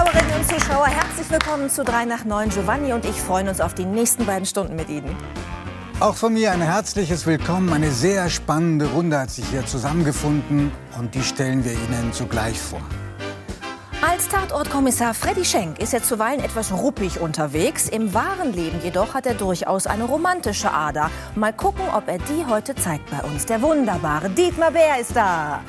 Zuschauerinnen und Zuschauer, herzlich willkommen zu 3 nach 9. Giovanni und ich freuen uns auf die nächsten beiden Stunden mit Ihnen. Auch von mir ein herzliches Willkommen. Eine sehr spannende Runde hat sich hier zusammengefunden und die stellen wir Ihnen zugleich vor. Als Tatortkommissar Freddy Schenk ist er zuweilen etwas ruppig unterwegs. Im wahren Leben jedoch hat er durchaus eine romantische Ader. Mal gucken, ob er die heute zeigt bei uns. Der wunderbare Dietmar Bär ist da.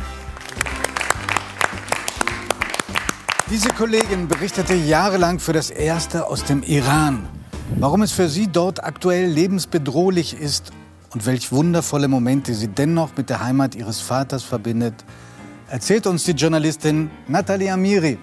Diese Kollegin berichtete jahrelang für das Erste aus dem Iran. Warum es für sie dort aktuell lebensbedrohlich ist und welch wundervolle Momente sie dennoch mit der Heimat ihres Vaters verbindet, erzählt uns die Journalistin Nathalie Amiri.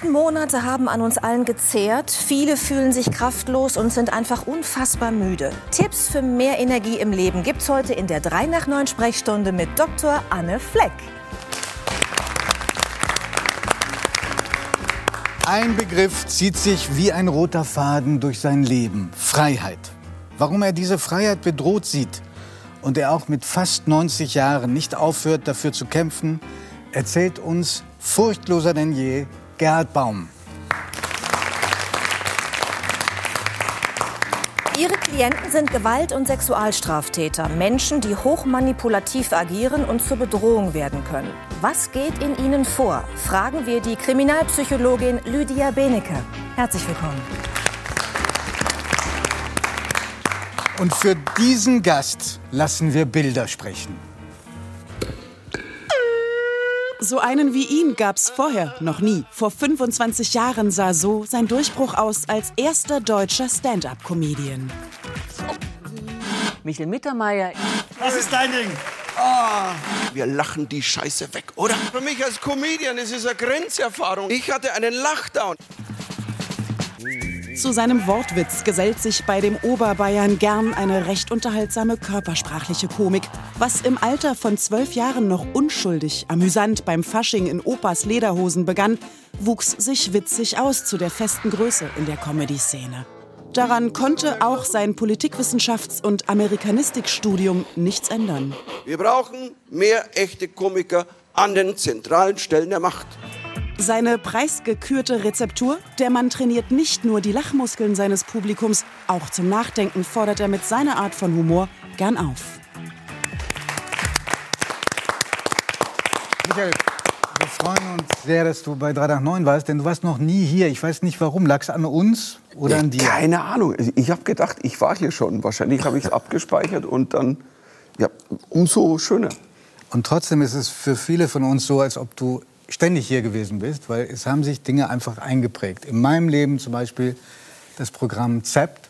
Letzten Monate haben an uns allen gezehrt. Viele fühlen sich kraftlos und sind einfach unfassbar müde. Tipps für mehr Energie im Leben gibt's heute in der 3 nach 9 Sprechstunde mit Dr. Anne Fleck. Ein Begriff zieht sich wie ein roter Faden durch sein Leben. Freiheit. Warum er diese Freiheit bedroht sieht und er auch mit fast 90 Jahren nicht aufhört, dafür zu kämpfen, erzählt uns furchtloser denn je Gerhard Baum. Ihre Klienten sind Gewalt- und Sexualstraftäter, Menschen, die hochmanipulativ agieren und zur Bedrohung werden können. Was geht in ihnen vor? Fragen wir die Kriminalpsychologin Lydia Benecke. Herzlich willkommen. Und für diesen Gast lassen wir Bilder sprechen. So einen wie ihn gab's vorher noch nie. Vor 25 Jahren sah so sein Durchbruch aus als erster deutscher Stand-up-Comedian. Michel Mittermeier. Was ist dein Ding? Wir lachen die Scheiße weg, oder? Für mich als Comedian ist es eine Grenzerfahrung. Ich hatte einen Lachdown. Zu seinem Wortwitz gesellt sich bei dem Oberbayern gern eine recht unterhaltsame körpersprachliche Komik. Was im Alter von zwölf Jahren noch unschuldig, amüsant beim Fasching in Opas Lederhosen begann, wuchs sich witzig aus zu der festen Größe in der Comedy-Szene. Daran konnte auch sein Politikwissenschafts- und Amerikanistikstudium nichts ändern. Wir brauchen mehr echte Komiker an den zentralen Stellen der Macht. Seine preisgekürte Rezeptur? Der Mann trainiert nicht nur die Lachmuskeln seines Publikums, auch zum Nachdenken fordert er mit seiner Art von Humor gern auf. Michael, wir freuen uns sehr, dass du bei 3 nach 9 warst, denn du warst noch nie hier. Ich weiß nicht warum. Lag es an uns oder an dir? Keine Ahnung. Ich habe gedacht, ich war hier schon. Wahrscheinlich habe ich es abgespeichert und dann, ja, umso schöner. Und trotzdem ist es für viele von uns so, als ob du ständig hier gewesen bist, weil es haben sich Dinge einfach eingeprägt. In meinem Leben zum Beispiel das Programm ZEPT,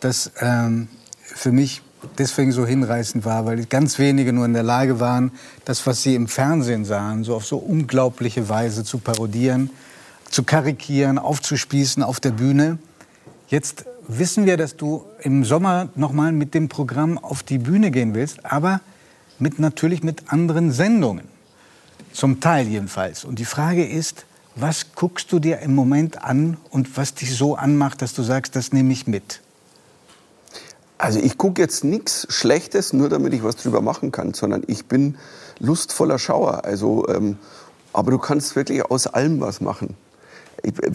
das ähm, für mich deswegen so hinreißend war, weil ganz wenige nur in der Lage waren, das, was sie im Fernsehen sahen, so auf so unglaubliche Weise zu parodieren, zu karikieren, aufzuspießen auf der Bühne. Jetzt wissen wir, dass du im Sommer noch mal mit dem Programm auf die Bühne gehen willst, aber mit natürlich mit anderen Sendungen. Zum Teil jedenfalls. Und die Frage ist, was guckst du dir im Moment an und was dich so anmacht, dass du sagst, das nehme ich mit? Also ich gucke jetzt nichts Schlechtes, nur damit ich was drüber machen kann, sondern ich bin lustvoller Schauer. Also, ähm, aber du kannst wirklich aus allem was machen. Ich, äh,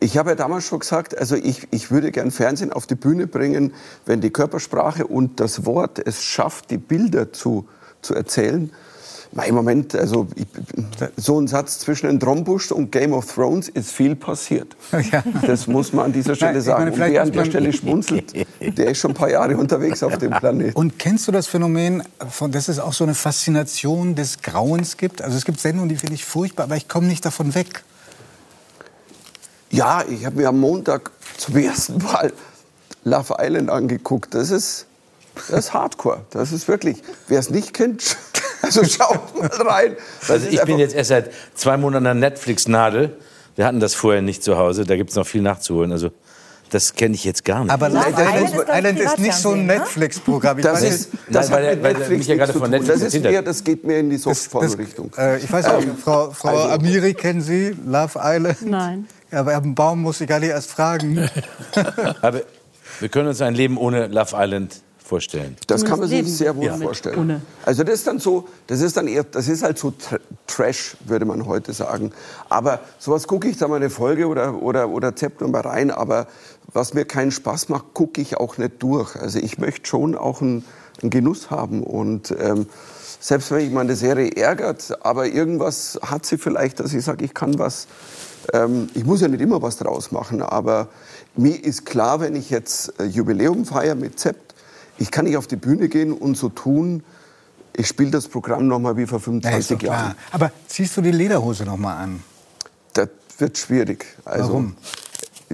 ich habe ja damals schon gesagt, also ich, ich würde gern Fernsehen auf die Bühne bringen, wenn die Körpersprache und das Wort es schafft, die Bilder zu, zu erzählen. Na, Im Moment, also ich, so ein Satz zwischen ein Trombusch und Game of Thrones ist viel passiert. Ja. Das muss man an dieser Stelle Nein, sagen. meine, und wer an der Stelle schmunzelt, der ist schon ein paar Jahre unterwegs auf dem Planeten. Und kennst du das Phänomen, von, dass es auch so eine Faszination des Grauens gibt? Also es gibt Sendungen, die finde ich furchtbar, aber ich komme nicht davon weg. Ja, ich habe mir am Montag zum ersten Mal Love Island angeguckt. Das ist, das ist Hardcore. Das ist wirklich, wer es nicht kennt, also schaut mal rein. Das Also ich bin jetzt erst seit zwei Monaten an Netflix-Nadel. Wir hatten das vorher nicht zu Hause. Da gibt es noch viel nachzuholen. Also das kenne ich jetzt gar nicht. Aber Love Island ist, Island, ist nicht so ein ne? Netflix-Programm. Ich Das, weiß ist, das Nein, weil- hat mit weil Netflix mich ja gerade von. Netflix Das ist hat. das geht mehr in die das, das, Softporn-Richtung. äh, ich weiß nicht, Frau, Frau also- Amiri kennen Sie Love Island? Nein. Ja, aber einen Baum muss ich gar nicht erst fragen. Aber wir können uns ein Leben ohne Love Island vorstellen. Das kann man sich Leben sehr wohl damit, vorstellen. ohne. Also das ist dann so, das ist dann eher, das ist halt so Tr Trash, würde man heute sagen. Aber sowas gucke ich da mal eine Folge oder, oder, oder nur mal rein. Aber was mir keinen Spaß macht, gucke ich auch nicht durch. Also ich möchte schon auch einen, einen Genuss haben. Und ähm, selbst wenn mich mal eine Serie ärgert, aber irgendwas hat sie vielleicht, dass ich sage, ich kann was, ähm, ich muss ja nicht immer was draus machen, aber mir ist klar, wenn ich jetzt äh, Jubiläum feiere mit Zept, ich kann nicht auf die Bühne gehen und so tun, ich spiele das Programm noch mal wie vor Ja, ist doch 25 klar. Jahren. Aber ziehst du die Lederhose noch mal an? Das wird schwierig. Also, Warum?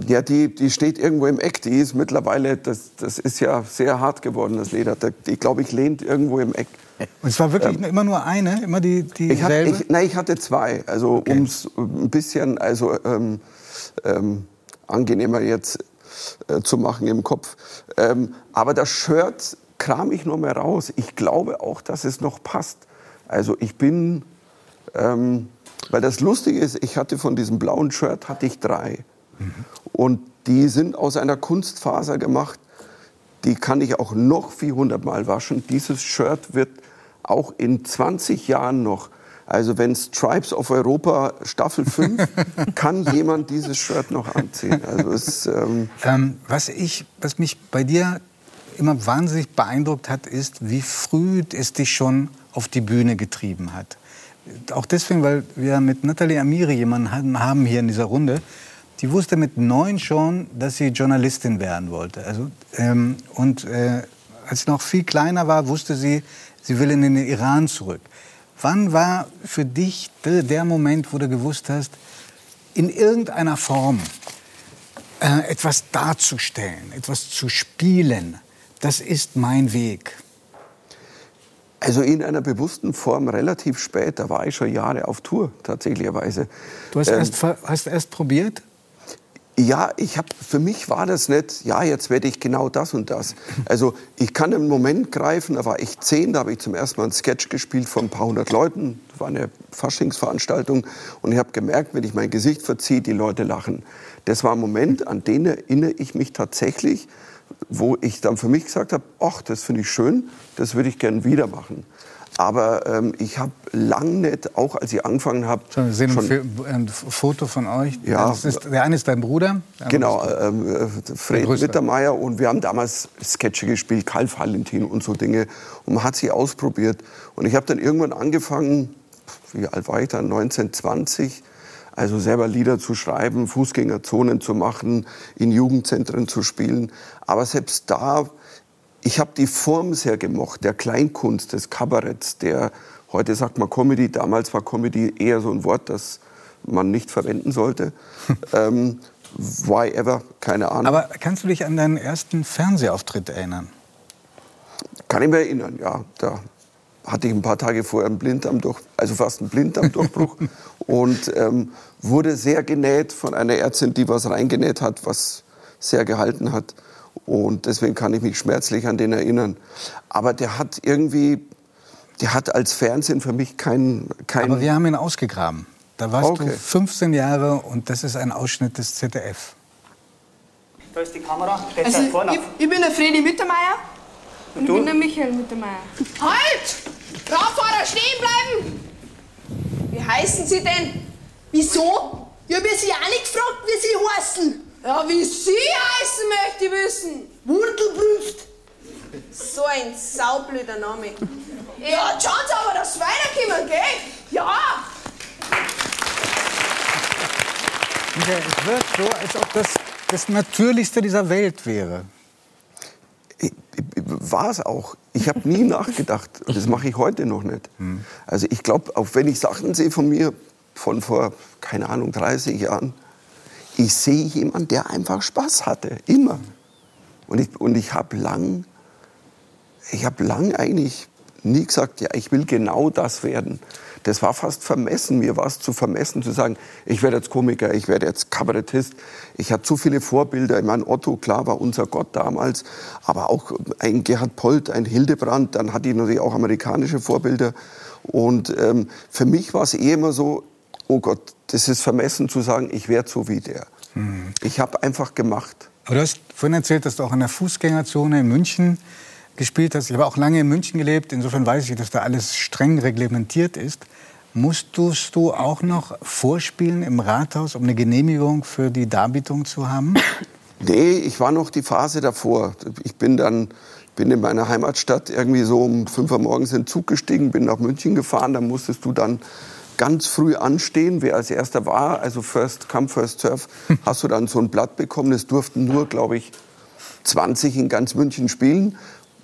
Ja, die, die steht irgendwo im Eck. Die ist mittlerweile, das, das ist ja sehr hart geworden, das Leder. Die, glaube ich, lehnt irgendwo im Eck. Und es war wirklich immer nur eine, immer die Ähm, Ich, hatte, ich, nein, ich hatte zwei. Also Okay. um es ein bisschen also, ähm, ähm, angenehmer jetzt äh, zu machen im Kopf. Ähm, aber das Shirt kram ich noch mal raus. Ich glaube auch, dass es noch passt. Also ich bin, ähm, weil das Lustige ist, ich hatte von diesem blauen Shirt hatte ich drei. Und die sind aus einer Kunstfaser gemacht. Die kann ich auch noch 400 Mal waschen. Dieses Shirt wird auch in 20 Jahren noch, also wenn Stripes of Europa Staffel 5, kann jemand dieses Shirt noch anziehen. Also es, ähm, Ähm, was, ich, was mich bei dir immer wahnsinnig beeindruckt hat, ist, wie früh es dich schon auf die Bühne getrieben hat. Auch deswegen, weil wir mit Nathalie Amiri jemanden haben- haben hier in dieser Runde, die wusste mit neun schon, dass sie Journalistin werden wollte. Also, ähm, und äh, als sie noch viel kleiner war, wusste sie, sie will in den Iran zurück. Wann war für dich de- der Moment, wo du gewusst hast, in irgendeiner Form äh, etwas darzustellen, etwas zu spielen, das ist mein Weg. also in einer bewussten Form relativ spät, da war ich schon Jahre auf Tour tatsächlicherweise. Du hast, Ähm, erst, hast erst probiert? Ja, ich hab, für mich war das nicht, ja, jetzt werde ich genau das und das. Also ich kann einen Moment greifen, da war ich zehn, da habe ich zum ersten Mal einen Sketch gespielt von ein paar hundert Leuten. Das war eine Faschingsveranstaltung und ich habe gemerkt, wenn ich mein Gesicht verziehe, die Leute lachen. Das war ein Moment, an den erinnere ich mich tatsächlich, wo ich dann für mich gesagt habe, ach, das finde ich schön, das würde ich gern wieder machen. Aber ähm, ich habe lang nicht, auch als ich angefangen habe, wir sehen ein, Foto von euch. Ja. Das ist, der eine ist dein Bruder. Genau, ähm, äh, Fred. Mittermeier und wir haben damals Sketche gespielt, Karl Valentin und so Dinge und man hat sie ausprobiert und ich habe dann irgendwann angefangen, wie alt war ich dann, 19, 20, also selber Lieder zu schreiben, Fußgängerzonen zu machen, in Jugendzentren zu spielen, aber selbst da, ich habe die Form sehr gemocht, der Kleinkunst, des Kabaretts, der, heute sagt man Comedy, damals war Comedy eher so ein Wort, das man nicht verwenden sollte. ähm, why ever, keine Ahnung. Aber kannst du dich an deinen ersten Fernsehauftritt erinnern? Kann ich mich erinnern, ja. Da hatte ich ein paar Tage vorher einen Blinddarmdurch, also fast einen Blinddarmdurchbruch und ähm, wurde sehr genäht von einer Ärztin, die was reingenäht hat, was sehr gehalten hat. Und deswegen kann ich mich schmerzlich an den erinnern. Aber der hat irgendwie, der hat als Fernsehen für mich kein, kein Aber wir haben ihn ausgegraben. Da warst du Okay. 15 Jahre und das ist ein Ausschnitt des ZDF. Da ist die Kamera. Also, ich, ich bin der Fredi Mittermeier. Und du? ich bin der Michael Mittermeier. Halt! Radfahrer stehen bleiben! Wie heißen Sie denn? Wieso? Ich hab ja Sie auch nicht gefragt, wie Sie heißen. Ja, wie Sie heißen, möchte ich wissen. Wurtelbrüst. So ein saublöder Name. Ja, jetzt schauen Sie aber, dass Sie weiterkommen, gell? Ja. Es wird so, als ob das das Natürlichste dieser Welt wäre. war es auch. Ich habe nie nachgedacht. Und das mache ich heute noch nicht. Also ich glaube, auch wenn ich Sachen sehe von mir von vor, keine Ahnung, 30 Jahren, ich sehe jemanden, der einfach Spaß hatte. Immer. Und ich, und ich habe lang, ich habe lang eigentlich nie gesagt, ja, ich will genau das werden. Das war fast vermessen. Mir war es zu vermessen zu sagen, ich werde jetzt Komiker, ich werde jetzt Kabarettist. Ich hatte zu viele Vorbilder. Ich meine, Otto, klar, war unser Gott damals. Aber auch ein Gerhard Polt, ein Hildebrand. Dann hatte ich natürlich auch amerikanische Vorbilder. Und ähm, für mich war es eh immer so, oh Gott, das ist vermessen zu sagen, ich werde so wie der. Ich habe einfach gemacht. Aber du hast vorhin erzählt, dass du auch in der Fußgängerzone in München gespielt hast. Ich habe auch lange in München gelebt. Insofern weiß ich, dass da alles streng reglementiert ist. Musstest du auch noch vorspielen im Rathaus, um eine Genehmigung für die Darbietung zu haben? Nee, ich war noch die Phase davor. Ich bin dann bin in meiner Heimatstadt irgendwie so um 5 Uhr morgens in den Zug gestiegen, bin nach München gefahren. Da musstest du dann ganz früh anstehen, wer als erster war. Also First Come, First Serve, hast du dann so ein Blatt bekommen. Es durften nur, glaube ich, 20 in ganz München spielen.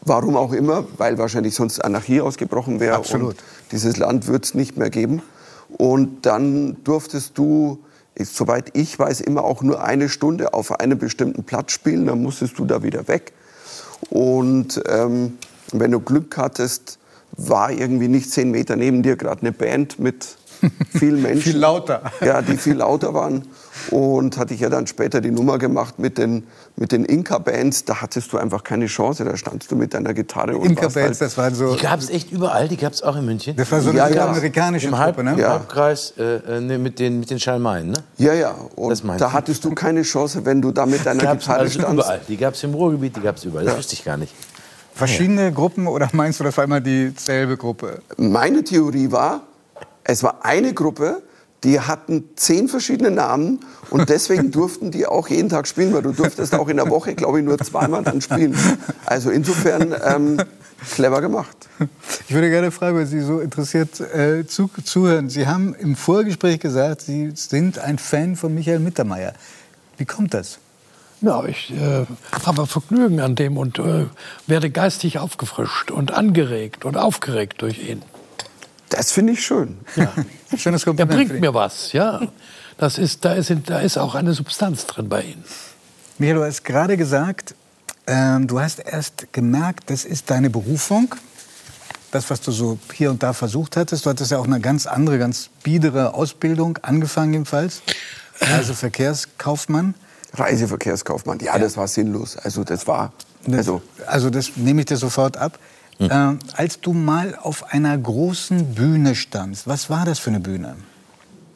Warum auch immer, weil wahrscheinlich sonst Anarchie ausgebrochen wäre. Absolut. Und dieses Land wird es nicht mehr geben. Und dann durftest du, soweit ich weiß, immer auch nur eine Stunde auf einem bestimmten Platz spielen. Dann musstest du da wieder weg. Und ähm, wenn du Glück hattest, war irgendwie nicht zehn Meter neben dir gerade eine Band mit vielen Menschen. Viel lauter. Ja, die viel lauter waren. Und hatte ich ja dann später die Nummer gemacht mit den, mit den Inka-Bands. Da hattest du einfach keine Chance. Da standst du mit deiner Gitarre und Inka-Bands, halt, das waren so. Die gab es echt überall, die gab es auch in München. Das war so eine Ja, ja. amerikanische Im Halb, Truppe, ne? Ja. Halbkreis äh, äh, ne, mit den, mit den Schalmeien, ne? Ja, ja. Und da du? hattest du keine Chance, wenn du da mit deiner Gab's Gitarre also standst. überall. Die gab es im Ruhrgebiet, die gab es überall. Das wusste ich gar nicht. Verschiedene Gruppen oder meinst du, das war immer dieselbe Gruppe? Meine Theorie war, es war eine Gruppe, die hatten zehn verschiedene Namen und deswegen durften die auch jeden Tag spielen, weil du durftest auch in der Woche, glaube ich, nur zweimal dann spielen. Also insofern ähm, clever gemacht. Ich würde gerne fragen, weil Sie so interessiert äh, zu, zuhören. Sie haben im Vorgespräch gesagt, Sie sind ein Fan von Michael Mittermeier. Wie kommt das? Ja, ich äh, habe Vergnügen an dem und äh, werde geistig aufgefrischt und angeregt und aufgeregt durch ihn. Das finde ich schön. Ja. Schönes Der Kompliment. bringt für mir was, ja. Das ist, da, ist, da ist auch eine Substanz drin bei ihm. Michael, du hast gerade gesagt, ähm, du hast erst gemerkt, das ist deine Berufung. Das, was du so hier und da versucht hattest. Du hattest ja auch eine ganz andere, ganz biedere Ausbildung angefangen jedenfalls. Also Verkehrskaufmann. Reiseverkehrskaufmann. Ja, das war sinnlos. Also das war, also Also das nehme ich dir sofort ab. Ähm, als du mal auf einer großen Bühne standst, was war das für eine Bühne?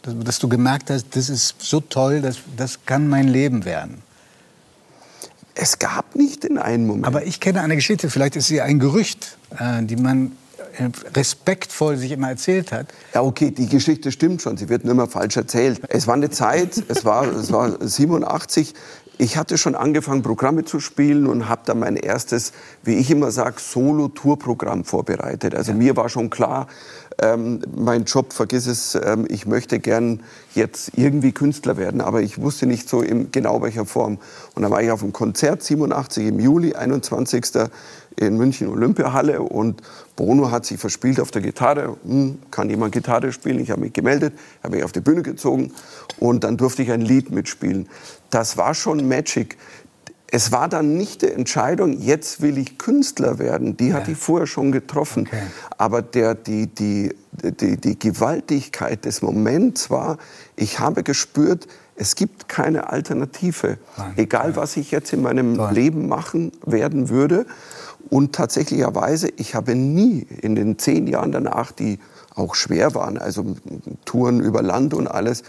Dass, dass du gemerkt hast, das ist so toll, das, das kann mein Leben werden. es gab nicht den einen Moment. Aber ich kenne eine Geschichte, vielleicht ist sie ein Gerücht, äh, die man äh, respektvoll sich immer erzählt hat. Ja, okay, die Geschichte stimmt schon. Sie wird nur immer falsch erzählt. Es war eine Zeit, es war, es war 87. Ich hatte schon angefangen, Programme zu spielen und habe dann mein erstes, wie ich immer sage, Solo-Tour-Programm vorbereitet. Also mir war schon klar, ähm, mein Job, vergiss es, ähm, ich möchte gern jetzt irgendwie Künstler werden, aber ich wusste nicht so in genau welcher Form. Und dann war ich auf einem Konzert 87 im Juli, 21. in München Olympiahalle und Bono hat sich verspielt auf der Gitarre. Hm, kann jemand Gitarre spielen? Ich habe mich gemeldet, habe mich auf die Bühne gezogen und dann durfte ich ein Lied mitspielen. Das war schon Magic. Es war dann nicht die Entscheidung, jetzt will ich Künstler werden. Die hatte ich vorher schon getroffen. Okay. Aber der, die, die, die, die Gewaltigkeit des Moments war, ich habe gespürt, es gibt keine Alternative. Nein. Egal, was ich jetzt in meinem Toll. Leben machen werden würde. Und tatsächlicherweise, ich habe nie in den zehn Jahren danach, die auch schwer waren, also Touren über Land und alles,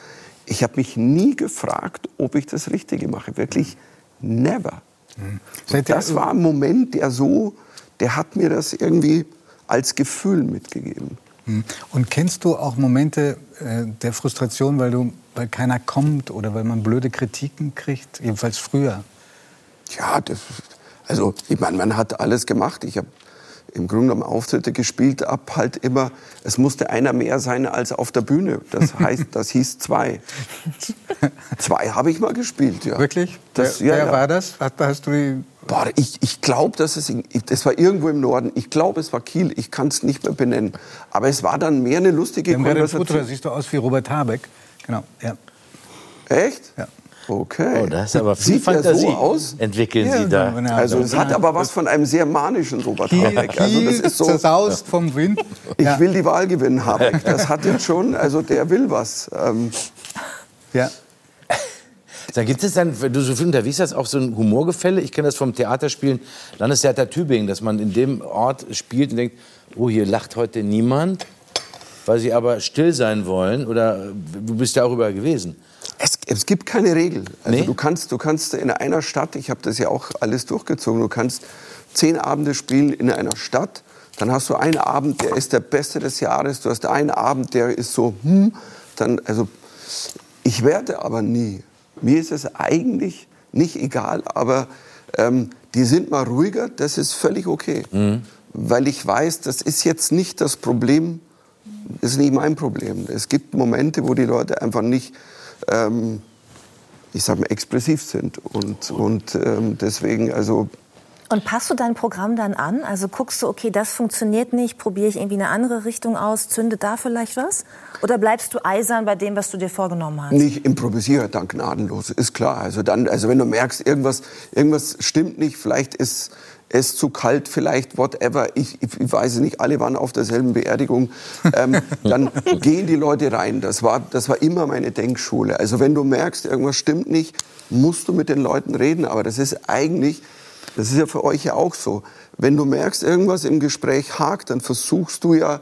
ich habe mich nie gefragt, ob ich das Richtige mache. Wirklich never. Ihr- Das war ein Moment, der so, der hat mir das irgendwie als Gefühl mitgegeben. Hm. Und kennst du auch Momente äh, der Frustration, weil, du, weil keiner kommt oder weil man blöde Kritiken kriegt? Jedenfalls früher. Ja, das, also ich meine, man hat alles gemacht. Ich habe im Grunde genommen Auftritte gespielt, ab halt immer, es musste einer mehr sein als auf der Bühne. Das heißt, das hieß zwei. Zwei habe ich mal gespielt, ja. Wirklich? Das, wer ja, wer ja. war das? Hast, hast du die Boah, ich, ich glaube, dass es, das war irgendwo im Norden. Ich glaube, es war Kiel. Ich kann es nicht mehr benennen. Aber es war dann mehr eine lustige da Konversation. siehst du aus wie Robert Habeck. Genau, ja. Echt? ja. Okay. Oh, da ist aber viel Sieht Fantasie. so aus? Entwickeln Ja, Sie da. ja, Also es hat ja. aber was von einem sehr manischen Robert Habeck. Also das ist so, zersaust vom Wind. ich ja. will die Wahl gewinnen, Habeck. Das hat jetzt schon, also der will was. Ähm, Ja. Dann gibt es dann, wenn du so viel unterwegs hast, auch so ein Humorgefälle. Ich kenne das vom Theaterspielen Landestheater Tübingen, dass man in dem Ort spielt und denkt, oh, hier lacht heute niemand, weil sie aber still sein wollen. Oder du bist ja auch überall gewesen. Es, es gibt keine Regel. Also Nee? du kannst, du kannst in einer Stadt, ich habe das ja auch alles durchgezogen, du kannst zehn Abende spielen in einer Stadt, dann hast du einen Abend, der ist der beste des Jahres, du hast einen Abend, der ist so, hm, dann, also ich werde aber nie. Mir ist es eigentlich nicht egal, aber ähm, die sind mal ruhiger, das ist völlig okay. Mhm. Weil ich weiß, das ist jetzt nicht das Problem, das ist nicht mein Problem. Es gibt Momente, wo die Leute einfach nicht, ähm, ich sag mal, expressiv sind. Und, und ähm, deswegen, also und passt du dein Programm dann an? Also guckst du, okay, das funktioniert nicht, probiere ich irgendwie eine andere Richtung aus, zünde da vielleicht was? Oder bleibst du eisern bei dem, was du dir vorgenommen hast? Nicht improvisiere dann gnadenlos, ist klar. Also dann, also wenn du merkst, irgendwas, irgendwas stimmt nicht, vielleicht ist es zu kalt, vielleicht whatever. Ich, ich, ich weiß es nicht, alle waren auf derselben Beerdigung. Ähm, dann gehen die Leute rein. Das war, das war immer meine Denkschule. Also wenn du merkst, irgendwas stimmt nicht, musst du mit den Leuten reden. Aber das ist eigentlich das ist ja für euch ja auch so. Wenn du merkst, irgendwas im Gespräch hakt, dann versuchst du ja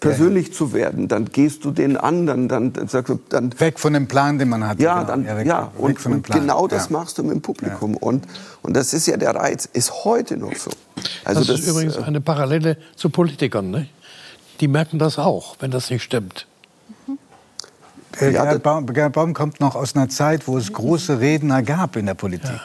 persönlich ja. zu werden. Dann gehst du den an, dann, dann, sagst du, dann weg von dem Plan, den man hat. Ja, genau. dann, ja, weg, ja. und, und genau das ja. machst du mit dem Publikum. Ja. Und, und das ist ja der Reiz, ist heute noch so. Also das, das ist übrigens äh, eine Parallele zu Politikern. Ne? Die merken das auch, wenn das nicht stimmt. Äh, Gerhard, Baum, Gerhard Baum kommt noch aus einer Zeit, wo es große Redner gab in der Politik.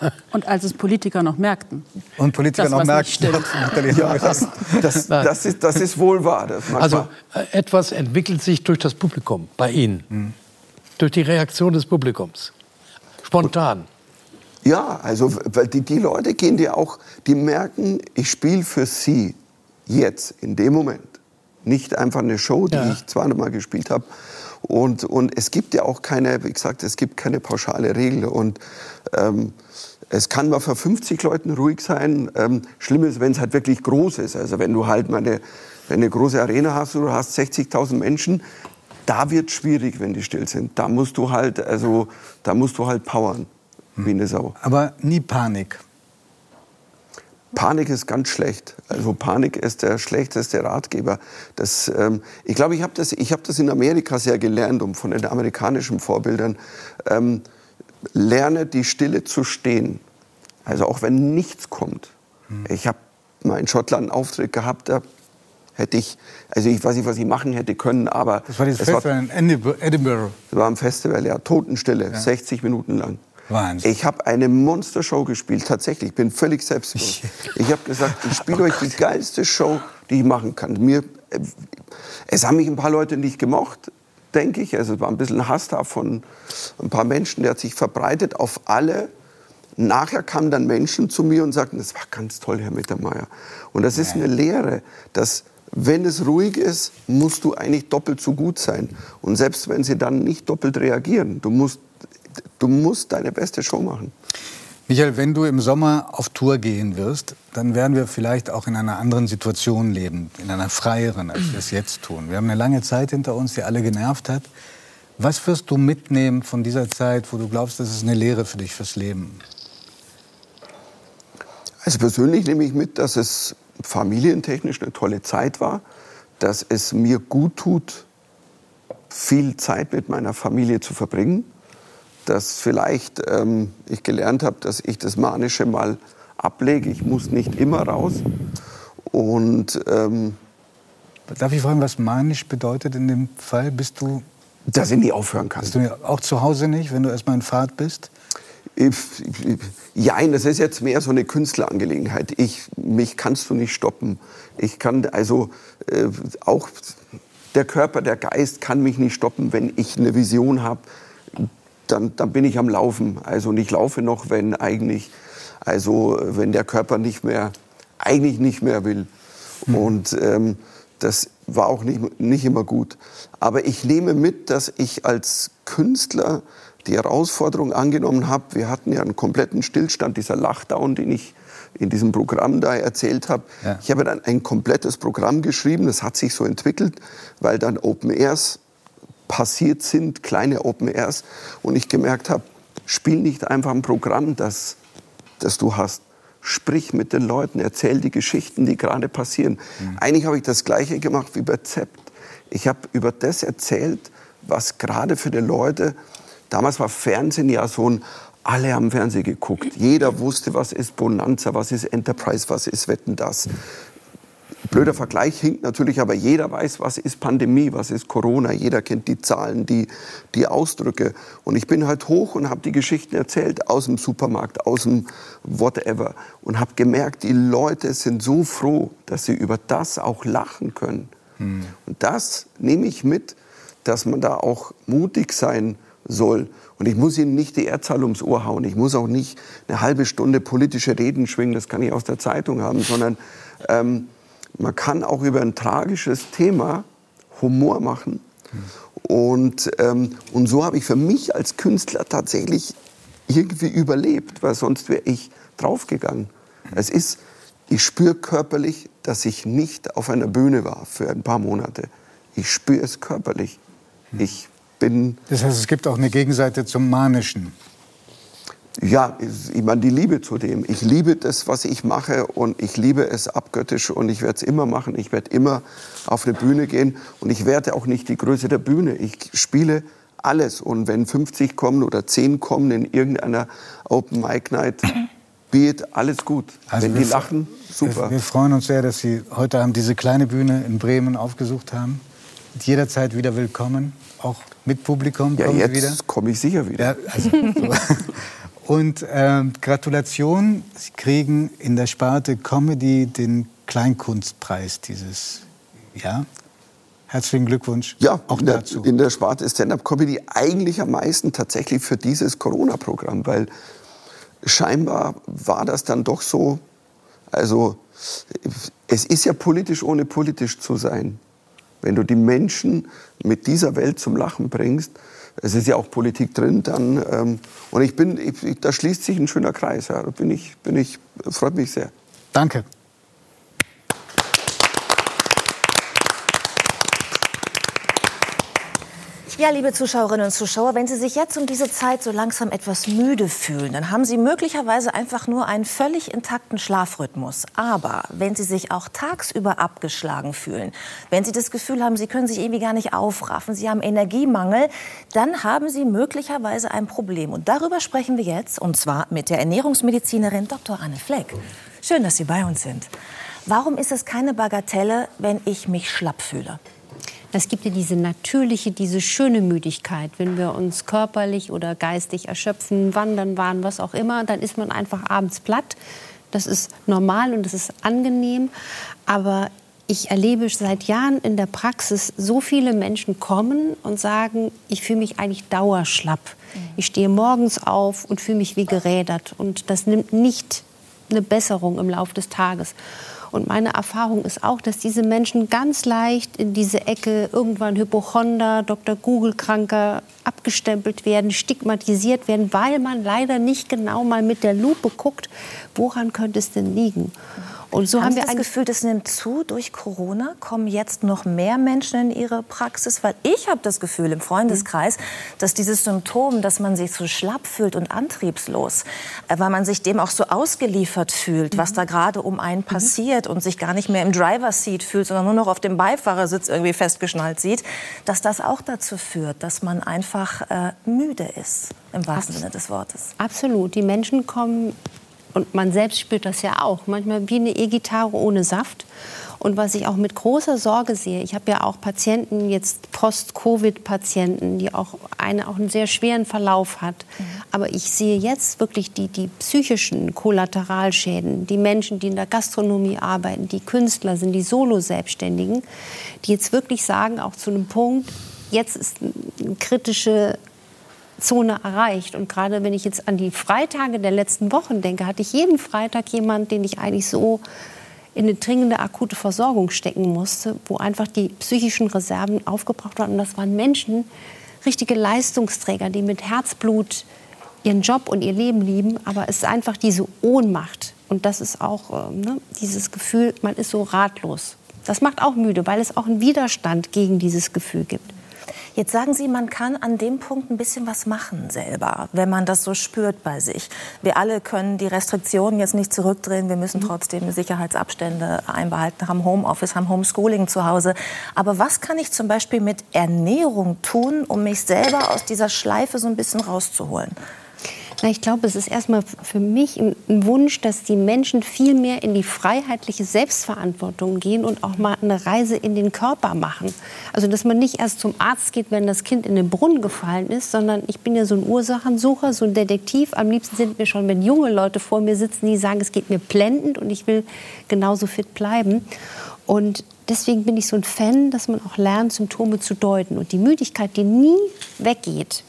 Ja. Und als es Politiker noch merkten. Und Politiker das, noch merkten. Ja, das, das, das, ist, das ist wohl wahr. also äh, etwas entwickelt sich durch das Publikum bei Ihnen. Hm. Durch die Reaktion des Publikums. Spontan. Ja, also weil die, die Leute gehen dir auch, die merken, ich spiele für sie jetzt, in dem Moment. Nicht einfach eine Show, die ja. ich zweimal gespielt habe. Und, und es gibt ja auch keine, wie gesagt, es gibt keine pauschale Regel. Und ähm, es kann mal für 50 Leuten ruhig sein. Ähm, schlimm ist, wenn es halt wirklich groß ist. Also wenn du halt mal eine, eine große Arena hast und du hast 60.000 Menschen, da wird es schwierig, wenn die still sind. Da musst du halt, also, da musst du halt powern, wie eine Sau. Aber nie Panik. Panik ist ganz schlecht. Also Panik ist der schlechteste Ratgeber. Das, ähm, ich glaube, ich habe das, hab das in Amerika sehr gelernt, um von den amerikanischen Vorbildern. Ähm, lerne die Stille zu stehen. Also auch wenn nichts kommt. Hm. Ich habe mal in Schottland einen Auftritt gehabt, da hätte ich, also ich weiß nicht, was ich machen hätte können, aber... Das war dieses Festival war, in Edinburgh. Das war ein Festival, ja, Totenstille, ja. 60 Minuten lang. Wahnsinn. Ich habe eine Monstershow gespielt, tatsächlich. Ich bin völlig selbstbewusst. Ich habe gesagt, ich spiele euch die geilste Show, die ich machen kann. Mir, äh, es haben mich ein paar Leute nicht gemocht denke ich. Also es war ein bisschen Hass da von ein paar Menschen, der hat sich verbreitet auf alle. Nachher kamen dann Menschen zu mir und sagten, das war ganz toll, Herr Mittermeier. Und das ist eine Lehre, dass wenn es ruhig ist, musst du eigentlich doppelt so gut sein. Und selbst wenn sie dann nicht doppelt reagieren, du musst, du musst deine beste Show machen. Michael, wenn du im Sommer auf Tour gehen wirst, dann werden wir vielleicht auch in einer anderen Situation leben, in einer freieren, als wir es jetzt tun. Wir haben eine lange Zeit hinter uns, die alle genervt hat. Was wirst du mitnehmen von dieser Zeit, wo du glaubst, das ist eine Lehre für dich fürs Leben? Also persönlich nehme ich mit, dass es familientechnisch eine tolle Zeit war, dass es mir gut tut, viel Zeit mit meiner Familie zu verbringen dass vielleicht ähm, ich gelernt habe, dass ich das Manische mal ablege. Ich muss nicht immer raus. Und ähm, Darf ich fragen, was manisch bedeutet in dem Fall? Bist du. Dass ich nie aufhören kann. Bist du auch zu Hause nicht, wenn du erstmal in Fahrt bist? Nein, das ist jetzt mehr so eine Künstlerangelegenheit. Ich, mich kannst du nicht stoppen. Ich kann also äh, auch der Körper, der Geist kann mich nicht stoppen, wenn ich eine Vision habe dann, dann bin ich am Laufen. Also ich laufe noch, wenn eigentlich, also wenn der Körper nicht mehr, eigentlich nicht mehr will. Mhm. Und ähm, das war auch nicht, nicht immer gut. Aber ich nehme mit, dass ich als Künstler die Herausforderung angenommen habe. Wir hatten ja einen kompletten Stillstand, dieser Lachdown, den ich in diesem Programm da erzählt habe. Ja. Ich habe dann ein komplettes Programm geschrieben, das hat sich so entwickelt, weil dann Open Airs passiert sind, kleine Open Airs, und ich gemerkt habe, spiel nicht einfach ein Programm, das, das du hast. Sprich mit den Leuten, erzähl die Geschichten, die gerade passieren. Mhm. Eigentlich habe ich das Gleiche gemacht wie bei Zept. Ich habe über das erzählt, was gerade für die Leute, damals war Fernsehen ja so ein Alle haben Fernsehen geguckt. Jeder wusste, was ist Bonanza, was ist Enterprise, was ist Wetten das. Blöder Vergleich hinkt natürlich, aber jeder weiß, was ist Pandemie, was ist Corona. Jeder kennt die Zahlen, die, die Ausdrücke. Und ich bin halt hoch und habe die Geschichten erzählt aus dem Supermarkt, aus dem whatever. Und habe gemerkt, die Leute sind so froh, dass sie über das auch lachen können. Hm. Und das nehme ich mit, dass man da auch mutig sein soll. Und ich muss Ihnen nicht die Erdzahl ums Ohr hauen. Ich muss auch nicht eine halbe Stunde politische Reden schwingen, das kann ich aus der Zeitung haben, sondern ähm, man kann auch über ein tragisches Thema Humor machen. Und, ähm, und so habe ich für mich als Künstler tatsächlich irgendwie überlebt, weil sonst wäre ich draufgegangen. Es ist, ich spüre körperlich, dass ich nicht auf einer Bühne war für ein paar Monate. Ich spüre es körperlich. Ich bin. Das heißt, es gibt auch eine Gegenseite zum Manischen. Ja, ich meine, die Liebe zu dem. Ich liebe das, was ich mache und ich liebe es abgöttisch und ich werde es immer machen. Ich werde immer auf eine Bühne gehen und ich werde auch nicht die Größe der Bühne. Ich spiele alles und wenn 50 kommen oder 10 kommen in irgendeiner Open Mic Night, Beat, alles gut. Also wenn die lachen, super. Wir, wir freuen uns sehr, dass Sie heute Abend diese kleine Bühne in Bremen aufgesucht haben. Jederzeit wieder willkommen, auch mit Publikum. Ja, jetzt komme ich sicher wieder. Ja, also, so. Und äh, Gratulation, Sie kriegen in der Sparte Comedy den Kleinkunstpreis dieses Jahr. Herzlichen Glückwunsch. Ja, auch in der, dazu. in der Sparte Stand-up-Comedy eigentlich am meisten tatsächlich für dieses Corona-Programm, weil scheinbar war das dann doch so, also es ist ja politisch, ohne politisch zu sein. Wenn du die Menschen mit dieser Welt zum Lachen bringst, es ist ja auch Politik drin, dann ähm, und ich bin, ich, da schließt sich ein schöner Kreis. Ja, da bin ich, bin ich, freut mich sehr. Danke. Ja, liebe Zuschauerinnen und Zuschauer, wenn Sie sich jetzt um diese Zeit so langsam etwas müde fühlen, dann haben Sie möglicherweise einfach nur einen völlig intakten Schlafrhythmus. Aber wenn Sie sich auch tagsüber abgeschlagen fühlen, wenn Sie das Gefühl haben, Sie können sich irgendwie gar nicht aufraffen, Sie haben Energiemangel, dann haben Sie möglicherweise ein Problem. Und darüber sprechen wir jetzt, und zwar mit der Ernährungsmedizinerin Dr. Anne Fleck. Schön, dass Sie bei uns sind. Warum ist es keine Bagatelle, wenn ich mich schlapp fühle? Es gibt ja diese natürliche, diese schöne Müdigkeit. Wenn wir uns körperlich oder geistig erschöpfen, wandern waren, was auch immer, dann ist man einfach abends platt. Das ist normal und das ist angenehm. Aber ich erlebe seit Jahren in der Praxis, so viele Menschen kommen und sagen, ich fühle mich eigentlich dauerschlapp. Ich stehe morgens auf und fühle mich wie gerädert. Und das nimmt nicht eine Besserung im Laufe des Tages. Und meine Erfahrung ist auch, dass diese Menschen ganz leicht in diese Ecke irgendwann Hypochonder, Dr. Google-Kranker abgestempelt werden, stigmatisiert werden, weil man leider nicht genau mal mit der Lupe guckt, woran könnte es denn liegen. Und so haben, haben wir das Gefühl, das nimmt zu durch Corona. Kommen jetzt noch mehr Menschen in ihre Praxis? Weil ich habe das Gefühl im Freundeskreis, dass dieses Symptom, dass man sich so schlapp fühlt und antriebslos, äh, weil man sich dem auch so ausgeliefert fühlt, was mhm. da gerade um einen mhm. passiert und sich gar nicht mehr im Driver Seat fühlt, sondern nur noch auf dem Beifahrersitz irgendwie festgeschnallt sieht, dass das auch dazu führt, dass man einfach äh, müde ist im wahrsten Sinne des Wortes. Absolut. Die Menschen kommen und man selbst spürt das ja auch, manchmal wie eine E-Gitarre ohne Saft. Und was ich auch mit großer Sorge sehe, ich habe ja auch Patienten, jetzt Post-Covid-Patienten, die auch, eine, auch einen sehr schweren Verlauf hat. Mhm. Aber ich sehe jetzt wirklich die, die psychischen Kollateralschäden, die Menschen, die in der Gastronomie arbeiten, die Künstler sind, die Solo-Selbstständigen, die jetzt wirklich sagen, auch zu einem Punkt, jetzt ist eine kritische Zone erreicht. Und gerade wenn ich jetzt an die Freitage der letzten Wochen denke, hatte ich jeden Freitag jemanden, den ich eigentlich so in eine dringende akute Versorgung stecken musste, wo einfach die psychischen Reserven aufgebraucht waren. Und das waren Menschen, richtige Leistungsträger, die mit Herzblut ihren Job und ihr Leben lieben. Aber es ist einfach diese Ohnmacht. Und das ist auch äh, ne, dieses Gefühl, man ist so ratlos. Das macht auch müde, weil es auch einen Widerstand gegen dieses Gefühl gibt. Jetzt sagen Sie, man kann an dem Punkt ein bisschen was machen selber, wenn man das so spürt bei sich. Wir alle können die Restriktionen jetzt nicht zurückdrehen. Wir müssen mhm. trotzdem Sicherheitsabstände einbehalten, haben Homeoffice, haben Homeschooling zu Hause. Aber was kann ich zum Beispiel mit Ernährung tun, um mich selber aus dieser Schleife so ein bisschen rauszuholen? Na, ich glaube, es ist erstmal für mich ein, ein, Wunsch, dass die Menschen viel mehr in die freiheitliche Selbstverantwortung gehen und auch mal eine Reise in den Körper machen. Also, dass man nicht erst zum Arzt geht, wenn das Kind in den Brunnen gefallen ist, sondern ich bin ja so ein Ursachensucher, so ein Detektiv. Am liebsten sind mir schon, wenn junge Leute vor mir sitzen, die sagen, es geht mir blendend und ich will genauso fit bleiben. Und deswegen bin ich so ein Fan, dass man auch lernt, Symptome zu deuten. Und die Müdigkeit, die nie weggeht,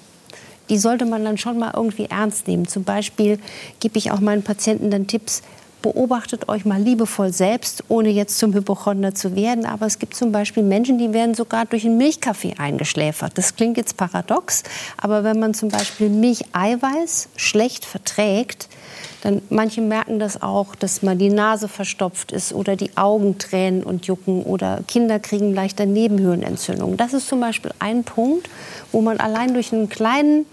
die sollte man dann schon mal irgendwie ernst nehmen. Zum Beispiel gebe ich auch meinen Patienten dann Tipps, beobachtet euch mal liebevoll selbst, ohne jetzt zum Hypochonder zu werden. Aber es gibt zum Beispiel Menschen, die werden sogar durch einen Milchkaffee eingeschläfert. Das klingt jetzt paradox, aber wenn man zum Beispiel Milcheiweiß schlecht verträgt, dann manche merken das auch, dass man die Nase verstopft ist oder die Augen tränen und jucken oder Kinder kriegen leichter Nebenhöhlenentzündungen. Das ist zum Beispiel ein Punkt, wo man allein durch einen kleinen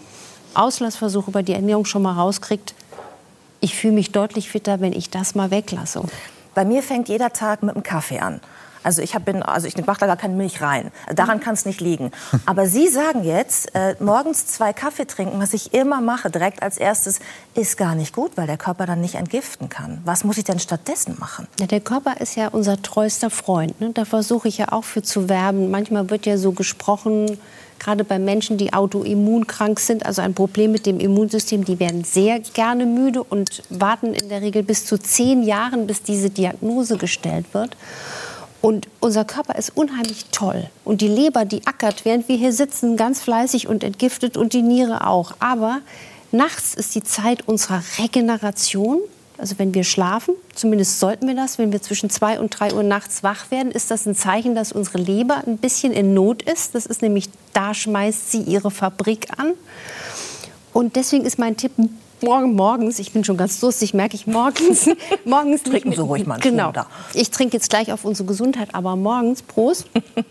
Auslassversuch über die Ernährung schon mal rauskriegt, ich fühle mich deutlich fitter, wenn ich das mal weglasse. Bei mir fängt jeder Tag mit einem Kaffee an. Also ich, bin, also ich mache da gar keine Milch rein. Daran kann es nicht liegen. Aber Sie sagen jetzt, äh, morgens zwei Kaffee trinken, was ich immer mache, direkt als erstes, ist gar nicht gut, weil der Körper dann nicht entgiften kann. Was muss ich denn stattdessen machen? Ja, der Körper ist ja unser treuester Freund. Ne? Da versuche ich ja auch für zu werben. Manchmal wird ja so gesprochen, gerade bei Menschen, die autoimmunkrank sind, also ein Problem mit dem Immunsystem, die werden sehr gerne müde und warten in der Regel bis zu zehn Jahren, bis diese Diagnose gestellt wird. Und unser Körper ist unheimlich toll. Und die Leber, die ackert, während wir hier sitzen, ganz fleißig und entgiftet und die Niere auch. Aber nachts ist die Zeit unserer Regeneration. Also wenn wir schlafen, zumindest sollten wir das, wenn wir zwischen zwei und drei Uhr nachts wach werden, ist das ein Zeichen, dass unsere Leber ein bisschen in Not ist. Das ist nämlich, da schmeißt sie ihre Fabrik an. Und deswegen ist mein Tipp, morgen morgens, ich bin schon ganz durstig, merke ich morgens. morgens trinken so ruhig mal Genau. Ich trinke jetzt gleich auf unsere Gesundheit, aber morgens, Prost. Dann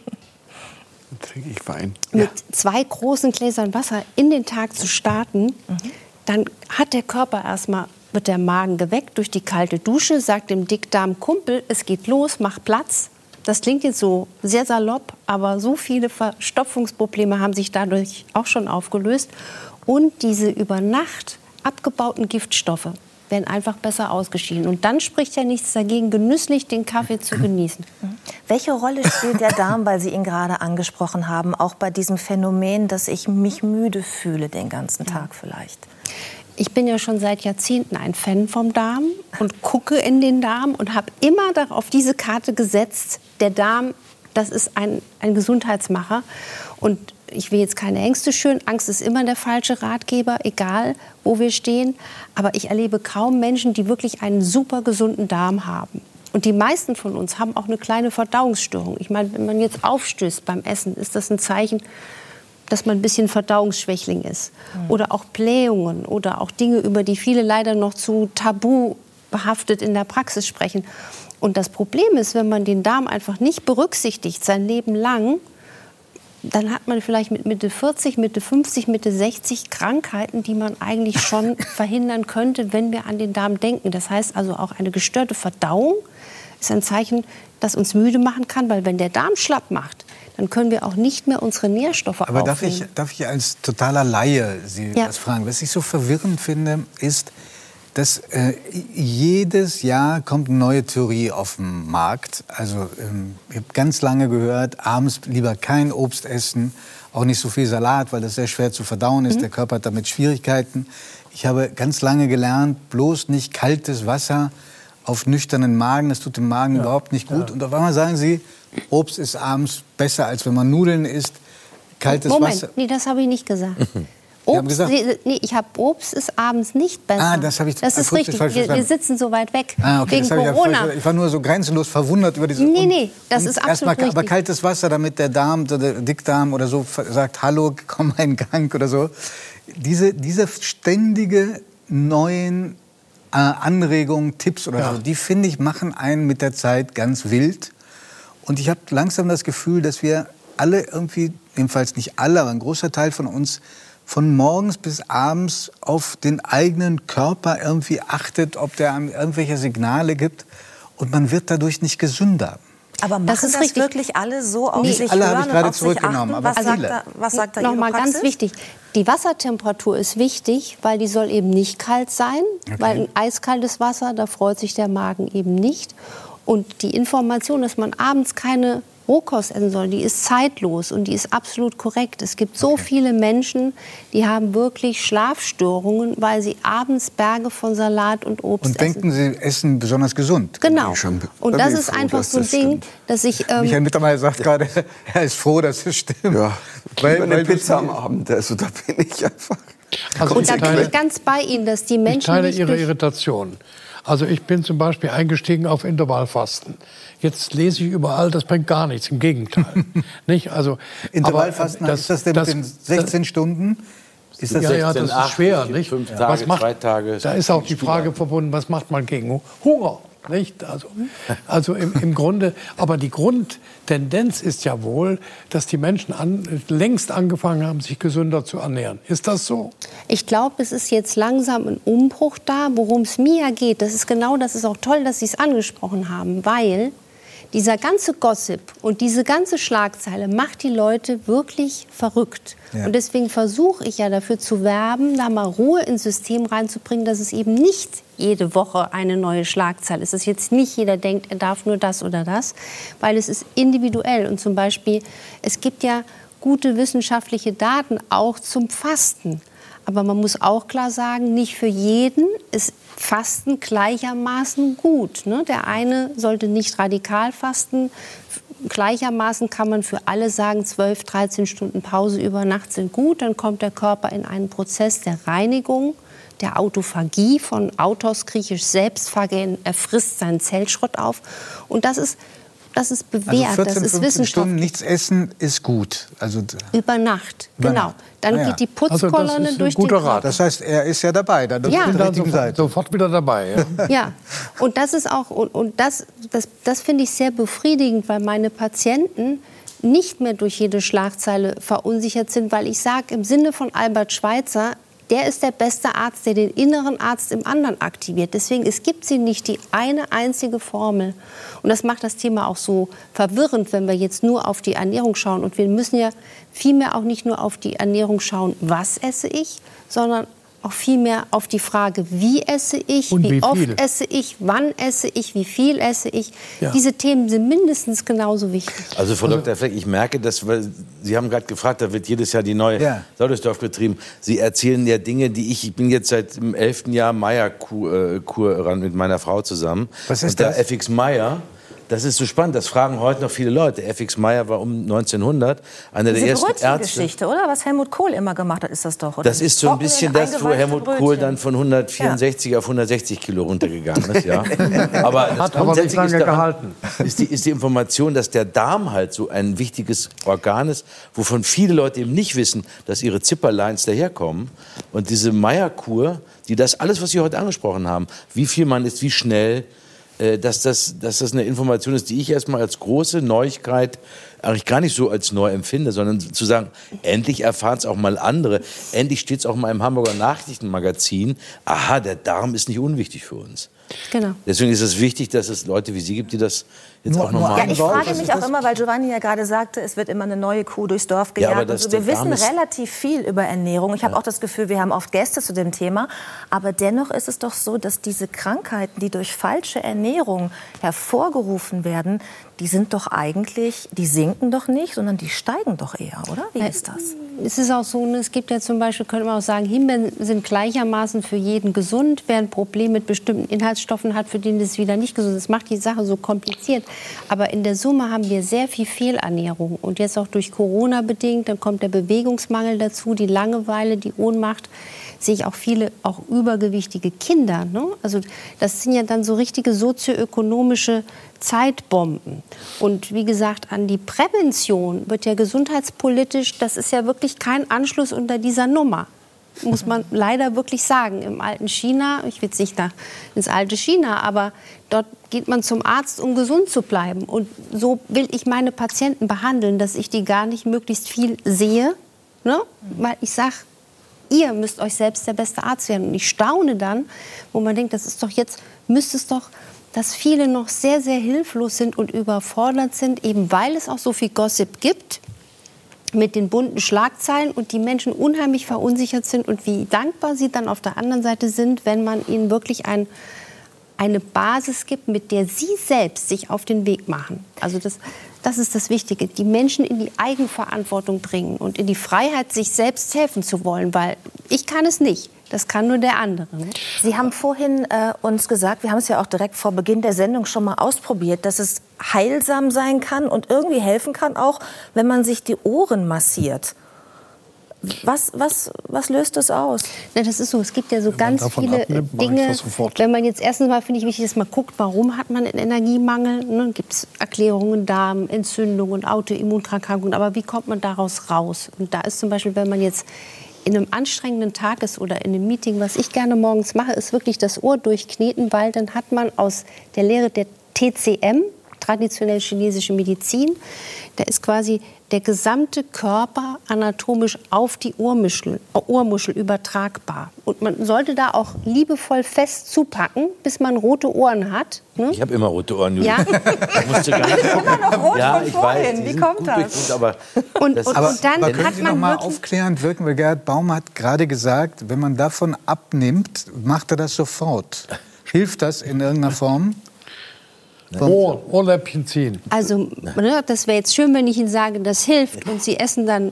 trinke ich Wein. Mit ja. zwei großen Gläsern Wasser in den Tag zu starten, mhm. dann hat der Körper erstmal wird der Magen geweckt durch die kalte Dusche, sagt dem Dickdarm Kumpel, es geht los, mach Platz. Das klingt jetzt so sehr salopp, aber so viele Verstopfungsprobleme haben sich dadurch auch schon aufgelöst. Und diese über Nacht abgebauten Giftstoffe werden einfach besser ausgeschieden. Und dann spricht ja nichts dagegen, genüsslich den Kaffee zu genießen. Welche Rolle spielt der Darm, weil Sie ihn gerade angesprochen haben, auch bei diesem Phänomen, dass ich mich müde fühle den ganzen Tag vielleicht? Ich bin ja schon seit Jahrzehnten ein Fan vom Darm und gucke in den Darm und habe immer auf diese Karte gesetzt, der Darm, das ist ein, ein Gesundheitsmacher. Und ich will jetzt keine Ängste schön. Angst ist immer der falsche Ratgeber, egal wo wir stehen. Aber ich erlebe kaum Menschen, die wirklich einen super gesunden Darm haben. Und die meisten von uns haben auch eine kleine Verdauungsstörung. Ich meine, wenn man jetzt aufstößt beim Essen, ist das ein Zeichen, dass man ein bisschen Verdauungsschwächling ist. Mhm. Oder auch Blähungen oder auch Dinge, über die viele leider noch zu tabu behaftet in der Praxis sprechen. Und das Problem ist, wenn man den Darm einfach nicht berücksichtigt, sein Leben lang, dann hat man vielleicht mit Mitte 40, Mitte 50, Mitte 60 Krankheiten, die man eigentlich schon verhindern könnte, wenn wir an den Darm denken. Das heißt also auch eine gestörte Verdauung ist ein Zeichen, das uns müde machen kann, weil wenn der Darm schlapp macht, dann können wir auch nicht mehr unsere Nährstoffe Aber darf ich, darf ich als totaler Laie Sie ja. das fragen? Was ich so verwirrend finde, ist, dass äh, jedes Jahr kommt eine neue Theorie auf den Markt. Also ähm, ich habe ganz lange gehört, abends lieber kein Obst essen, auch nicht so viel Salat, weil das sehr schwer zu verdauen ist. Mhm. Der Körper hat damit Schwierigkeiten. Ich habe ganz lange gelernt, bloß nicht kaltes Wasser auf nüchternen Magen. Das tut dem Magen ja. überhaupt nicht gut. Ja. Und auf einmal sagen Sie, Obst ist abends besser, als wenn man Nudeln isst. Kaltes Moment, Wasser. nee, das habe ich nicht gesagt. Obst, nee, ich habe Obst ist abends nicht besser. Ah, das habe ich Das ist richtig. Wir, wir, sitzen so weit weg ah, okay, wegen Corona. Ich, ich, war nur so grenzenlos verwundert über diese. Nee, nee, das ist absolut erstmal, richtig. Aber kaltes Wasser, damit der Darm, der Dickdarm oder so sagt, hallo, komm mal in Gang oder so. Diese, diese ständige neuen äh, Anregungen, Tipps oder ja. so, die finde ich machen einen mit der Zeit ganz wild. Und ich habe langsam das Gefühl, dass wir alle irgendwie, jedenfalls nicht alle, aber ein großer Teil von uns von morgens bis abends auf den eigenen Körper irgendwie achtet, ob der einem irgendwelche Signale gibt. Und man wird dadurch nicht gesünder. Aber machen das das, ist richtig. wirklich alle so auf Nee. sich alle habe hören ich und gerade auf sich zurückgenommen, achten? aber was sagt viele. da, was sagt da Nochmal ganz wichtig. Die Wassertemperatur ist wichtig, weil die soll eben nicht kalt sein. Weil ein eiskaltes Wasser, da freut sich der Magen eben nicht. Und die Information, dass man abends keine Rohkost essen soll, die ist zeitlos und die ist absolut korrekt. Es gibt so viele Menschen, die haben wirklich Schlafstörungen, weil sie abends Berge von Salat und Obst Und essen. denken, sie essen besonders gesund. Genau. schon- Und da das ich ist froh, einfach so ein das Ding, stimmt. dass ich... Ähm, Michael Mittermeier sagt gerade, er ist froh, dass es stimmt. Ja, Weil- eine weil Pizza am Abend, also da bin ich einfach. Also und da ich bin teile, ich ganz bei Ihnen, dass die ich Menschen teile nicht Ihre durch Irritation. Also ich bin zum Beispiel eingestiegen auf Intervallfasten. Jetzt lese ich überall, das bringt gar nichts, im Gegenteil. nicht? Also, Intervallfasten, aber, ist das denn mit den 16 Stunden? Ist das ja, ja, das 16, ist 8, schwer, nicht? fünf Tage, zwei Tage, da ist auch die Frage verbunden, was macht man gegen Hunger? Nicht? Also, also im, im Grunde, aber die Grundtendenz ist ja wohl, dass die Menschen an, längst angefangen haben, sich gesünder zu ernähren. Ist das so? Ich glaube, es ist jetzt langsam ein Umbruch da. Worum es mir geht, das ist genau, das ist auch toll, dass Sie es angesprochen haben, weil dieser ganze Gossip und diese ganze Schlagzeile macht die Leute wirklich verrückt. Ja. Und deswegen versuche ich ja dafür zu werben, da mal Ruhe ins System reinzubringen, dass es eben nicht jede Woche eine neue Schlagzeile ist. Dass jetzt nicht jeder denkt, er darf nur das oder das, weil es ist individuell. Und zum Beispiel, es gibt ja gute wissenschaftliche Daten auch zum Fasten. Aber man muss auch klar sagen, nicht für jeden ist Fasten gleichermaßen gut. Ne? Der eine sollte nicht radikal fasten. Gleichermaßen kann man für alle sagen, 12, 13 Stunden Pause über Nacht sind gut. Dann kommt der Körper in einen Prozess der Reinigung, der Autophagie, von Autos griechisch Selbstphagen, er frisst seinen Zellschrott auf. Und das ist, das ist bewährt, Also 14, das ist 15 Stunden nichts essen ist gut. Also, Über Nacht, Über genau. Nacht. Dann Ah ja. geht die Also das Putzkolonne ist ein durch den guter. Rat. das heißt, er ist ja dabei, dann Ja. auf bin der dann richtigen sofort, Seite. sofort wieder dabei. Ja. Ja, und das ist auch, und, und das, das, das finde ich sehr befriedigend, weil meine Patienten nicht mehr durch jede Schlagzeile verunsichert sind, weil ich sage, im Sinne von Albert Schweitzer, der ist der beste Arzt, der den inneren Arzt im anderen aktiviert. Deswegen, es gibt sie nicht die eine einzige Formel. Und das macht das Thema auch so verwirrend, wenn wir jetzt nur auf die Ernährung schauen. Und wir müssen ja vielmehr auch nicht nur auf die Ernährung schauen, was esse ich, sondern auch vielmehr auf die Frage, wie esse ich, wie, wie oft viel. esse ich, wann esse ich, wie viel esse ich. Ja. Diese Themen sind mindestens genauso wichtig. Also Frau Dr. Fleck, ich merke, dass Sie haben gerade gefragt, da wird jedes Jahr die neue Ja. Saudesdorf betrieben. Sie erzählen ja Dinge, die ich, ich bin jetzt seit dem 11. Jahr Meyer-Kur äh, mit meiner Frau zusammen. Was ist Und der das? FX Meyer, das ist so spannend, das fragen heute noch viele Leute. FX Meyer war um 1900 einer der ersten Ärzte. Brötchengeschichte, oder? Was Helmut Kohl immer gemacht hat, ist das doch, oder? Das ist so ein bisschen das, wo Helmut Kohl Brötchen. dann von 164 auf 160 Kilo runtergegangen ist. Ja. Aber das Hat aber nicht lange ist daran- gehalten. Ist die, ist die Information, dass der Darm halt so ein wichtiges Organ ist, wovon viele Leute eben nicht wissen, dass ihre Zipperleins daherkommen. Und diese Meierkur, die das alles, was Sie heute angesprochen haben, wie viel man isst, wie schnell, dass das, dass das eine Information ist, die ich erstmal als große Neuigkeit eigentlich gar nicht so als neu empfinde, sondern zu sagen, endlich erfahren es auch mal andere. Endlich steht es auch mal im Hamburger Nachrichtenmagazin. Aha, der Darm ist nicht unwichtig für uns. Genau. Deswegen ist es wichtig, dass es Leute wie Sie gibt, die das jetzt Nur- auch nochmal Ja, ich frage mich auch das? immer, weil Giovanni ja gerade sagte, es wird immer eine neue Kuh durchs Dorf Ja, gejagt. das- so. Wir wissen relativ viel über Ernährung. Ich habe auch das Gefühl, wir haben oft Gäste zu dem Thema. Aber dennoch ist es doch so, dass diese Krankheiten, die durch falsche Ernährung hervorgerufen werden, die sind doch eigentlich, die sinken doch nicht, sondern die steigen doch eher, oder? Wie ist das? Es ist auch so, es gibt ja zum Beispiel, könnte man auch sagen, Himbeeren sind gleichermaßen für jeden gesund. Wer ein Problem mit bestimmten Inhaltsstoffen hat, für den ist es wieder nicht gesund. Das macht die Sache so kompliziert. Aber in der Summe haben wir sehr viel Fehlernährung. Und jetzt auch durch Corona bedingt, dann kommt der Bewegungsmangel dazu, die Langeweile, die Ohnmacht sehe ich auch viele auch übergewichtige Kinder. Ne? Also das sind ja dann so richtige sozioökonomische Zeitbomben. Und wie gesagt, an die Prävention wird ja gesundheitspolitisch, das ist ja wirklich kein Anschluss unter dieser Nummer. Muss man leider wirklich sagen. Im alten China, ich will jetzt nicht nach, ins alte China, aber dort geht man zum Arzt, um gesund zu bleiben. Und so will ich meine Patienten behandeln, dass ich die gar nicht möglichst viel sehe. Ne? Weil ich sage, ihr müsst euch selbst der beste Arzt werden. Und ich staune dann, wo man denkt, das ist doch jetzt, müsste es doch dass viele noch sehr, sehr hilflos sind und überfordert sind, eben weil es auch so viel Gossip gibt mit den bunten Schlagzeilen und die Menschen unheimlich verunsichert sind und wie dankbar sie dann auf der anderen Seite sind, wenn man ihnen wirklich ein, eine Basis gibt, mit der sie selbst sich auf den Weg machen. Also das, das ist das Wichtige, die Menschen in die Eigenverantwortung bringen und in die Freiheit, sich selbst helfen zu wollen, weil ich kann es nicht. Das kann nur der andere. Ne? Sie haben vorhin äh, uns gesagt, wir haben es ja auch direkt vor Beginn der Sendung schon mal ausprobiert, dass es heilsam sein kann und irgendwie helfen kann, auch wenn man sich die Ohren massiert. Was, was, was löst das aus? Na, das ist so. Es gibt ja so ganz viele abnimmt, Dinge. Wenn man jetzt erstens mal, finde ich wichtig, dass man guckt, warum hat man einen Energiemangel? Ne? Gibt es Erklärungen, Darm, Entzündungen, Autoimmunkrankheiten. Aber wie kommt man daraus raus? Und da ist zum Beispiel, wenn man jetzt in einem anstrengenden Tag ist oder in einem Meeting, was ich gerne morgens mache, ist wirklich das Ohr durchkneten, weil dann hat man aus der Lehre der TCM, traditionell chinesische Medizin, da ist quasi der gesamte Körper anatomisch auf die Ohrmuschel, Ohrmuschel übertragbar. Und man sollte da auch liebevoll fest zupacken, bis man rote Ohren hat. Ne? Ich habe immer rote Ohren. Ja. Ich musste gar nicht immer noch rot ja, von vorhin. weiß. Wie kommt das? Aber und, das und, Aber, und dann aber können hat Sie man noch mal aufklärend wirken, weil Gerhard Baum hat gerade gesagt, wenn man davon abnimmt, macht er das sofort. Hilft das in irgendeiner Form? Ohr, Ohrläppchen ziehen. Also, ne, das wäre jetzt schön, wenn ich Ihnen sage, das hilft und Sie essen dann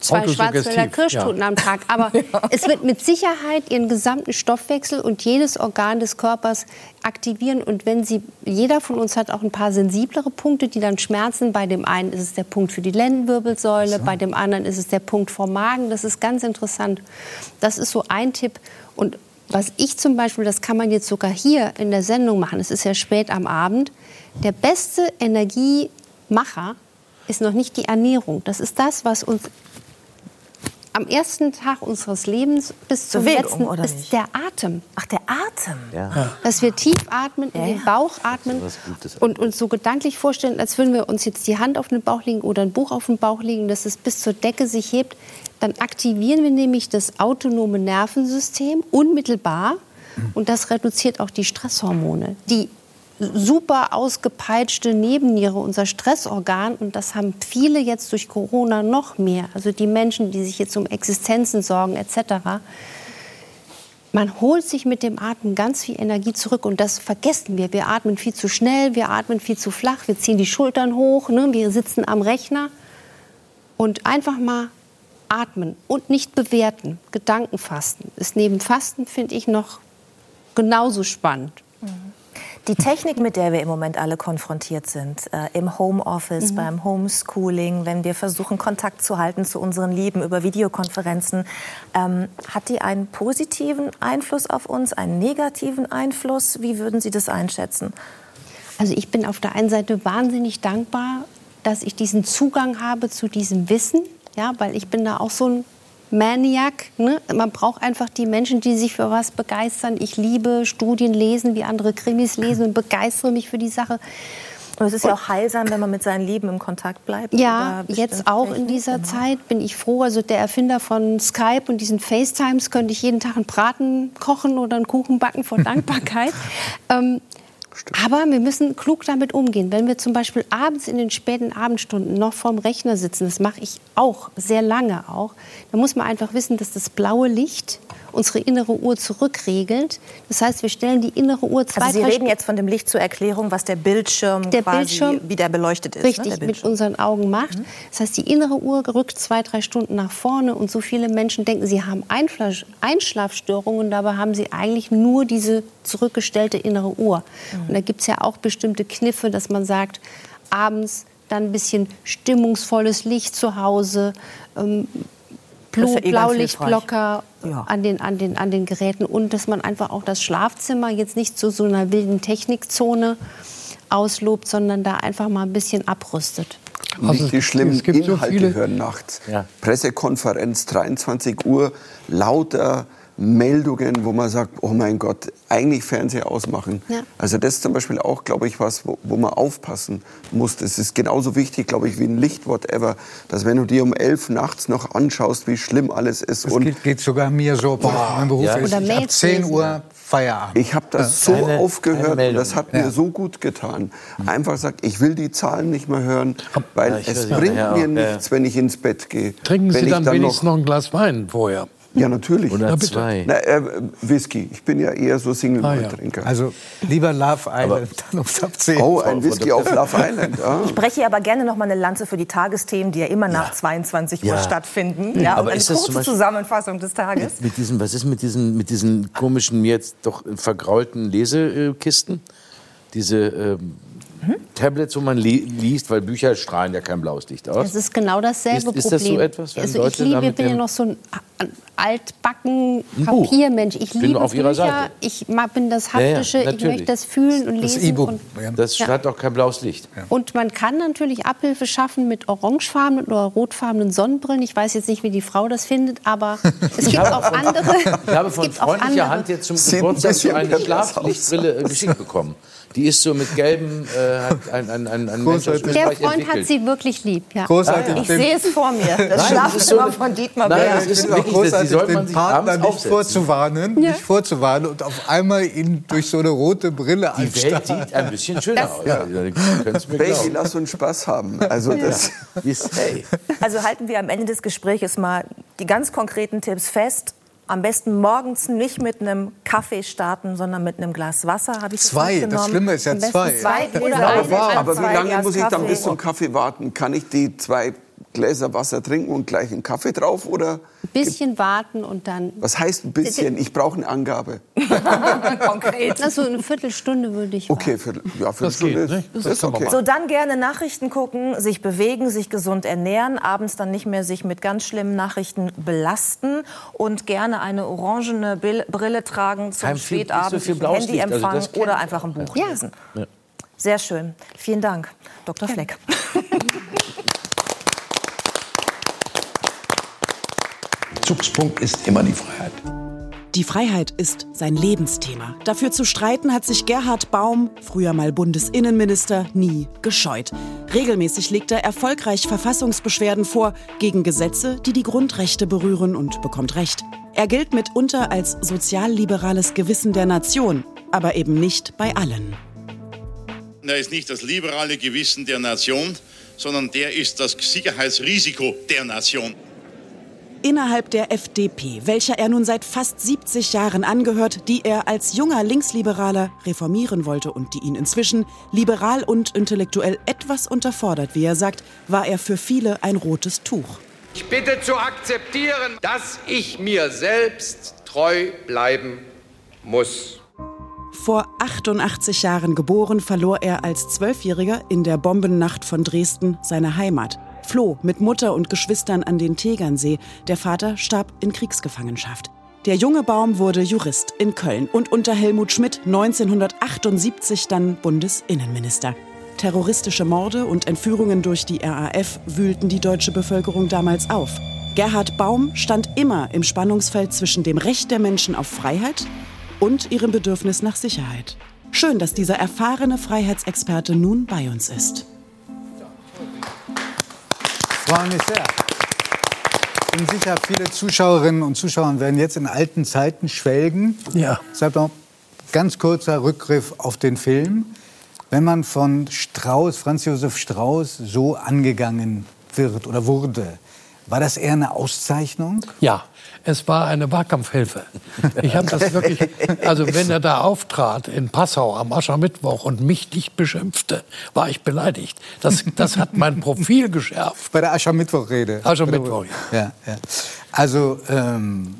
zwei Schwarzwälder Kirschtorten ja. am Tag. Aber es wird mit Sicherheit Ihren gesamten Stoffwechsel und jedes Organ des Körpers aktivieren. Und wenn Sie, jeder von uns hat auch ein paar sensiblere Punkte, die dann schmerzen. Bei dem einen ist es der Punkt für die Lendenwirbelsäule, bei dem anderen ist es der Punkt vom Magen. Das ist ganz interessant. Das ist so ein Tipp. Und was ich zum Beispiel, das kann man jetzt sogar hier in der Sendung machen, es ist ja spät am Abend, der beste Energiemacher ist noch nicht die Ernährung. Das ist das, was uns am ersten Tag unseres Lebens bis zum Bewegung, letzten oder ist nicht? der Atem. Ach, der Atem. Ja. Dass wir tief atmen, in den Bauch atmen und uns so gedanklich vorstellen, als würden wir uns jetzt die Hand auf den Bauch legen oder ein Buch auf den Bauch legen, dass es bis zur Decke sich hebt. Dann aktivieren wir nämlich das autonome Nervensystem unmittelbar und das reduziert auch die Stresshormone. Die super ausgepeitschte Nebenniere, unser Stressorgan, und das haben viele jetzt durch Corona noch mehr. Also die Menschen, die sich jetzt um Existenzen sorgen etc. Man holt sich mit dem Atmen ganz viel Energie zurück und das vergessen wir. Wir atmen viel zu schnell, wir atmen viel zu flach, wir ziehen die Schultern hoch, ne? wir sitzen am Rechner und einfach mal atmen und nicht bewerten. Gedankenfasten ist neben Fasten, finde ich, noch genauso spannend. Die Technik, mit der wir im Moment alle konfrontiert sind, äh, im Homeoffice, Mhm. beim Homeschooling, wenn wir versuchen, Kontakt zu halten zu unseren Lieben über Videokonferenzen, ähm, hat die einen positiven Einfluss auf uns, einen negativen Einfluss? Wie würden Sie das einschätzen? Also ich bin auf der einen Seite wahnsinnig dankbar, dass ich diesen Zugang habe zu diesem Wissen, ja, weil ich bin da auch so ein Maniac. Ne? Man braucht einfach die Menschen, die sich für was begeistern. Ich liebe Studien lesen, wie andere Krimis lesen und begeistere mich für die Sache. Und es ist ja auch heilsam, wenn man mit seinen Lieben im Kontakt bleibt. Ja, jetzt auch in dieser Genau. Zeit bin ich froh. Also der Erfinder von Skype und diesen FaceTimes könnte ich jeden Tag einen Braten kochen oder einen Kuchen backen vor Dankbarkeit. ähm, aber wir müssen klug damit umgehen. Wenn wir zum Beispiel abends in den späten Abendstunden noch vorm Rechner sitzen, das mache ich auch sehr lange auch, dann muss man einfach wissen, dass das blaue Licht unsere innere Uhr zurückregelt. Das heißt, wir stellen die innere Uhr zwei, Also Sie reden jetzt von dem Licht zur Erklärung, was der Bildschirm, Der quasi, Bildschirm- wie der beleuchtet ist. richtig ne? mit unseren Augen macht. Das heißt, die innere Uhr rückt zwei, drei Stunden nach vorne und so viele Menschen denken, sie haben Einfla- Einschlafstörungen, dabei haben sie eigentlich nur diese zurückgestellte innere Uhr. Und da gibt es ja auch bestimmte Kniffe, dass man sagt, abends dann ein bisschen stimmungsvolles Licht zu Hause, ähm, Blu ja eh Blaulichtblocker Ja. an, den, an, den, an den Geräten und dass man einfach auch das Schlafzimmer jetzt nicht zu so einer wilden Technikzone auslobt, sondern da einfach mal ein bisschen abrüstet. Also Nicht die schlimmen es gibt so Inhalte viele- hören nachts. Ja. Pressekonferenz, 23 Uhr, lauter Meldungen, wo man sagt, oh mein Gott, eigentlich Fernseher ausmachen. Ja. Also das ist zum Beispiel auch, glaube ich, was, wo, wo man aufpassen muss. Das ist genauso wichtig, glaube ich, wie ein Licht, whatever, dass wenn du dir um elf nachts noch anschaust, wie schlimm alles ist Das und geht, geht sogar mir so. Boah, mein Beruf Ja. ist, Oder ich ab Mails 10 lesen. Uhr Feierabend. Ich habe das so keine aufgehört und Meldung. das hat mir Ja. so gut getan. Einfach sagt, ich will die Zahlen nicht mehr hören, weil es bringt mir nichts, wenn ich ins Bett gehe. Trinken wenn Sie ich dann, wenigstens noch ein Glas Wein vorher. Ja, natürlich. Oder Na, zwei. Na, äh, Whisky. Ich bin ja eher so Ah, Single-Trinker. Also lieber Love Island, dann ums ab 10. oh, ein Whisky auf Love Island. Ah. Ich breche aber gerne noch mal eine Lanze für die Tagesthemen, die ja immer nach 22 Uhr Ja. stattfinden. Ja, Aber und eine kurze Zusammenfassung des Tages. Mit diesen, was ist mit diesen, mit diesen komischen, mir jetzt doch vergraulten Lesekisten? Diese ähm, Tablets, wo man li liest, weil Bücher strahlen ja kein blaues Licht aus. Es ist genau dasselbe Ist- Problem. ist das so etwas, also ich liebe, damit bin ja noch so ein altbacken. Papiermensch. Ich Bin liebe auf Ihrer Bücher. Seite. Ich mag, bin das Ja, ja, Haptische. ich möchte das fühlen und Das lesen. E-Book. Und, Das Ja. hat doch kein blaues Licht. und man kann natürlich Abhilfe schaffen mit orangefarbenen oder rotfarbenen Sonnenbrillen. Ich weiß jetzt nicht, wie die Frau das findet, aber es gibt auch andere. Ich habe von auch freundlicher. Hand jetzt zum Geburtstag eine. Schlaflichtbrille äh, geschickt bekommen. Die ist so mit gelben, äh, hat ein, ein, ein, ein Mensch aus Der Freund entwickelt. hat sie wirklich lieb. Ja. Großartig. Ich sehe es vor mir. Das das Schlafzimmer so- von Dietmar Nein, Bär. das Ich ist finde auch das- großartig, man den Partner nicht aufsetzen. vorzuwarnen, nicht vorzuwarnen und auf einmal ihn durch so eine rote Brille Die Welt anstarren. sieht ein bisschen schöner aus. Ja. Also, könnt's mir Baby, glauben. lass uns Spaß haben. Also das, Ist, hey. Also halten wir am Ende des Gesprächs mal die ganz konkreten Tipps fest. Am besten morgens nicht mit einem Kaffee starten, sondern mit einem Glas Wasser. Habe ich das Zwei, das? Schlimme ist ja zwei. Zwei Oder Wasser, eine- ein, aber wie lange Glas muss ich dann Kaffee. bis zum Kaffee warten? Kann ich die zwei Gläser Wasser trinken und gleich einen Kaffee drauf? Oder Ein bisschen warten und dann. was heißt ein bisschen? Ich brauche eine Angabe. Konkret. Also eine Viertelstunde würde ich Okay, für, ja, für Das geht, ne? ist, Das ist okay. So, dann gerne Nachrichten gucken, sich bewegen, sich gesund ernähren, abends dann nicht mehr sich mit ganz schlimmen Nachrichten belasten und gerne eine orangene Brille tragen zum Kein so Spätabend, viel blaues Handy also empfangen kennt oder einfach ein Buch Ja. lesen. Ja. Sehr schön. Vielen Dank, Dr. Fleck. Bezugspunkt ist immer die Freiheit. Die Freiheit ist sein Lebensthema. Dafür zu streiten hat sich Gerhard Baum, früher mal Bundesinnenminister, nie gescheut. Regelmäßig legt er erfolgreich Verfassungsbeschwerden vor gegen Gesetze, die die Grundrechte berühren und bekommt Recht. Er gilt mitunter als sozialliberales Gewissen der Nation, aber eben nicht bei allen. Er ist nicht das liberale Gewissen der Nation, sondern der ist das Sicherheitsrisiko der Nation. Innerhalb der FDP, welcher er nun seit fast 70 Jahren angehört, die er als junger Linksliberaler reformieren wollte und die ihn inzwischen liberal und intellektuell etwas unterfordert, wie er sagt, war er für viele ein rotes Tuch. Ich bitte zu akzeptieren, dass ich mir selbst treu bleiben muss. Vor 88 Jahren geboren, verlor er als Zwölfjähriger in der Bombennacht von Dresden seine Heimat. Floh mit Mutter und Geschwistern an den Tegernsee. Der Vater starb in Kriegsgefangenschaft. Der junge Baum wurde Jurist in Köln und unter Helmut Schmidt 1978 dann Bundesinnenminister. Terroristische Morde und Entführungen durch die RAF wühlten die deutsche Bevölkerung damals auf. Gerhard Baum stand immer im Spannungsfeld zwischen dem Recht der Menschen auf Freiheit und ihrem Bedürfnis nach Sicherheit. Schön, dass dieser erfahrene Freiheitsexperte nun bei uns ist. freue mich sehr. Ich bin sicher, viele Zuschauerinnen und Zuschauer werden jetzt in alten Zeiten schwelgen. Ja. Deshalb noch ganz kurzer Rückgriff auf den Film. Wenn man von Strauß, Franz Josef Strauß, so angegangen wird oder wurde, war das eher eine Auszeichnung? Ja, es war eine Wahlkampfhilfe. Ich habe das wirklich, also wenn er da auftrat in Passau am Aschermittwoch und mich nicht beschimpfte, war ich beleidigt. Das, das hat mein Profil geschärft. Bei der Aschermittwoch-Rede. Aschermittwoch, ja. ja. Also ähm,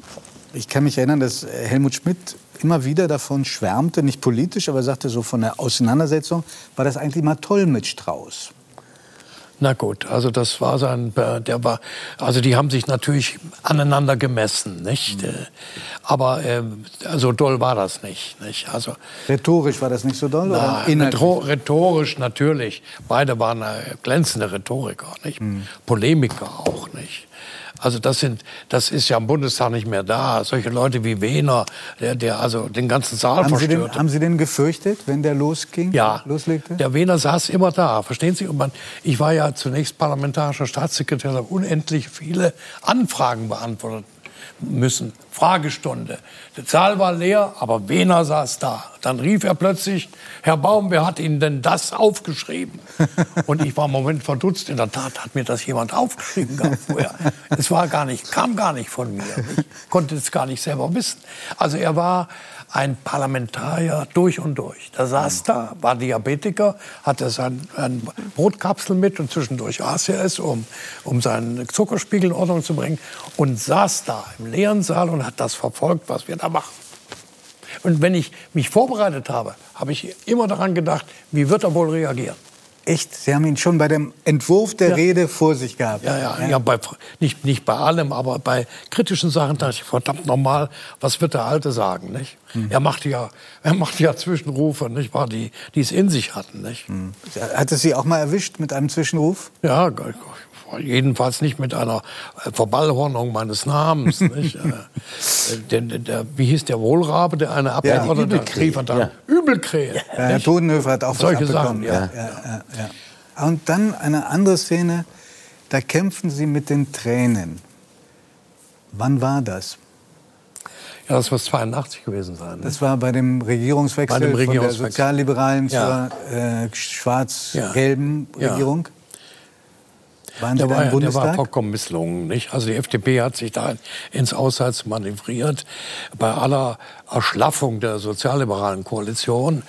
ich kann mich erinnern, dass Helmut Schmidt immer wieder davon schwärmte, nicht politisch, aber sagte so von der Auseinandersetzung, war das eigentlich mal toll mit Strauß. Na gut, also das war sein, äh, der war, also die haben sich natürlich aneinander gemessen, nicht? Äh, Aber äh, so doll war das nicht, nicht? Also Rhetorisch war das nicht so doll? na, rhetorisch natürlich. Beide waren glänzende Rhetoriker, nicht? Polemiker auch nicht. Also das sind, das ist ja im Bundestag nicht mehr da. Solche Leute wie Wehner, der, der also den ganzen Saal Haben Sie, den, verstört. haben Sie den gefürchtet, wenn der losging? Ja, Loslegte? der Wehner saß immer da, verstehen Sie? Und man, ich war ja zunächst parlamentarischer Staatssekretär, habe unendlich viele Anfragen beantwortet müssen Fragestunde. Der Saal war leer, aber Wehner saß da. Dann rief er plötzlich, Herr Baum, wer hat Ihnen denn das aufgeschrieben? Und ich war im Moment verdutzt. In der Tat hat mir das jemand aufgeschrieben gehabt vorher. Es war gar nicht, kam gar nicht von mir. Ich konnte es gar nicht selber wissen. Also er war ein Parlamentarier durch und durch. Der saß da, war Diabetiker, hatte seine Brotkapsel mit und zwischendurch aß er es, um, um seinen Zuckerspiegel in Ordnung zu bringen und saß da im leeren Saal und hat das verfolgt, was wir da machen. Und wenn ich mich vorbereitet habe, habe ich immer daran gedacht, wie wird er wohl reagieren? Echt? Sie haben ihn schon bei dem Entwurf der Ja. Rede vor sich gehabt? Ja, ja, ja. bei, nicht, nicht bei allem, aber bei kritischen Sachen dachte ich, verdammt nochmal, was wird der Alte sagen, nicht? Er machte ja, er machte ja Zwischenrufe, nicht wahr, die, die es in sich hatten, nicht? Hat es Sie auch mal erwischt mit einem Zwischenruf? Ja, jedenfalls nicht mit einer äh, Verballhornung meines Namens? Äh, denn, denn der, wie hieß der Wohlrabe, der eine Abgeordnete rief und dann, ja. Übelkrähe. Ja, Herr? Todenhöfer hat auch was Solche abbekommen. Sachen, ja. Ja, ja, ja. Und dann eine andere Szene, da kämpfen Sie mit den Tränen. Wann war das? Ja, das muss 82 gewesen sein. ne? Das war bei dem Regierungswechsel, Bei dem von Regierungswechsel. der sozialliberalen Ja. zur äh, schwarz-gelben Ja. Regierung. Waren Sie Der da war, im ja- der war Bundestag? vollkommen misslungen. Nicht? Also die FDP hat sich da ins Ausseits manövriert. Bei aller Erschlaffung der sozialliberalen Koalition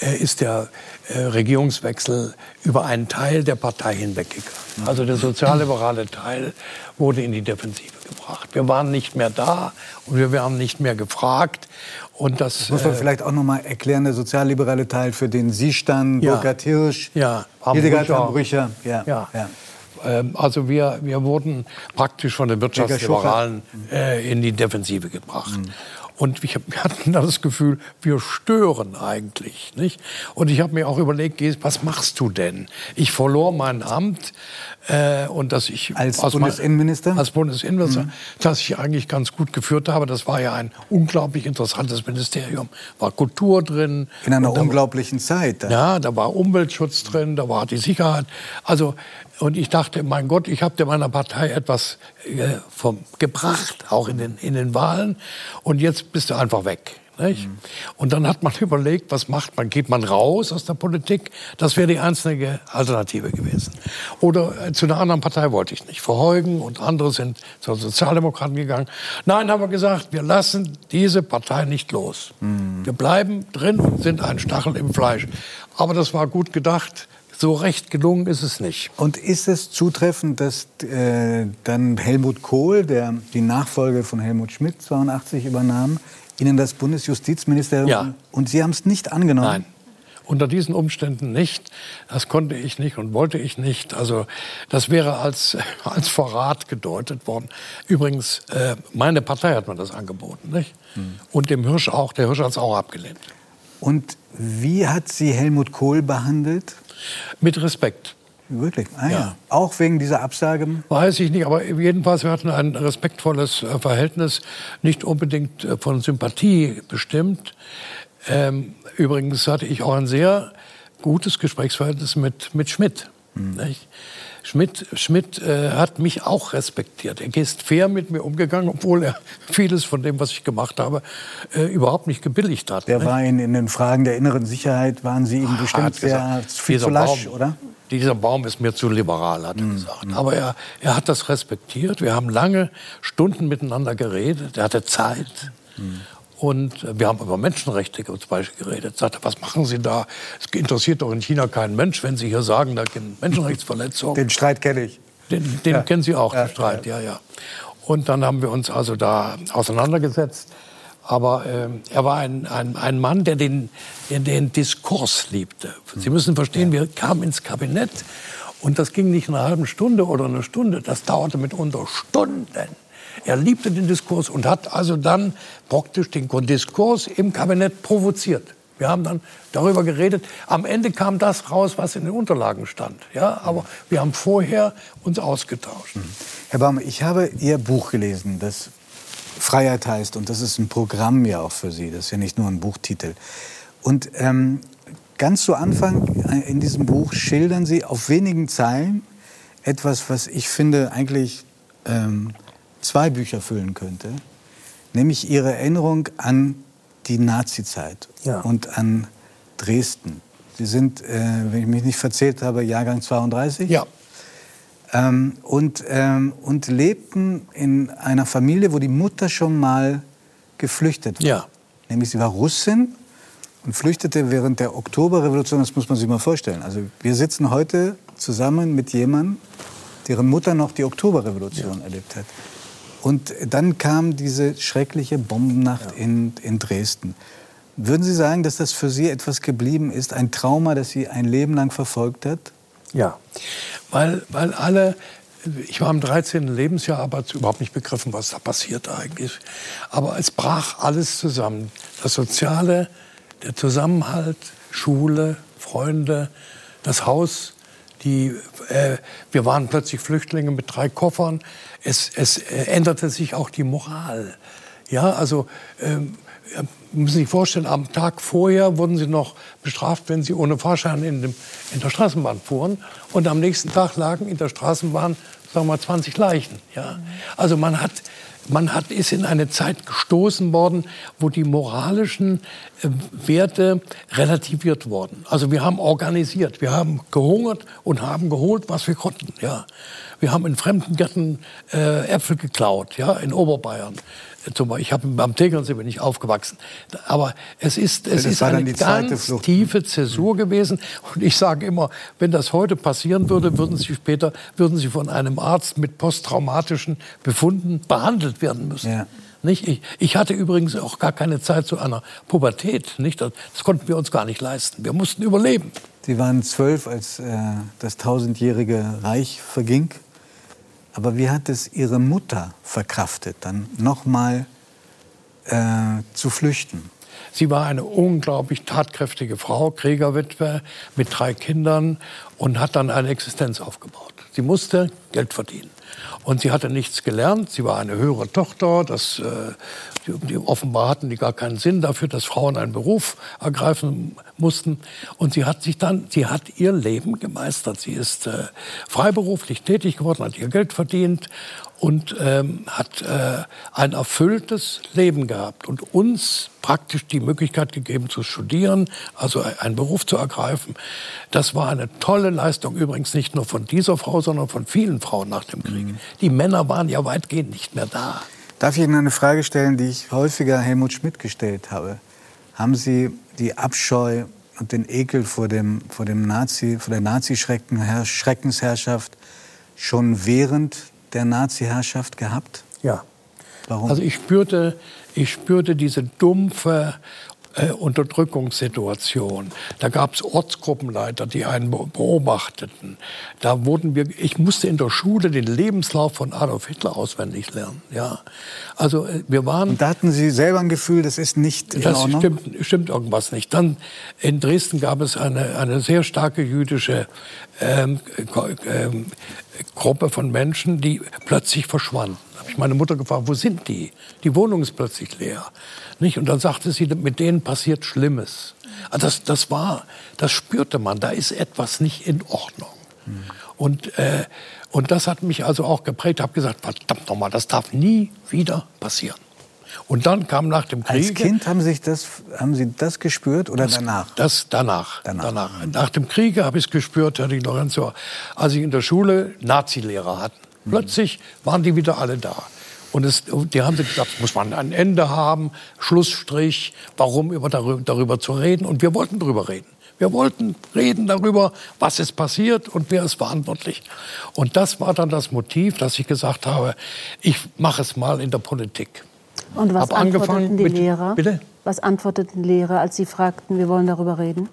äh, ist der äh, Regierungswechsel über einen Teil der Partei hinweggegangen. Also der sozialliberale Teil wurde in die Defensive gebracht. Wir waren nicht mehr da und wir waren nicht mehr gefragt. Und das, Das muss man äh, vielleicht auch noch mal erklären, der sozialliberale Teil, für den Sie standen, Ja. Burkhard Hirsch, Ja, Hildegard Brücher. Ja. Ja. Ja. Ähm, Also wir, wir wurden praktisch von den Wirtschaftsliberalen äh, in die Defensive gebracht. Und ich hab, wir hatten da das Gefühl, wir stören eigentlich. Nicht? Und ich habe mir auch überlegt, was machst du denn? Ich verlor mein Amt äh, und dass ich Als Bundesinnenminister? als Bundesinnenminister, Mhm. das ich eigentlich ganz gut geführt habe. Das war ja ein unglaublich interessantes Ministerium. War Kultur drin. In einer Und unglaublichen Zeit. dann. ja, da war Umweltschutz drin, da war die Sicherheit. Also, und ich dachte, mein Gott, ich habe meiner Partei etwas äh, vom, gebracht, auch in den, in den Wahlen. Und jetzt bist du einfach weg. Nicht? Und dann hat man überlegt, was macht man? Geht man raus aus der Politik? Das wäre die einzige Alternative gewesen. Oder äh, zu einer anderen Partei wollte ich nicht. Verheugen und andere sind zu den Sozialdemokraten gegangen. Nein, haben wir gesagt, wir lassen diese Partei nicht los. Wir bleiben drin und sind ein Stachel im Fleisch. Aber das war gut gedacht. So recht gelungen ist es nicht. Und ist es zutreffend, dass äh, dann Helmut Kohl, der die Nachfolge von Helmut Schmidt 82 übernahm, Ihnen das Bundesjustizministerium Ja. und Sie haben es nicht angenommen? Nein. Unter diesen Umständen nicht. Das konnte ich nicht und wollte ich nicht. Also das wäre als, als Verrat gedeutet worden. Übrigens, äh, meine Partei hat mir das angeboten. Nicht? Und dem Hirsch auch. Der Hirsch hat es auch abgelehnt. Und wie hat Sie Helmut Kohl behandelt? Mit Respekt. Wirklich? Ah, ja. Ja. Auch wegen dieser Absage? Weiß ich nicht, aber jedenfalls, wir hatten ein respektvolles äh, Verhältnis, nicht unbedingt äh, von Sympathie bestimmt. Ähm, übrigens hatte ich auch ein sehr gutes Gesprächsverhältnis mit, mit Schmidt. Nicht? Schmidt, Schmidt äh, hat mich auch respektiert. Er ist fair mit mir umgegangen, obwohl er vieles von dem, was ich gemacht habe, äh, überhaupt nicht gebilligt hat. Der nicht? war Ihnen in den Fragen der inneren Sicherheit, waren Sie ihm Er bestimmt sehr viel zu lasch, Baum, oder? Dieser Baum ist mir zu liberal, hat er Mhm. gesagt. Aber er, er hat das respektiert. Wir haben lange Stunden miteinander geredet. Er hatte Zeit. Mhm. Und äh, wir haben über Menschenrechte zum Beispiel geredet. Er sagte, was machen Sie da? Es interessiert doch in China keinen Mensch, wenn Sie hier sagen, da gibt Menschenrechtsverletzungen. Den Streit kenne ich. Den, den Ja. kennen Sie auch, Ja, den Streit, ja, ja. Und dann haben wir uns also da auseinandergesetzt. Aber ähm, er war ein, ein, ein Mann, der den, der den Diskurs liebte. Sie müssen verstehen, wir kamen ins Kabinett und das ging nicht eine halbe Stunde oder eine Stunde, das dauerte mitunter Stunden. Er liebte den Diskurs und hat also dann praktisch den Diskurs im Kabinett provoziert. Wir haben dann darüber geredet. Am Ende kam das raus, was in den Unterlagen stand. Ja, aber wir haben vorher uns ausgetauscht. Herr Baum, ich habe Ihr Buch gelesen, das Freiheit heißt. Und das ist ein Programm ja auch für Sie. Das ist ja nicht nur ein Buchtitel. Und ähm, ganz zu Anfang in diesem Buch schildern Sie auf wenigen Zeilen etwas, was ich finde eigentlich ähm, zwei Bücher füllen könnte. nämlich ihre Erinnerung an die Nazizeit Ja. und an Dresden. Sie sind, äh, wenn ich mich nicht verzählt habe, Jahrgang 32? Ja. Ähm, und, ähm, und lebten in einer Familie, wo die Mutter schon mal geflüchtet war. Ja. Nämlich sie war Russin und flüchtete während der Oktoberrevolution. Das muss man sich mal vorstellen. Also wir sitzen heute zusammen mit jemandem, deren Mutter noch die Oktoberrevolution erlebt hat. Und dann kam diese schreckliche Bombennacht in, in Dresden. Würden Sie sagen, dass das für Sie etwas geblieben ist, ein Trauma, das Sie ein Leben lang verfolgt hat? Ja, weil, weil alle, ich war im 13. Lebensjahr, aber überhaupt nicht begriffen, was da passiert eigentlich. Aber es brach alles zusammen. Das Soziale, der Zusammenhalt, Schule, Freunde, das Haus. Die, äh, wir waren plötzlich Flüchtlinge mit drei Koffern. Es, es äh, änderte sich auch die Moral. Ja, also ähm, müssen Sie sich vorstellen, am Tag vorher wurden Sie noch bestraft, wenn Sie ohne Fahrschein in, dem, in der Straßenbahn fuhren. Und am nächsten Tag lagen in der Straßenbahn, sagen wir mal, 20 Leichen. Ja? Also man hat, man hat, ist in eine Zeit gestoßen worden, wo die moralischen äh, Werte relativiert wurden. Also wir haben organisiert, wir haben gehungert und haben geholt, was wir konnten. Ja. Wir haben in fremden Gärten äh, Äpfel geklaut, ja, in Oberbayern. Zum Beispiel, ich habe am Tegernsee bin ich aufgewachsen. Aber es ist, es Das ist eine ganz Flucht. tiefe Zäsur gewesen. Und ich sage immer, wenn das heute passieren würde, würden Sie später würden Sie von einem Arzt mit posttraumatischen Befunden behandelt werden müssen. Nicht? Ich, ich hatte übrigens auch gar keine Zeit zu einer Pubertät. Nicht? Das, das konnten wir uns gar nicht leisten. Wir mussten überleben. Sie waren zwölf, als äh, das tausendjährige Reich verging. Aber wie hat es Ihre Mutter verkraftet, dann nochmal äh, zu flüchten? Sie war eine unglaublich tatkräftige Frau, Kriegerwitwe mit drei Kindern und hat dann eine Existenz aufgebaut. Sie musste Geld verdienen. Und sie hatte nichts gelernt. Sie war eine höhere Tochter. Das, äh, die, die, offenbar hatten die gar keinen Sinn dafür, dass Frauen einen Beruf ergreifen mussten. Und sie hat sich dann, sie hat ihr Leben gemeistert. Sie ist äh, freiberuflich tätig geworden, hat ihr Geld verdient und ähm, hat äh, ein erfülltes Leben gehabt und uns praktisch die Möglichkeit gegeben zu studieren, also einen Beruf zu ergreifen. Das war eine tolle Leistung, übrigens nicht nur von dieser Frau, sondern von vielen Frauen nach dem Krieg. Die Männer waren ja weitgehend nicht mehr da. Darf ich Ihnen eine Frage stellen, die ich häufiger Helmut Schmidt gestellt habe? Haben Sie die Abscheu und den Ekel vor, dem, vor, dem Nazi, vor der Nazi-Schreckensherrschaft schon während der Nazi-Herrschaft gehabt? Ja. Warum? Also ich spürte, ich spürte diese dumpfe äh, Unterdrückungssituation. Da gab es Ortsgruppenleiter, die einen be- beobachteten. Da wurden wir, ich musste in der Schule den Lebenslauf von Adolf Hitler auswendig lernen. Ja, also äh, wir waren. Und da hatten Sie selber ein Gefühl, das ist nicht in Das Ordnung? stimmt, stimmt irgendwas nicht. Dann in Dresden gab es eine, eine sehr starke jüdische ähm, ähm, Gruppe von Menschen, die plötzlich verschwanden. Habe ich meine Mutter gefragt, wo sind die? Die Wohnung ist plötzlich leer. Nicht? Und dann sagte sie, mit denen passiert Schlimmes. Also das, das war, das spürte man, da ist etwas nicht in Ordnung. Und, äh, und das hat mich also auch geprägt. Ich habe gesagt, verdammt nochmal, das darf nie wieder passieren. Und dann kam nach dem Krieg... Als Kind haben, sich das, haben Sie das gespürt oder Das- danach? Das danach. danach. Nach dem Kriege habe ich es gespürt, Herr Di Lorenzo, als ich in der Schule Nazi-Lehrer hatten. Plötzlich waren die wieder alle da. Und es, die haben gesagt, muss man ein Ende haben, Schlussstrich, warum über darüber, darüber zu reden. Und wir wollten darüber reden. Wir wollten reden darüber, was ist passiert und wer ist verantwortlich. Und das war dann das Motiv, dass ich gesagt habe, ich mache es mal in der Politik. Und was Hab antworteten die mit- Lehrer? Bitte? Was antworteten Lehrer, als sie fragten, wir wollen darüber reden?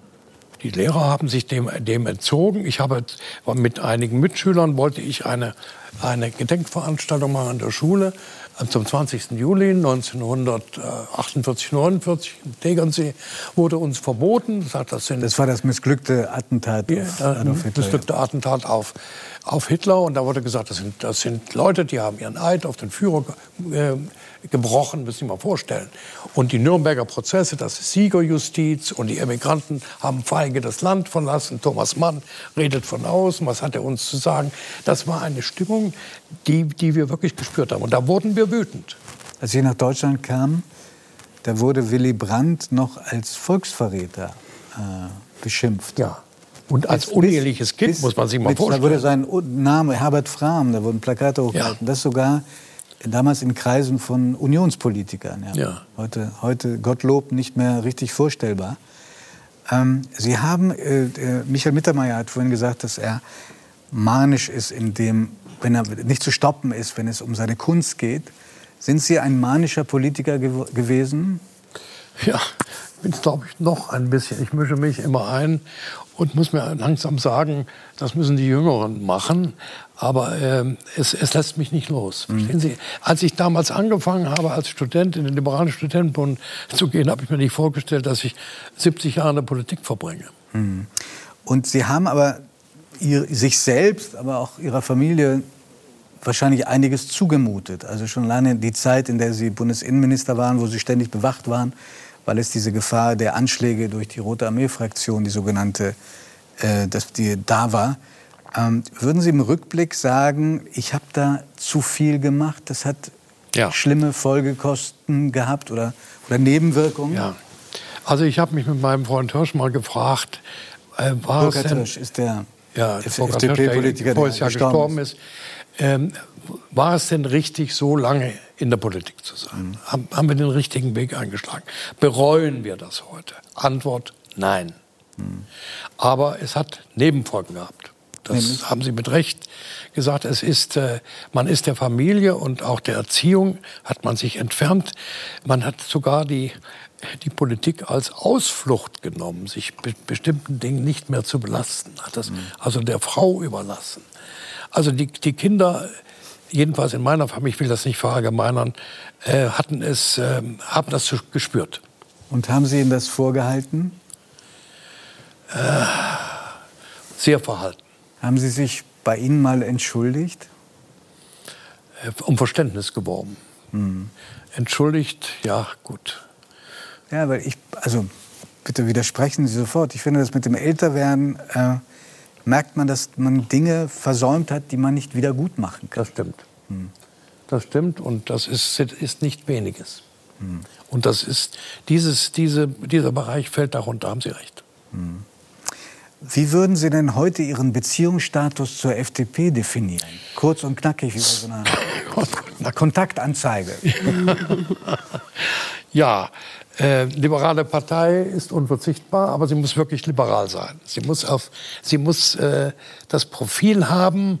Die Lehrer haben sich dem, dem entzogen. Ich habe mit einigen Mitschülern wollte ich eine, eine Gedenkveranstaltung machen an der Schule äh, zum 20. Juli 1948, 49 im Tegernsee wurde uns verboten. Das, hat, das, Das war das missglückte Attentat auf ja, Adolf Hitler. das glückte Attentat auf, auf Hitler. Und da wurde gesagt, das sind, das sind Leute, die haben ihren Eid auf den Führer äh, gebrochen, müssen Sie sich mal vorstellen. Und die Nürnberger Prozesse, das ist Siegerjustiz und die Emigranten haben feige das Land verlassen. Thomas Mann redet von außen, was hat er uns zu sagen? Das war eine Stimmung, die, die wir wirklich gespürt haben. Und da wurden wir wütend. Als ich nach Deutschland kam, da wurde Willy Brandt noch als Volksverräter äh, beschimpft. Ja. Und als uneheliches Kind, muss man sich mal mit, vorstellen. Da wurde sein Name Herbert Frahm, da wurden Plakate hochgehalten. Das sogar damals in Kreisen von Unionspolitikern. Ja. Ja. Heute, heute, Gottlob, nicht mehr richtig vorstellbar. Ähm, Sie haben, äh, äh, Michael Mittermeier hat vorhin gesagt, dass er manisch ist, in dem, wenn er nicht zu stoppen ist, wenn es um seine Kunst geht. Sind Sie ein manischer Politiker gew gewesen? Ja, ich bin glaube ich noch ein bisschen. Ich mische mich immer ein und muss mir langsam sagen, das müssen die Jüngeren machen. Aber ähm, es, es lässt mich nicht los. Verstehen Sie? Als ich damals angefangen habe, als Student in den liberalen Studentenbund zu gehen, habe ich mir nicht vorgestellt, dass ich 70 Jahre in der Politik verbringe. Mhm. Und Sie haben aber ihr, sich selbst, aber auch Ihrer Familie wahrscheinlich einiges zugemutet. Also schon lange die Zeit, in der Sie Bundesinnenminister waren, wo Sie ständig bewacht waren, weil es diese Gefahr der Anschläge durch die Rote Armee-Fraktion, die sogenannte, äh, dass die da war. Ähm, würden Sie im Rückblick sagen, ich habe da zu viel gemacht, das hat Ja. schlimme Folgekosten gehabt oder, oder Nebenwirkungen? Ja. Also ich habe mich mit meinem Freund Hirsch mal gefragt, äh, war es Burkhard denn, Hirsch ist der ja, FDP-Politiker, der der Jahr gestorben gestorben ist. Ähm, war es denn richtig, so lange in der Politik zu Mhm. sein? Haben, haben wir den richtigen Weg eingeschlagen? Bereuen wir das heute? Antwort, nein. Mhm. Aber es hat Nebenfolgen gehabt. Das Nämlich? haben Sie mit Recht gesagt. Es ist, äh, man ist der Familie und auch der Erziehung hat man sich entfernt. Man hat sogar die, die Politik als Ausflucht genommen, sich be bestimmten Dingen nicht mehr zu belasten. Hat das also der Frau überlassen. Also die, die Kinder, jedenfalls in meiner Familie, ich will das nicht verallgemeinern, äh, hatten es, ähm, haben das gespürt. Und haben Sie Ihnen das vorgehalten? Äh, sehr verhalten. Haben Sie sich bei Ihnen mal entschuldigt? Äh, um Verständnis geworben. Hm. Entschuldigt, ja, gut. Ja, weil ich, also bitte widersprechen Sie sofort. Ich finde, dass mit dem Älterwerden äh, merkt man, dass man Dinge versäumt hat, die man nicht wieder gut machen kann. Das stimmt. Das stimmt und das ist, ist nicht weniges. Und das ist, dieses, diese, dieser Bereich fällt darunter, haben Sie recht. Wie würden Sie denn heute Ihren Beziehungsstatus zur FDP definieren? Kurz und knackig, wie bei so einer, einer Kontaktanzeige. Ja, äh, liberale Partei ist unverzichtbar, aber sie muss wirklich liberal sein. Sie muss, auf, sie muss äh, das Profil haben,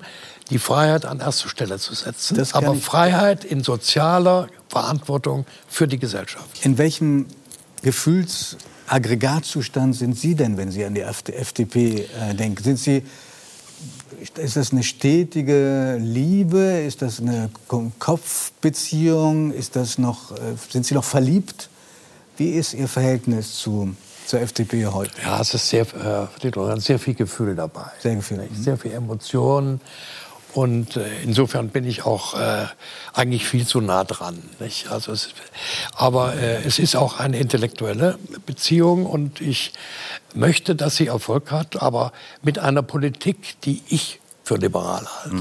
die Freiheit an erste Stelle zu setzen, aber Freiheit in sozialer Verantwortung für die Gesellschaft. In welchem Gefühlsaggregatzustand sind Sie denn, wenn Sie an die FD FDP äh, denken? Sind Sie, ist das eine stetige Liebe? Ist das eine Ko- Kopfbeziehung? Ist das noch, äh, sind Sie noch verliebt? Wie ist Ihr Verhältnis zu, zur FDP heute? Ja, es ist sehr, äh, sehr viel Gefühl dabei. Sehr Gefühl. Nicht? Sehr viel Emotionen. Und äh, insofern bin ich auch äh, eigentlich viel zu nah dran. Nicht? Also es, aber äh, es ist auch eine intellektuelle Beziehung und ich möchte, dass sie Erfolg hat, aber mit einer Politik, die ich für liberal halte.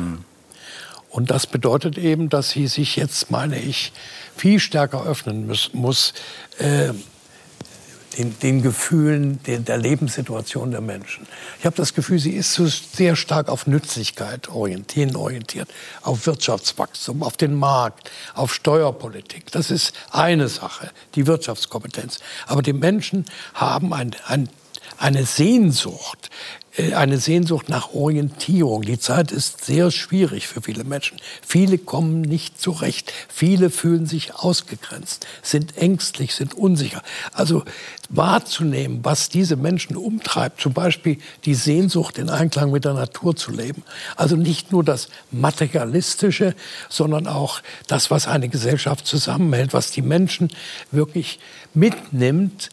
Und das bedeutet eben, dass sie sich jetzt, meine ich, viel stärker öffnen muss, muss äh, den, den Gefühlen der, der Lebenssituation der Menschen. Ich habe das Gefühl, sie ist so sehr stark auf Nützlichkeit orientiert, orientiert, auf Wirtschaftswachstum, auf den Markt, auf Steuerpolitik. Das ist eine Sache, die Wirtschaftskompetenz. Aber die Menschen haben ein, ein, eine Sehnsucht, eine Sehnsucht nach Orientierung. Die Zeit ist sehr schwierig für viele Menschen. Viele kommen nicht zurecht. Viele fühlen sich ausgegrenzt, sind ängstlich, sind unsicher. Also wahrzunehmen, was diese Menschen umtreibt, zum Beispiel die Sehnsucht, in Einklang mit der Natur zu leben. Also nicht nur das Materialistische, sondern auch das, was eine Gesellschaft zusammenhält, was die Menschen wirklich mitnimmt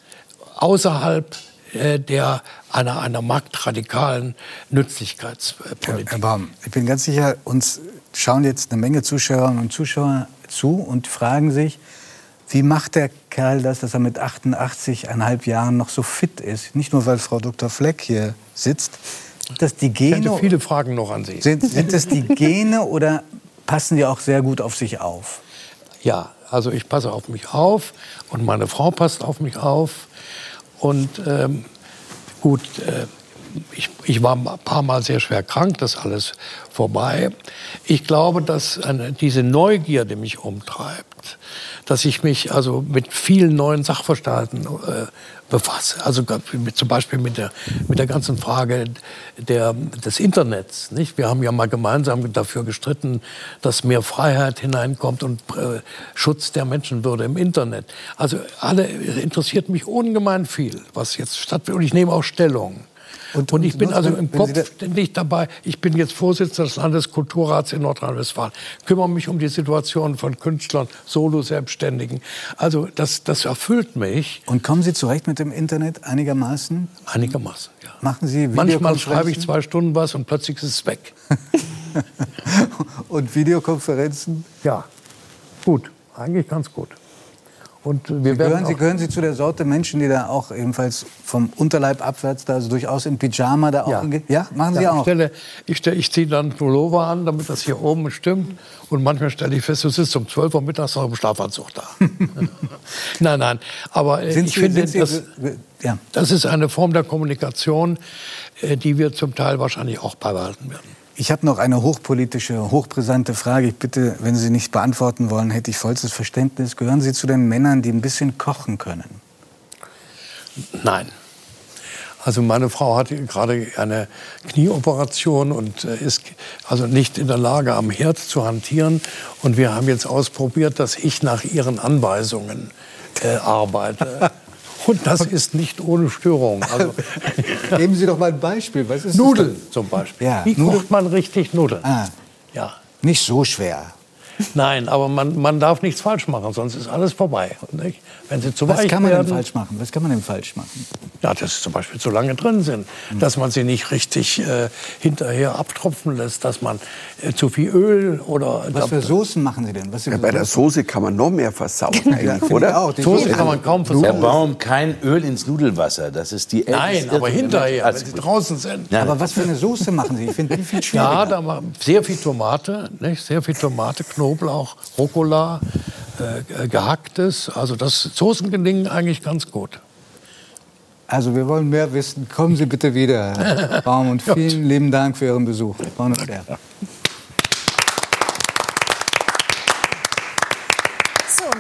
außerhalb äh, der einer, einer marktradikalen Nützlichkeitspolitik. Herr Baum, ich bin ganz sicher, uns schauen jetzt eine Menge Zuschauerinnen und Zuschauer zu und fragen sich, wie macht der Kerl das, dass er mit 88,5 Jahren noch so fit ist? Nicht nur, weil Frau Dr. Fleck hier sitzt. Sind das die Ich Gene? hätte viele Fragen noch an Sie. Sind, sind das die Gene oder passen die auch sehr gut auf sich auf? Ja, Also ich passe auf mich auf und meine Frau passt auf mich auf. Und ähm, gut, äh, ich, ich, war ein paar Mal sehr schwer krank, das alles vorbei. Ich glaube, dass diese Neugierde mich umtreibt, dass ich mich also mit vielen neuen Sachverhalten äh, befasse. Also mit, zum Beispiel mit der, mit der ganzen Frage der, des Internets. Nicht? Wir haben ja mal gemeinsam dafür gestritten, dass mehr Freiheit hineinkommt und äh, Schutz der Menschenwürde im Internet. Also alle interessiert mich ungemein viel, was jetzt stattfindet. Und ich nehme auch Stellung. Und, und, ich bin also im Kopf ständig dabei. Ich bin jetzt Vorsitzender des Landeskulturrats in Nordrhein-Westfalen. Kümmere mich um die Situation von Künstlern, Solo-Selbstständigen. Also das, das erfüllt mich. Und kommen Sie zurecht mit dem Internet einigermaßen? Einigermaßen, ja. Machen Sie Manchmal schreibe ich zwei Stunden was und plötzlich ist es weg. und Videokonferenzen? Ja, gut. Eigentlich ganz gut. Und wir Sie, gehören, Sie gehören Sie zu der Sorte Menschen, die da auch ebenfalls vom Unterleib abwärts, da also durchaus im Pyjama da auch ja. Ja, machen Sie ja, auch. Ich, stelle, ich, stelle, ich ziehe dann Pullover an, damit das hier oben stimmt. Und manchmal stelle ich fest, du sitzt um 12 Uhr mittags noch im Schlafanzug da. nein, nein. Aber äh, sind ich Sie, finde, Sie, das, ja. das ist eine Form der Kommunikation, äh, die wir zum Teil wahrscheinlich auch beibehalten werden. Ich habe noch eine hochpolitische, hochbrisante Frage. Ich bitte, wenn Sie nicht beantworten wollen, hätte ich vollstes Verständnis. Gehören Sie zu den Männern, die ein bisschen kochen können? Nein. Also meine Frau hat gerade eine Knieoperation und äh, ist also nicht in der Lage, am Herd zu hantieren. Und wir haben jetzt ausprobiert, dass ich nach ihren Anweisungen äh, arbeite. Und das ist nicht ohne Störung. Also, Geben Sie doch mal ein Beispiel. Was ist Nudeln zum Beispiel. Ja, Wie Nudeln. kocht man richtig Nudeln? Ah, Ja. nicht so schwer. Nein, aber man, man darf nichts falsch machen, sonst ist alles vorbei. Nicht? Wenn sie zu Was weich kann man werden, denn falsch machen? Was kann man denn falsch machen? Ja, dass sie zum Beispiel zu lange drin sind, dass man sie nicht richtig äh, hinterher abtropfen lässt, dass man äh, zu viel Öl oder... Was für Soßen machen Sie denn? Was Ja, bei der Soße kann man noch mehr versauen, Ja, finde oder? auch. Die Soße kann man kaum versauen. Baum, kein Öl ins Nudelwasser. Das ist die Nein, aber der hinterher, wenn sie draußen sind. Ja. Aber was für eine Soße machen Sie? Ich finde die viel schwieriger. Ja, da war sehr viel Tomate, nicht? sehr viel Tomate, Knoblauch, Rucola, äh, gehacktes. Also das Soßen gelingen eigentlich ganz gut. Also wir wollen mehr wissen. Kommen Sie bitte wieder, Herr Baum. Und vielen lieben Dank für Ihren Besuch.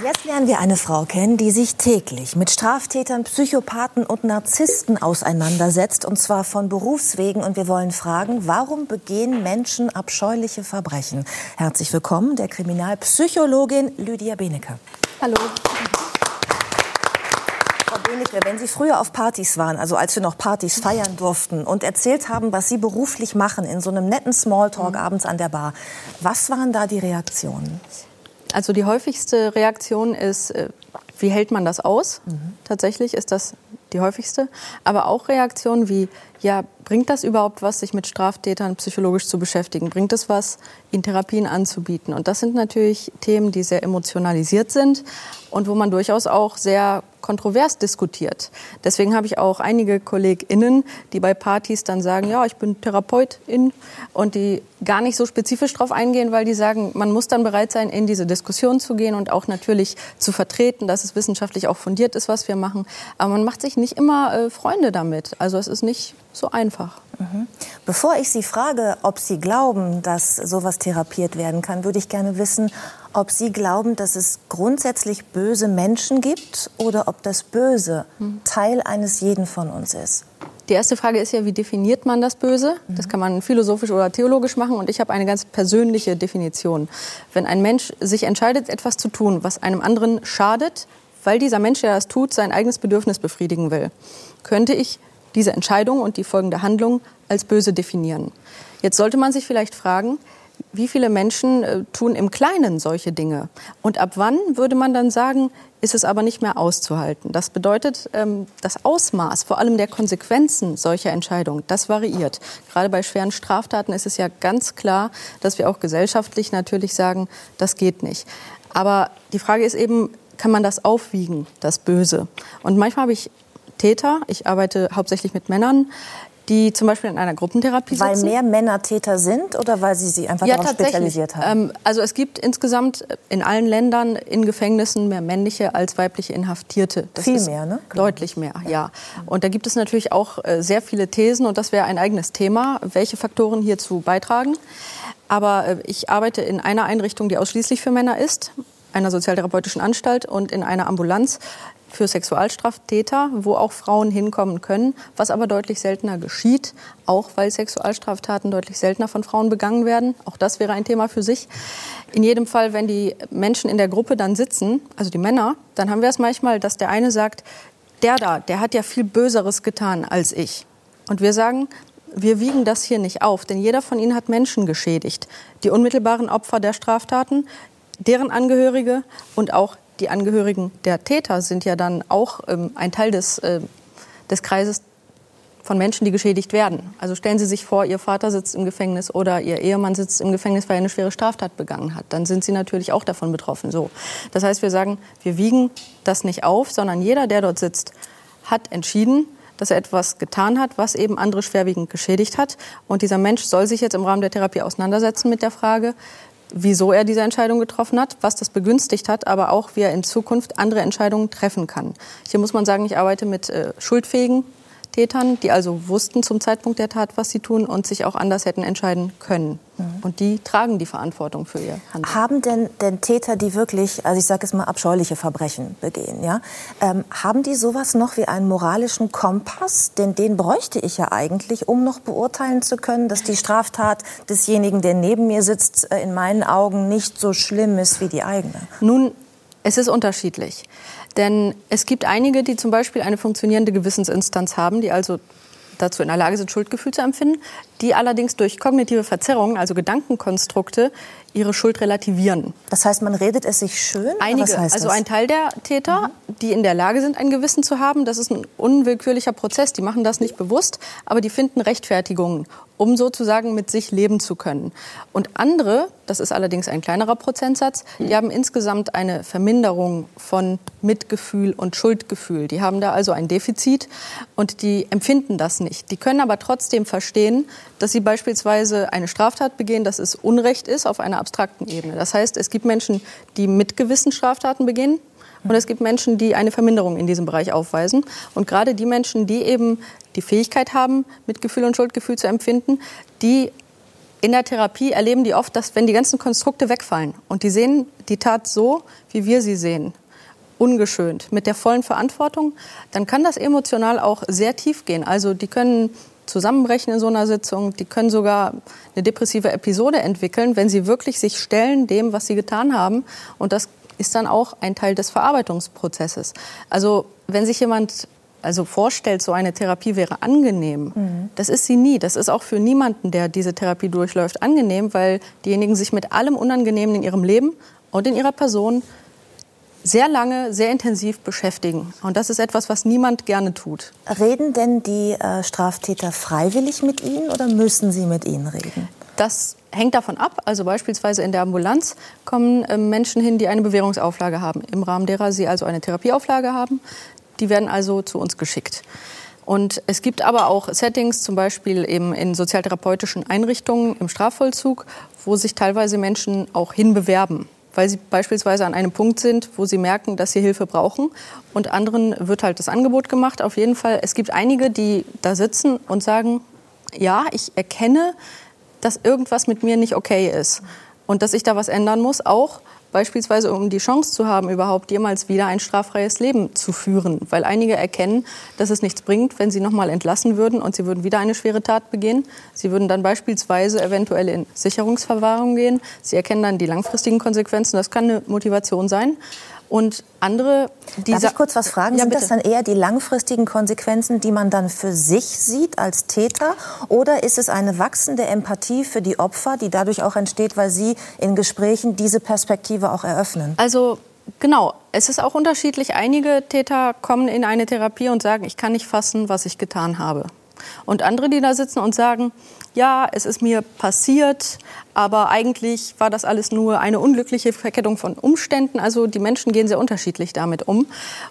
Jetzt lernen wir eine Frau kennen, die sich täglich mit Straftätern, Psychopathen und Narzissten auseinandersetzt, und zwar von Berufswegen. Und wir wollen fragen, warum begehen Menschen abscheuliche Verbrechen? Herzlich willkommen, der Kriminalpsychologin Lydia Benecke. Hallo. Frau Benecke, wenn Sie früher auf Partys waren, also als wir noch Partys feiern durften und erzählt haben, was Sie beruflich machen, in so einem netten Smalltalk abends an der Bar, was waren da die Reaktionen? Also die häufigste Reaktion ist, äh, wie hält man das aus? Tatsächlich ist das die häufigste. Aber auch Reaktionen wie, ja, bringt das überhaupt was, sich mit Straftätern psychologisch zu beschäftigen? Bringt es was, ihnen Therapien anzubieten? Und das sind natürlich Themen, die sehr emotionalisiert sind und wo man durchaus auch sehr kontrovers diskutiert. Deswegen habe ich auch einige KollegInnen, die bei Partys dann sagen, ja, ich bin Therapeutin und die gar nicht so spezifisch darauf eingehen, weil die sagen, man muss dann bereit sein, in diese Diskussion zu gehen und auch natürlich zu vertreten, dass es wissenschaftlich auch fundiert ist, was wir machen. Aber man macht sich nicht immer äh, Freunde damit. Also es ist nicht so einfach. Mhm. Bevor ich Sie frage, ob Sie glauben, dass sowas therapiert werden kann, würde ich gerne wissen, ob Sie glauben, dass es grundsätzlich böse Menschen gibt oder ob das Böse Teil eines jeden von uns ist. Die erste Frage ist ja, wie definiert man das Böse? Das kann man philosophisch oder theologisch machen. Und ich habe eine ganz persönliche Definition. Wenn ein Mensch sich entscheidet, etwas zu tun, was einem anderen schadet, weil dieser Mensch, der das tut, sein eigenes Bedürfnis befriedigen will, könnte ich diese Entscheidung und die folgende Handlung als böse definieren. Jetzt sollte man sich vielleicht fragen, wie viele Menschen äh, tun im Kleinen solche Dinge? Und ab wann würde man dann sagen, ist es aber nicht mehr auszuhalten? Das bedeutet, ähm, das Ausmaß, vor allem der Konsequenzen solcher Entscheidungen, das variiert. Gerade bei schweren Straftaten ist es ja ganz klar, dass wir auch gesellschaftlich natürlich sagen, das geht nicht. Aber die Frage ist eben, kann man das aufwiegen, das Böse? Und manchmal habe ich Täter, ich arbeite hauptsächlich mit Männern, die zum Beispiel in einer Gruppentherapie Weil sitzen. mehr Männer Täter sind oder weil sie sie einfach ja, darauf spezialisiert haben? Ähm, also es gibt insgesamt in allen Ländern in Gefängnissen mehr männliche als weibliche Inhaftierte. Das Viel mehr, ne? Deutlich mehr, ja. Und da gibt es natürlich auch äh, sehr viele Thesen und das wäre ein eigenes Thema, welche Faktoren hierzu beitragen. Aber äh, ich arbeite in einer Einrichtung, die ausschließlich für Männer ist, einer sozialtherapeutischen Anstalt und in einer Ambulanz für Sexualstraftäter, wo auch Frauen hinkommen können, was aber deutlich seltener geschieht, auch weil Sexualstraftaten deutlich seltener von Frauen begangen werden. Auch das wäre ein Thema für sich. In jedem Fall, wenn die Menschen in der Gruppe dann sitzen, also die Männer, dann haben wir es manchmal, dass der eine sagt, der da, der hat ja viel Böseres getan als ich. Und wir sagen, wir wiegen das hier nicht auf, denn jeder von ihnen hat Menschen geschädigt. Die unmittelbaren Opfer der Straftaten, deren Angehörige und auch die Angehörigen der Täter sind ja dann auch ähm, ein Teil des, äh, des Kreises von Menschen, die geschädigt werden. Also stellen Sie sich vor, Ihr Vater sitzt im Gefängnis oder Ihr Ehemann sitzt im Gefängnis, weil er eine schwere Straftat begangen hat. Dann sind Sie natürlich auch davon betroffen. So. Das heißt, wir sagen, wir wiegen das nicht auf, sondern jeder, der dort sitzt, hat entschieden, dass er etwas getan hat, was eben andere schwerwiegend geschädigt hat. Und dieser Mensch soll sich jetzt im Rahmen der Therapie auseinandersetzen mit der Frage, wieso er diese Entscheidung getroffen hat, was das begünstigt hat, aber auch, wie er in Zukunft andere Entscheidungen treffen kann. Hier muss man sagen, ich arbeite mit äh, schuldfähigen Tätern, die also wussten zum Zeitpunkt der Tat, was sie tun und sich auch anders hätten entscheiden können. Und die tragen die Verantwortung für ihr Handeln. Haben denn, denn Täter, die wirklich, also ich sage es mal, abscheuliche Verbrechen begehen, ja, ähm, haben die sowas noch wie einen moralischen Kompass? Denn den bräuchte ich ja eigentlich, um noch beurteilen zu können, dass die Straftat desjenigen, der neben mir sitzt, äh, in meinen Augen nicht so schlimm ist wie die eigene. Nun, es ist unterschiedlich. Denn es gibt einige, die zum Beispiel eine funktionierende Gewissensinstanz haben, die also dazu in der Lage sind, Schuldgefühl zu empfinden, die allerdings durch kognitive Verzerrungen, also Gedankenkonstrukte, ihre Schuld relativieren. Das heißt, man redet es sich schön? Einige, also ein Teil der Täter, die in der Lage sind, ein Gewissen zu haben, das ist ein unwillkürlicher Prozess. Die machen das nicht bewusst, aber die finden Rechtfertigungen, um sozusagen mit sich leben zu können. Und andere, das ist allerdings ein kleinerer Prozentsatz, die haben insgesamt eine Verminderung von Mitgefühl und Schuldgefühl. Die haben da also ein Defizit und die empfinden das nicht. Die können aber trotzdem verstehen, dass sie beispielsweise eine Straftat begehen, dass es Unrecht ist auf einer abstrakten Ebene. Das heißt, es gibt Menschen, die mit Gewissen Straftaten begehen. Und es gibt Menschen, die eine Verminderung in diesem Bereich aufweisen. Und gerade die Menschen, die eben die Fähigkeit haben, Mitgefühl und Schuldgefühl zu empfinden, die in der Therapie erleben die oft, dass wenn die ganzen Konstrukte wegfallen und die sehen die Tat so, wie wir sie sehen, ungeschönt, mit der vollen Verantwortung, dann kann das emotional auch sehr tief gehen. Also die können zusammenbrechen in so einer Sitzung, die können sogar eine depressive Episode entwickeln, wenn sie wirklich sich stellen dem, was sie getan haben. Und das ist dann auch ein Teil des Verarbeitungsprozesses. Also wenn sich jemand also vorstellt, so eine Therapie wäre angenehm, das ist sie nie. Das ist auch für niemanden, der diese Therapie durchläuft, angenehm, weil diejenigen sich mit allem Unangenehmen in ihrem Leben und in ihrer Person sehr lange, sehr intensiv beschäftigen. Und das ist etwas, was niemand gerne tut. Reden denn die äh, Straftäter freiwillig mit Ihnen oder müssen sie mit Ihnen reden? Das hängt davon ab. Also beispielsweise in der Ambulanz kommen äh, Menschen hin, die eine Bewährungsauflage haben, im Rahmen derer sie also eine Therapieauflage haben. Die werden also zu uns geschickt. Und es gibt aber auch Settings, zum Beispiel eben in sozialtherapeutischen Einrichtungen im Strafvollzug, wo sich teilweise Menschen auch hinbewerben, weil sie beispielsweise an einem Punkt sind, wo sie merken, dass sie Hilfe brauchen. Und anderen wird halt das Angebot gemacht. Auf jeden Fall, es gibt einige, die da sitzen und sagen, ja, ich erkenne, dass irgendwas mit mir nicht okay ist und dass ich da was ändern muss, auch beispielsweise um die Chance zu haben, überhaupt jemals wieder ein straffreies Leben zu führen. Weil einige erkennen, dass es nichts bringt, wenn sie nochmal entlassen würden und sie würden wieder eine schwere Tat begehen. Sie würden dann beispielsweise eventuell in Sicherungsverwahrung gehen. Sie erkennen dann die langfristigen Konsequenzen. Das kann eine Motivation sein. Und andere, die Darf ich kurz was fragen? Ja, Sind bitte. das dann eher die langfristigen Konsequenzen, die man dann für sich sieht als Täter? Oder ist es eine wachsende Empathie für die Opfer, die dadurch auch entsteht, weil Sie in Gesprächen diese Perspektive auch eröffnen? Also genau, es ist auch unterschiedlich. Einige Täter kommen in eine Therapie und sagen, ich kann nicht fassen, was ich getan habe. Und andere, die da sitzen und sagen, ja, es ist mir passiert, aber eigentlich war das alles nur eine unglückliche Verkettung von Umständen. Also die Menschen gehen sehr unterschiedlich damit um.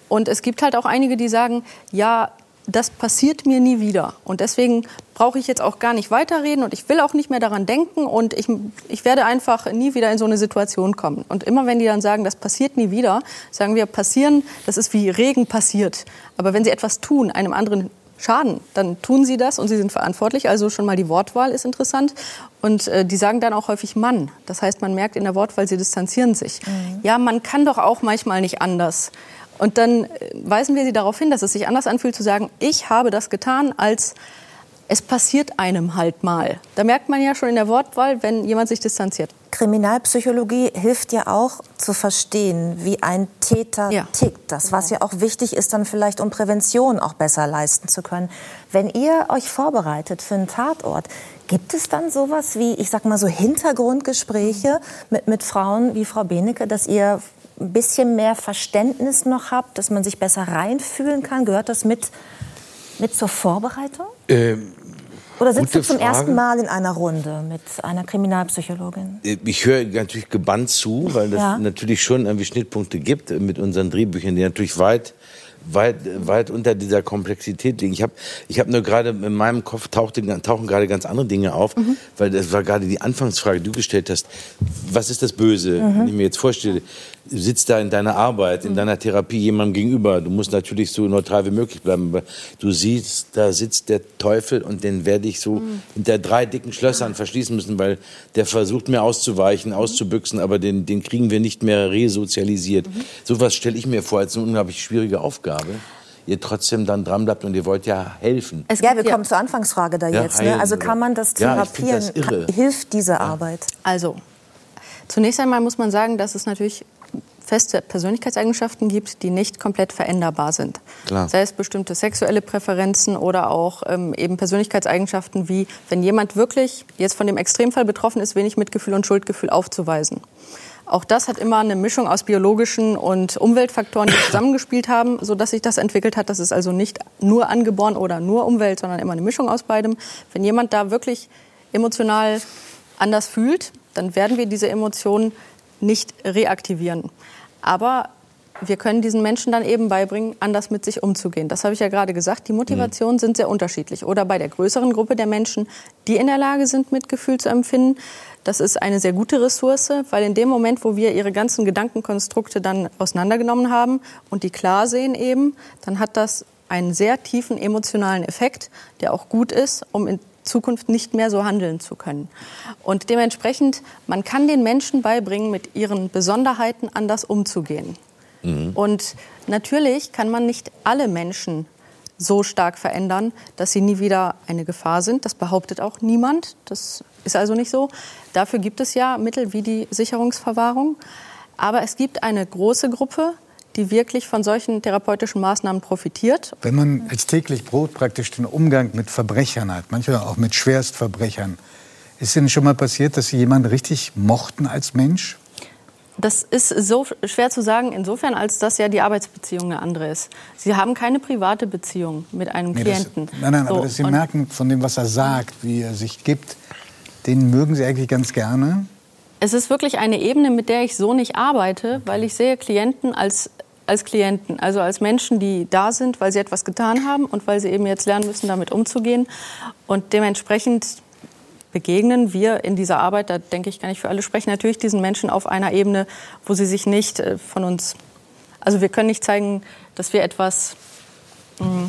Und es gibt halt auch einige, die sagen, ja, das passiert mir nie wieder. Und deswegen brauche ich jetzt auch gar nicht weiterreden und ich will auch nicht mehr daran denken und ich, ich werde einfach nie wieder in so eine Situation kommen. Und immer wenn die dann sagen, das passiert nie wieder, sagen wir, passieren, das ist wie Regen passiert. Aber wenn sie etwas tun, einem anderen schaden, dann tun sie das und sie sind verantwortlich. Also schon mal die Wortwahl ist interessant. Und äh, die sagen dann auch häufig Mann. Das heißt, man merkt in der Wortwahl, sie distanzieren sich. Mhm. Ja, man kann doch auch manchmal nicht anders. Und dann äh, weisen wir sie darauf hin, dass es sich anders anfühlt zu sagen, ich habe das getan, als es passiert einem halt mal. Da merkt man ja schon in der Wortwahl, wenn jemand sich distanziert. Kriminalpsychologie hilft ja auch zu verstehen, wie ein Täter ja. tickt. Das, was ja auch wichtig ist, dann vielleicht um Prävention auch besser leisten zu können. Wenn ihr euch vorbereitet für einen Tatort, gibt es dann sowas wie, ich sag mal so Hintergrundgespräche mit, mit Frauen wie Frau Benecke, dass ihr ein bisschen mehr Verständnis noch habt, dass man sich besser reinfühlen kann? Gehört das mit, mit zur Vorbereitung? Ähm, Oder sitzt du zum Frage. ersten Mal in einer Runde mit einer Kriminalpsychologin? Äh, ich höre natürlich gebannt zu, weil es ja. natürlich schon irgendwie Schnittpunkte gibt mit unseren Drehbüchern, die natürlich weit weit, weit unter dieser Komplexität liegen. Ich habe ich hab nur gerade in meinem Kopf tauchte, tauchen gerade ganz andere Dinge auf, mhm. weil das war gerade die Anfangsfrage, die du gestellt hast. Was ist das Böse? Mhm. Wenn ich mir jetzt vorstelle, sitzt da in deiner Arbeit, in mhm. deiner Therapie jemandem gegenüber. Du musst natürlich so neutral wie möglich bleiben, aber du siehst, da sitzt der Teufel und den werde ich so mhm. hinter drei dicken Schlössern verschließen müssen, weil der versucht mir auszuweichen, mhm. auszubüchsen, aber den, den kriegen wir nicht mehr resozialisiert. Mhm. Sowas stelle ich mir vor als eine unglaublich schwierige Aufgabe ihr trotzdem dann dran bleibt und ihr wollt ja helfen. Es ja, wir kommen zur Anfangsfrage da ja, jetzt. Ne? Also kann man das therapieren? Ja, das Hilft diese Arbeit? Also, zunächst einmal muss man sagen, dass es natürlich feste Persönlichkeitseigenschaften gibt, die nicht komplett veränderbar sind. Klar. Sei es bestimmte sexuelle Präferenzen oder auch ähm, eben Persönlichkeitseigenschaften wie, wenn jemand wirklich jetzt von dem Extremfall betroffen ist, wenig Mitgefühl und Schuldgefühl aufzuweisen. Auch das hat immer eine Mischung aus biologischen und Umweltfaktoren, die zusammengespielt haben, sodass sich das entwickelt hat. Das ist also nicht nur angeboren oder nur Umwelt, sondern immer eine Mischung aus beidem. Wenn jemand da wirklich emotional anders fühlt, dann werden wir diese Emotionen nicht reaktivieren. Aber wir können diesen Menschen dann eben beibringen, anders mit sich umzugehen. Das habe ich ja gerade gesagt. Die Motivationen mhm. sind sehr unterschiedlich. Oder bei der größeren Gruppe der Menschen, die in der Lage sind, Mitgefühl zu empfinden, das ist eine sehr gute Ressource, weil in dem Moment, wo wir ihre ganzen Gedankenkonstrukte dann auseinandergenommen haben und die klar sehen eben, dann hat das einen sehr tiefen emotionalen Effekt, der auch gut ist, um in Zukunft nicht mehr so handeln zu können. Und dementsprechend, man kann den Menschen beibringen, mit ihren Besonderheiten anders umzugehen. Mhm. Und natürlich kann man nicht alle Menschen so stark verändern, dass sie nie wieder eine Gefahr sind. Das behauptet auch niemand. Das ist also nicht so. Dafür gibt es ja Mittel wie die Sicherungsverwahrung. Aber es gibt eine große Gruppe, die wirklich von solchen therapeutischen Maßnahmen profitiert. Wenn man als täglich Brot praktisch den Umgang mit Verbrechern hat, manchmal auch mit Schwerstverbrechern, ist Ihnen schon mal passiert, dass Sie jemanden richtig mochten als Mensch? Das ist so schwer zu sagen, insofern, als dass ja die Arbeitsbeziehung eine andere ist. Sie haben keine private Beziehung mit einem nee, Klienten. Das, nein, nein, so, aber dass Sie merken von dem, was er sagt, wie er sich gibt, den mögen Sie eigentlich ganz gerne. Es ist wirklich eine Ebene, mit der ich so nicht arbeite, weil ich sehe Klienten als als Klienten, also als Menschen, die da sind, weil sie etwas getan haben und weil sie eben jetzt lernen müssen, damit umzugehen. Und dementsprechend begegnen wir in dieser Arbeit, da denke ich, kann ich für alle sprechen, natürlich diesen Menschen auf einer Ebene, wo sie sich nicht äh, von uns, also wir können nicht zeigen, dass wir etwas, mm,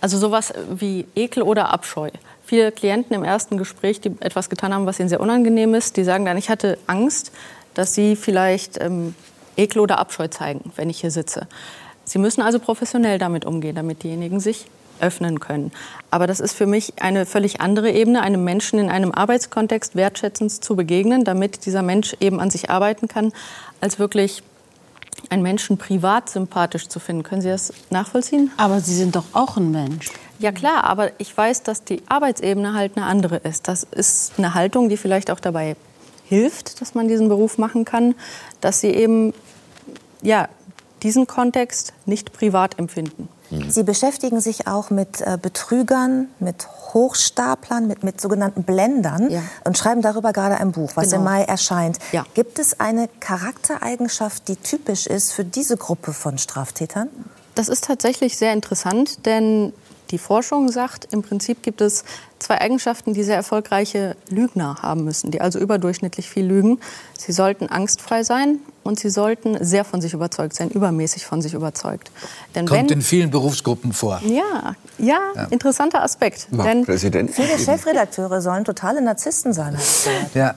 also sowas wie Ekel oder Abscheu. Viele Klienten im ersten Gespräch, die etwas getan haben, was ihnen sehr unangenehm ist, die sagen dann, ich hatte Angst, dass sie vielleicht ähm, Ekel oder Abscheu zeigen, wenn ich hier sitze. Sie müssen also professionell damit umgehen, damit diejenigen sich öffnen können. Aber das ist für mich eine völlig andere Ebene, einem Menschen in einem Arbeitskontext wertschätzend zu begegnen, damit dieser Mensch eben an sich arbeiten kann, als wirklich einen Menschen privat sympathisch zu finden. Können Sie das nachvollziehen? Aber Sie sind doch auch ein Mensch. Ja klar, aber ich weiß, dass die Arbeitsebene halt eine andere ist. Das ist eine Haltung, die vielleicht auch dabei hilft, dass man diesen Beruf machen kann, dass Sie eben ja, diesen Kontext nicht privat empfinden. Sie beschäftigen sich auch mit äh, Betrügern, mit Hochstaplern, mit, mit sogenannten Blendern ja. und schreiben darüber gerade ein Buch, was genau. im Mai erscheint. Ja. Gibt es eine Charaktereigenschaft, die typisch ist für diese Gruppe von Straftätern? Das ist tatsächlich sehr interessant, denn die Forschung sagt, im Prinzip gibt es zwei Eigenschaften, die sehr erfolgreiche Lügner haben müssen, die also überdurchschnittlich viel lügen. Sie sollten angstfrei sein und sie sollten sehr von sich überzeugt sein, übermäßig von sich überzeugt. Denn Kommt wenn, in vielen Berufsgruppen vor. Ja, ja, ja. interessanter Aspekt. Ja, denn Präsident. Viele Chefredakteure sollen totale Narzissten sein. Ja.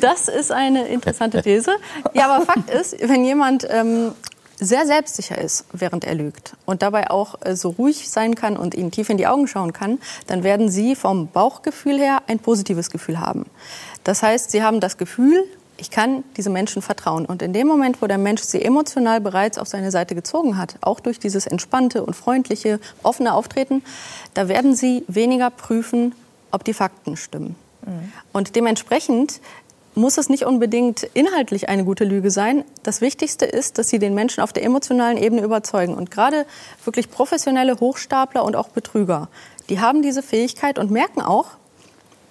Das ist eine interessante These. Ja, aber Fakt ist, wenn jemand ähm, sehr selbstsicher ist, während er lügt und dabei auch äh, so ruhig sein kann und ihnen tief in die Augen schauen kann, dann werden sie vom Bauchgefühl her ein positives Gefühl haben. Das heißt, sie haben das Gefühl, ich kann diesem Menschen vertrauen. Und in dem Moment, wo der Mensch sie emotional bereits auf seine Seite gezogen hat, auch durch dieses entspannte und freundliche, offene Auftreten, da werden sie weniger prüfen, ob die Fakten stimmen. Mhm. Und dementsprechend muss es nicht unbedingt inhaltlich eine gute Lüge sein. Das Wichtigste ist, dass sie den Menschen auf der emotionalen Ebene überzeugen. Und gerade wirklich professionelle Hochstapler und auch Betrüger, die haben diese Fähigkeit und merken auch,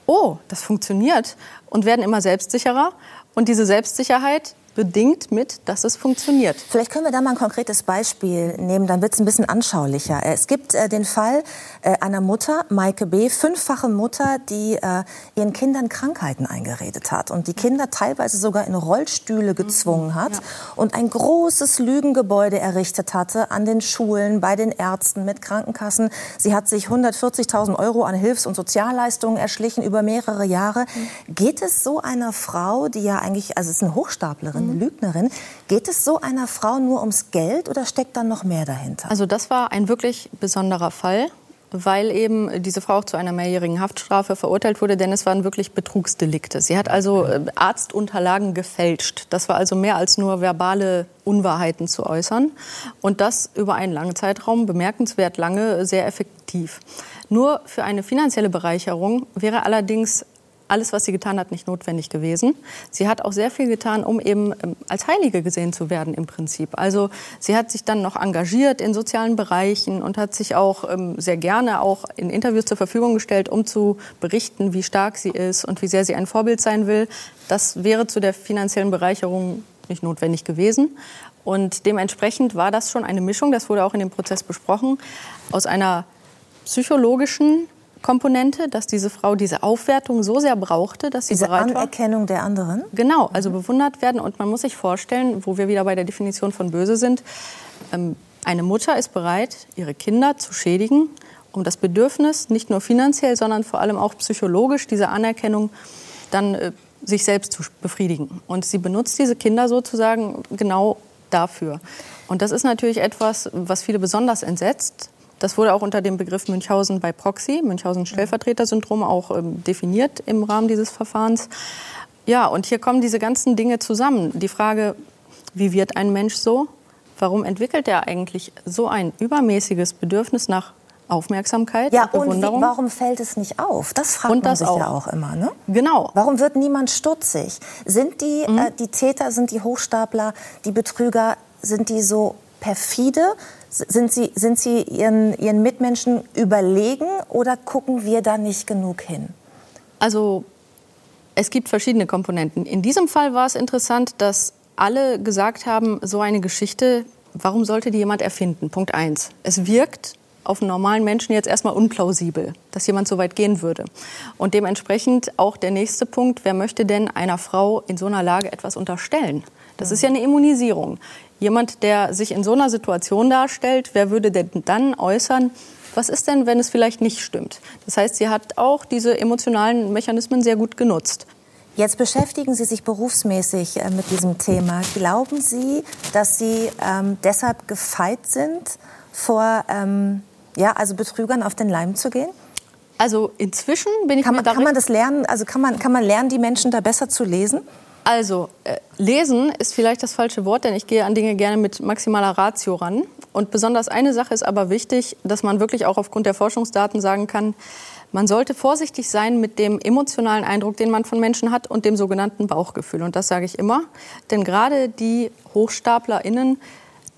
oh, das funktioniert und werden immer selbstsicherer. Und diese Selbstsicherheit bedingt mit, dass es funktioniert. Vielleicht können wir da mal ein konkretes Beispiel nehmen, dann wird es ein bisschen anschaulicher. Es gibt äh, den Fall äh, einer Mutter, Maike B., fünffache Mutter, die äh, ihren Kindern Krankheiten eingeredet hat und die Kinder teilweise sogar in Rollstühle gezwungen mhm. hat ja. und ein großes Lügengebäude errichtet hatte an den Schulen, bei den Ärzten, mit Krankenkassen. Sie hat sich 140.000 Euro an Hilfs- und Sozialleistungen erschlichen über mehrere Jahre. Mhm. Geht es so einer Frau, die ja eigentlich, also ist eine Hochstaplerin, eine Lügnerin. Geht es so einer Frau nur ums Geld oder steckt da noch mehr dahinter? Also das war ein wirklich besonderer Fall weil eben diese Frau auch zu einer mehrjährigen Haftstrafe verurteilt wurde, denn es waren wirklich Betrugsdelikte. Sie hat also äh, Arztunterlagen gefälscht. Das war also mehr als nur verbale Unwahrheiten zu äußern. Und das über einen langen Zeitraum, bemerkenswert lange, sehr effektiv. Nur für eine finanzielle Bereicherung wäre allerdings alles, was sie getan hat, nicht notwendig gewesen. Sie hat auch sehr viel getan, um eben ähm, als Heilige gesehen zu werden im Prinzip. Also sie hat sich dann noch engagiert in sozialen Bereichen und hat sich auch ähm, sehr gerne auch in Interviews zur Verfügung gestellt, um zu berichten, wie stark sie ist und wie sehr sie ein Vorbild sein will. Das wäre zu der finanziellen Bereicherung nicht notwendig gewesen. Und dementsprechend war das schon eine Mischung, das wurde auch in dem Prozess besprochen, aus einer psychologischen Komponente, dass diese Frau diese Aufwertung so sehr brauchte, dass sie diese bereit war. Anerkennung der anderen? Genau, also bewundert werden. Und man muss sich vorstellen, wo wir wieder bei der Definition von böse sind, ähm, eine Mutter ist bereit, ihre Kinder zu schädigen, um das Bedürfnis, nicht nur finanziell, sondern vor allem auch psychologisch, diese Anerkennung dann äh, sich selbst zu befriedigen. Und sie benutzt diese Kinder sozusagen genau dafür. Und das ist natürlich etwas, was viele besonders entsetzt, das wurde auch unter dem Begriff Münchhausen bei Proxy, Münchhausen-Stellvertreter-Syndrom, auch ähm, definiert im Rahmen dieses Verfahrens. Ja, und hier kommen diese ganzen Dinge zusammen. Die Frage, wie wird ein Mensch so? Warum entwickelt er eigentlich so ein übermäßiges Bedürfnis nach Aufmerksamkeit ja, und Bewunderung? Und warum fällt es nicht auf? Das fragt und das man sich auch. ja auch immer. Ne? Genau. Warum wird niemand stutzig? Sind die, mhm. äh, die Täter, sind die Hochstapler, die Betrüger, sind die so perfide? Sind Sie, sind Sie Ihren, Ihren Mitmenschen überlegen oder gucken wir da nicht genug hin? Also es gibt verschiedene Komponenten. In diesem Fall war es interessant, dass alle gesagt haben, so eine Geschichte, warum sollte die jemand erfinden? Punkt eins. Es wirkt auf einen normalen Menschen jetzt erstmal unplausibel, dass jemand so weit gehen würde. Und dementsprechend auch der nächste Punkt, wer möchte denn einer Frau in so einer Lage etwas unterstellen? Das ist ja eine Immunisierung. Jemand, der sich in so einer Situation darstellt, wer würde denn dann äußern, was ist denn, wenn es vielleicht nicht stimmt? Das heißt, sie hat auch diese emotionalen Mechanismen sehr gut genutzt. Jetzt beschäftigen Sie sich berufsmäßig äh, mit diesem Thema. Glauben Sie, dass Sie ähm, deshalb gefeit sind, vor ähm, ja, also Betrügern auf den Leim zu gehen? Also inzwischen bin ich kann man, kann man das lernen? Also kann man, kann man lernen, die Menschen da besser zu lesen? Also, äh, lesen ist vielleicht das falsche Wort, denn ich gehe an Dinge gerne mit maximaler Ratio ran. Und besonders eine Sache ist aber wichtig, dass man wirklich auch aufgrund der Forschungsdaten sagen kann, man sollte vorsichtig sein mit dem emotionalen Eindruck, den man von Menschen hat und dem sogenannten Bauchgefühl. Und das sage ich immer. Denn gerade die HochstaplerInnen,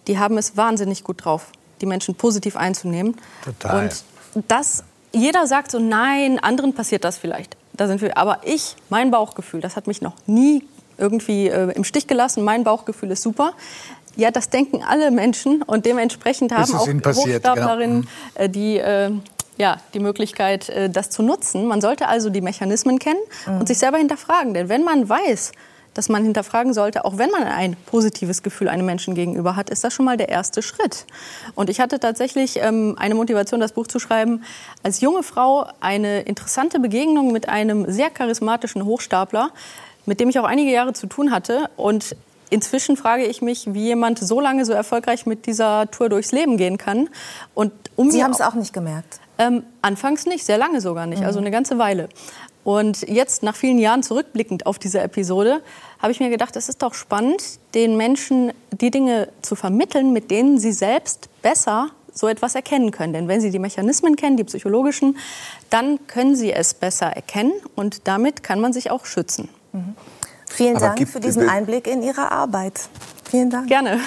die haben es wahnsinnig gut drauf, die Menschen positiv einzunehmen. Total. Und das, jeder sagt so, nein, anderen passiert das vielleicht. Da sind wir. Aber ich, mein Bauchgefühl, das hat mich noch nie irgendwie äh, im Stich gelassen. Mein Bauchgefühl ist super. Ja, das denken alle Menschen und dementsprechend haben auch Hochstaplerinnen genau. äh, die, äh, ja, die Möglichkeit, äh, das zu nutzen. Man sollte also die Mechanismen kennen und sich selber hinterfragen. Denn wenn man weiß, dass man hinterfragen sollte, auch wenn man ein positives Gefühl einem Menschen gegenüber hat, ist das schon mal der erste Schritt. Und ich hatte tatsächlich ähm, eine Motivation, das Buch zu schreiben, als junge Frau eine interessante Begegnung mit einem sehr charismatischen Hochstapler, mit dem ich auch einige Jahre zu tun hatte. Und inzwischen frage ich mich, wie jemand so lange so erfolgreich mit dieser Tour durchs Leben gehen kann. Und um Sie haben es auch nicht gemerkt. ähm, anfangs nicht, sehr lange sogar nicht, also eine ganze Weile. Und jetzt, nach vielen Jahren zurückblickend auf diese Episode, habe ich mir gedacht, es ist doch spannend, den Menschen die Dinge zu vermitteln, mit denen sie selbst besser so etwas erkennen können. Denn wenn sie die Mechanismen kennen, die psychologischen, dann können sie es besser erkennen und damit kann man sich auch schützen. Vielen Aber Dank gibt- für diesen Einblick in Ihre Arbeit. Vielen Dank. Gerne.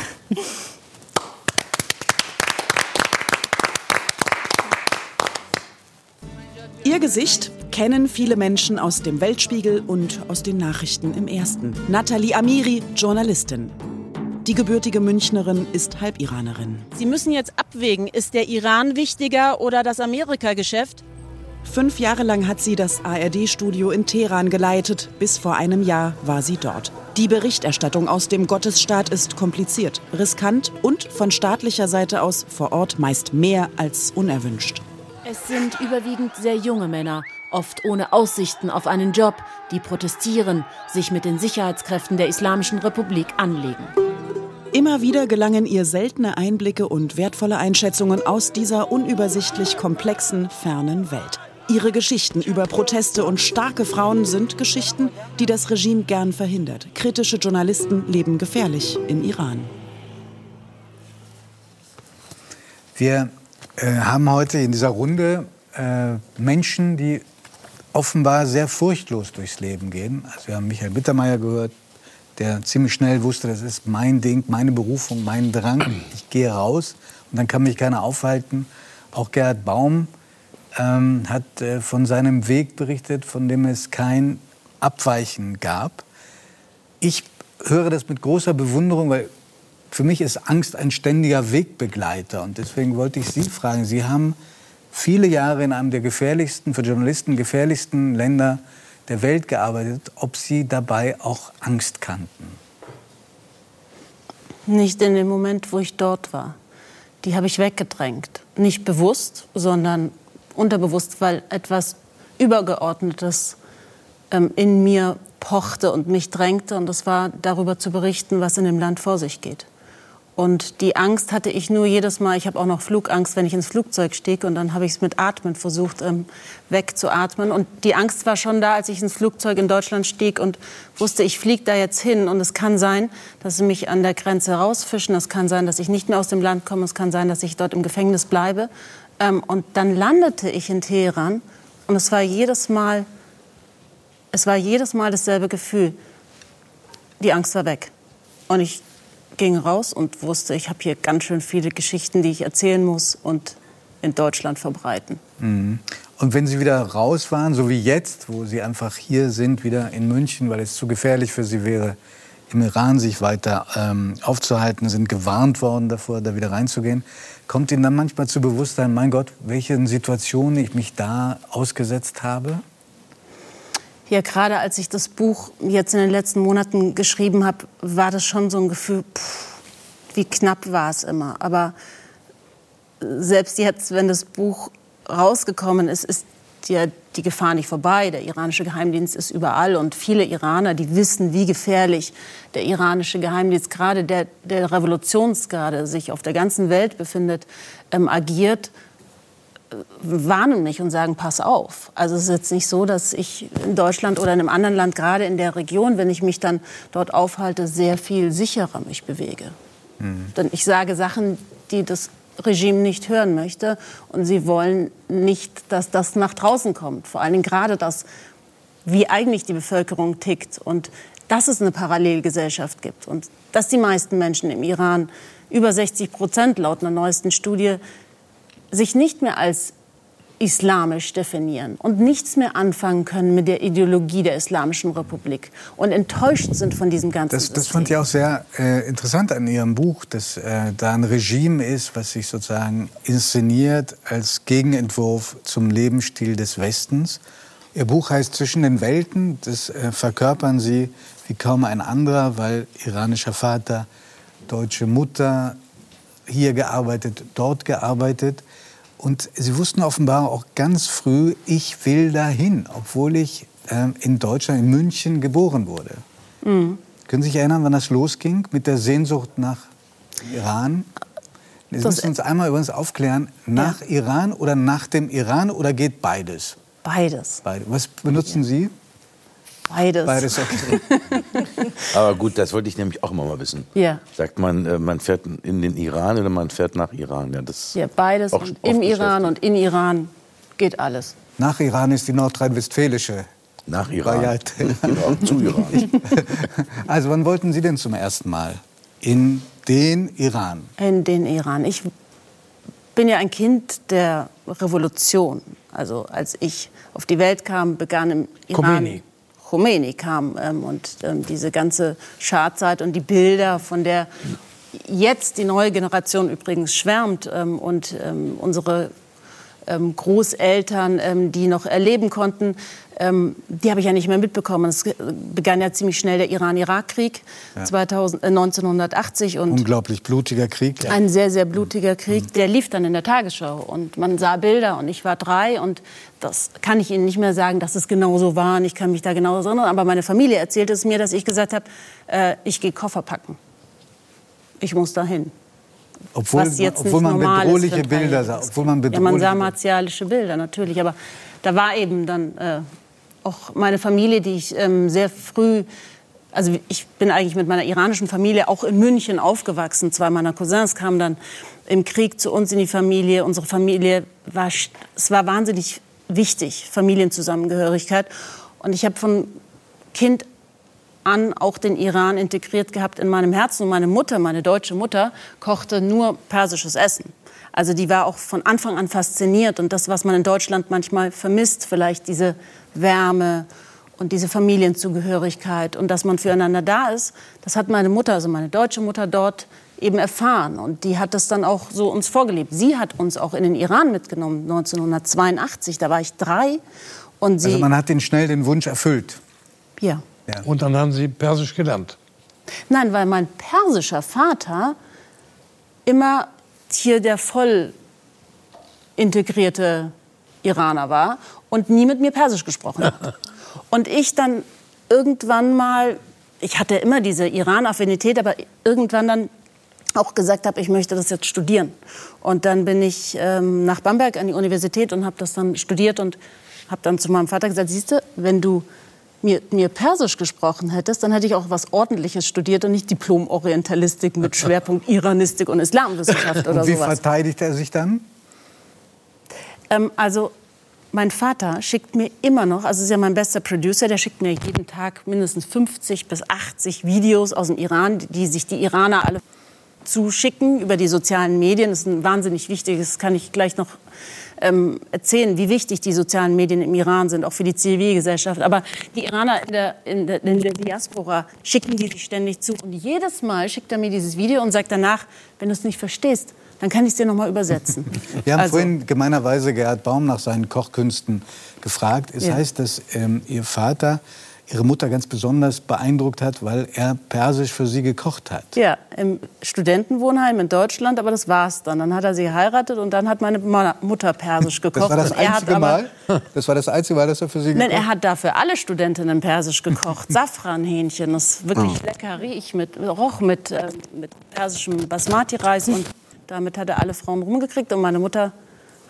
Ihr Gesicht kennen viele Menschen aus dem Weltspiegel und aus den Nachrichten im Ersten. Nathalie Amiri, Journalistin. Die gebürtige Münchnerin ist Halbiranerin. Sie müssen jetzt abwägen, ist der Iran wichtiger oder das Amerika-Geschäft? Fünf Jahre lang hat sie das ARD-Studio in Teheran geleitet. Bis vor einem Jahr war sie dort. Die Berichterstattung aus dem Gottesstaat ist kompliziert, riskant und von staatlicher Seite aus vor Ort meist mehr als unerwünscht. Es sind überwiegend sehr junge Männer, oft ohne Aussichten auf einen Job, die protestieren, sich mit den Sicherheitskräften der Islamischen Republik anlegen. Immer wieder gelangen ihr seltene Einblicke und wertvolle Einschätzungen aus dieser unübersichtlich komplexen, fernen Welt. Ihre Geschichten über Proteste und starke Frauen sind Geschichten, die das Regime gern verhindert. Kritische Journalisten leben gefährlich im Iran. Wir äh, haben heute in dieser Runde äh, Menschen, die offenbar sehr furchtlos durchs Leben gehen. Also wir haben Michael Bittermeier gehört, der ziemlich schnell wusste, das ist mein Ding, meine Berufung, mein Drang. Ich gehe raus und dann kann mich keiner aufhalten. Auch Gerhard Baum ähm, hat äh, von seinem Weg berichtet, von dem es kein Abweichen gab. Ich höre das mit großer Bewunderung, weil für mich ist Angst ein ständiger Wegbegleiter. Und deswegen wollte ich Sie fragen, Sie haben viele Jahre in einem der gefährlichsten, für Journalisten gefährlichsten Länder der Welt gearbeitet, ob Sie dabei auch Angst kannten. Nicht in dem Moment, wo ich dort war. Die habe ich weggedrängt. Nicht bewusst, sondern unterbewusst, weil etwas Übergeordnetes ähm, in mir pochte und mich drängte. Und das war darüber zu berichten, was in dem Land vor sich geht. Und die Angst hatte ich nur jedes Mal. Ich habe auch noch Flugangst, wenn ich ins Flugzeug stieg. Und dann habe ich es mit Atmen versucht, ähm, wegzuatmen. Und die Angst war schon da, als ich ins Flugzeug in Deutschland stieg und wusste, ich fliege da jetzt hin. Und es kann sein, dass sie mich an der Grenze rausfischen. Es kann sein, dass ich nicht mehr aus dem Land komme. Es kann sein, dass ich dort im Gefängnis bleibe. Ähm, und dann landete ich in Teheran. Und es war jedes Mal, es war jedes Mal dasselbe Gefühl. Die Angst war weg. Und ich ging raus und wusste, ich habe hier ganz schön viele Geschichten, die ich erzählen muss und in Deutschland verbreiten. Mhm. Und wenn Sie wieder raus waren, so wie jetzt, wo Sie einfach hier sind, wieder in München, weil es zu gefährlich für Sie wäre, im Iran sich weiter ähm, aufzuhalten, sind gewarnt worden davor, da wieder reinzugehen, kommt Ihnen dann manchmal zu Bewusstsein, mein Gott, welchen Situationen ich mich da ausgesetzt habe? Ja, gerade als ich das Buch jetzt in den letzten Monaten geschrieben habe, war das schon so ein Gefühl, pff, wie knapp war es immer. Aber selbst jetzt, wenn das Buch rausgekommen ist, ist ja die Gefahr nicht vorbei. Der iranische Geheimdienst ist überall und viele Iraner, die wissen, wie gefährlich der iranische Geheimdienst, gerade der, der Revolutionsgarde, sich auf der ganzen Welt befindet, ähm, agiert warnen mich und sagen, pass auf. Also es ist jetzt nicht so, dass ich in Deutschland oder in einem anderen Land, gerade in der Region, wenn ich mich dann dort aufhalte, sehr viel sicherer mich bewege. Mhm. Denn ich sage Sachen, die das Regime nicht hören möchte. Und sie wollen nicht, dass das nach draußen kommt. Vor Dingen gerade das, wie eigentlich die Bevölkerung tickt. Und dass es eine Parallelgesellschaft gibt. Und dass die meisten Menschen im Iran, über 60 Prozent laut einer neuesten Studie, sich nicht mehr als islamisch definieren und nichts mehr anfangen können mit der Ideologie der Islamischen Republik und enttäuscht sind von diesem ganzen Das, das fand ich auch sehr äh, interessant an Ihrem Buch, dass äh, da ein Regime ist, was sich sozusagen inszeniert als Gegenentwurf zum Lebensstil des Westens. Ihr Buch heißt Zwischen den Welten. Das äh, verkörpern Sie wie kaum ein anderer, weil iranischer Vater, deutsche Mutter, hier gearbeitet, dort gearbeitet. Und Sie wussten offenbar auch ganz früh, ich will dahin, obwohl ich ähm, in Deutschland, in München geboren wurde. Mhm. Können Sie sich erinnern, wann das losging mit der Sehnsucht nach Iran? Sie Das- müssen uns einmal übrigens aufklären, nach Iran oder nach dem Iran oder geht beides? Beides. Beide. Was benutzen Sie? Beides. Beides, okay. Aber gut, das wollte ich nämlich auch immer mal wissen. Ja. Sagt man, äh, man fährt in den Iran oder man fährt nach Iran? Ja, das Ja, beides. Auch Im Iran und in Iran geht alles. Nach Iran ist die nordrhein-westfälische Nach Iran. Variante. Genau, zu Iran. Also wann wollten Sie denn zum ersten Mal in den Iran? In den Iran. Ich bin ja ein Kind der Revolution. Also als ich auf die Welt kam, begann im Iran. Khomeini. Khomeini kam ähm, und ähm, diese ganze Schadzeit und die Bilder, von der jetzt die neue Generation übrigens schwärmt ähm, und ähm, unsere ähm, Großeltern, ähm, die noch erleben konnten, ähm, die habe ich ja nicht mehr mitbekommen. Es begann ja ziemlich schnell der Iran-Irak-Krieg Ja. 2000, äh, 1980 und Unglaublich blutiger Krieg. ein sehr, sehr blutiger Krieg. Der lief dann in der Tagesschau und man sah Bilder und ich war drei und das kann ich Ihnen nicht mehr sagen, dass es genau so war und ich kann mich da genau erinnern. Aber meine Familie erzählte es mir, dass ich gesagt habe, äh, ich gehe Koffer packen. Ich muss dahin. Obwohl, Was jetzt obwohl nicht man normal ist bedrohliche ein Bilder sah. Obwohl man Ja, man bedrohliche sah martialische Bilder natürlich, aber da war eben dann äh, auch meine Familie, die ich ähm, sehr früh, also ich bin eigentlich mit meiner iranischen Familie auch in München aufgewachsen. Zwei meiner Cousins kamen dann im Krieg zu uns in die Familie. Unsere Familie war, es war wahnsinnig wichtig, Familienzusammengehörigkeit. Und ich habe von Kind an auch den Iran integriert gehabt in meinem Herzen. Und meine Mutter, meine deutsche Mutter, kochte nur persisches Essen. Also die war auch von Anfang an fasziniert. Und das, was man in Deutschland manchmal vermisst, vielleicht diese Wärme und diese Familienzugehörigkeit und dass man füreinander da ist, das hat meine Mutter, also meine deutsche Mutter dort eben erfahren. Und die hat das dann auch so uns vorgelebt. Sie hat uns auch in den Iran mitgenommen, 1982. Da war ich drei. Und sie, Also man hat den schnell den Wunsch erfüllt. ja. Und dann haben Sie Persisch gelernt. Nein, weil mein persischer Vater immer hier der voll integrierte Iraner war und nie mit mir Persisch gesprochen hat. Und ich dann irgendwann mal, ich hatte immer diese Iran-Affinität, aber irgendwann dann auch gesagt habe, ich möchte das jetzt studieren. Und dann bin ich ähm, nach Bamberg an die Universität und habe das dann studiert und habe dann zu meinem Vater gesagt, siehst du, wenn du mir, mir Persisch gesprochen hättest, dann hätte ich auch was Ordentliches studiert und nicht Diplom-Orientalistik mit Schwerpunkt Iranistik und Islamwissenschaft oder Und wie sowas. verteidigt er sich dann? Ähm, also mein Vater schickt mir immer noch, also ist ja mein bester Producer, der schickt mir jeden Tag mindestens 50 bis 80 Videos aus dem Iran, die sich die Iraner alle zuschicken über die sozialen Medien. Das ist ein wahnsinnig wichtiges, das kann ich gleich noch ähm, erzählen, wie wichtig die sozialen Medien im Iran sind, auch für die Zivilgesellschaft. Aber die Iraner in der, in der, in der Diaspora schicken die sich ständig zu. Und jedes Mal schickt er mir dieses Video und sagt danach, wenn du es nicht verstehst, dann kann ich es dir noch mal übersetzen. Wir haben Also- vorhin gemeinerweise Gerhard Baum nach seinen Kochkünsten gefragt. Es Ja. heißt, dass ähm, Ihr Vater Ihre Mutter ganz besonders beeindruckt hat, weil er Persisch für sie gekocht hat. Ja, im Studentenwohnheim in Deutschland, aber das war's dann. Dann hat er sie geheiratet und dann hat meine Mutter Persisch gekocht. Das war das hat einzige aber, Mal? Das war das einzige Mal, dass er für sie Nein, gekocht er hat dafür alle Studentinnen Persisch gekocht. Safranhähnchen, das ist wirklich Oh. lecker riech mit roch mit, äh, mit persischem Basmati-Reis und damit hat er alle Frauen rumgekriegt und meine Mutter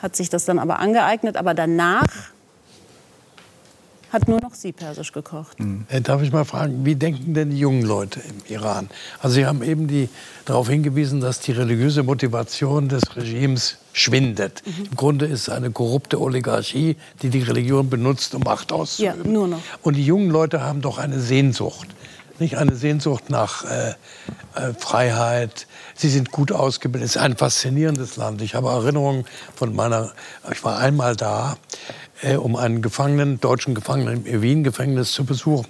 hat sich das dann aber angeeignet. Aber danach hat nur noch sie Persisch gekocht. Äh, Darf ich mal fragen, wie denken denn die jungen Leute im Iran? Also Sie haben eben die, darauf hingewiesen, dass die religiöse Motivation des Regimes schwindet. Im Grunde ist es eine korrupte Oligarchie, die die Religion benutzt, um Macht Ja, auszuüben. nur noch. Und die jungen Leute haben doch eine Sehnsucht nicht eine Sehnsucht nach äh, äh, Freiheit. Sie sind gut ausgebildet. Es ist ein faszinierendes Land. Ich habe Erinnerungen von meiner. Ich war einmal da, äh, um einen Gefangenen, deutschen Gefangenen im Wien-Gefängnis zu besuchen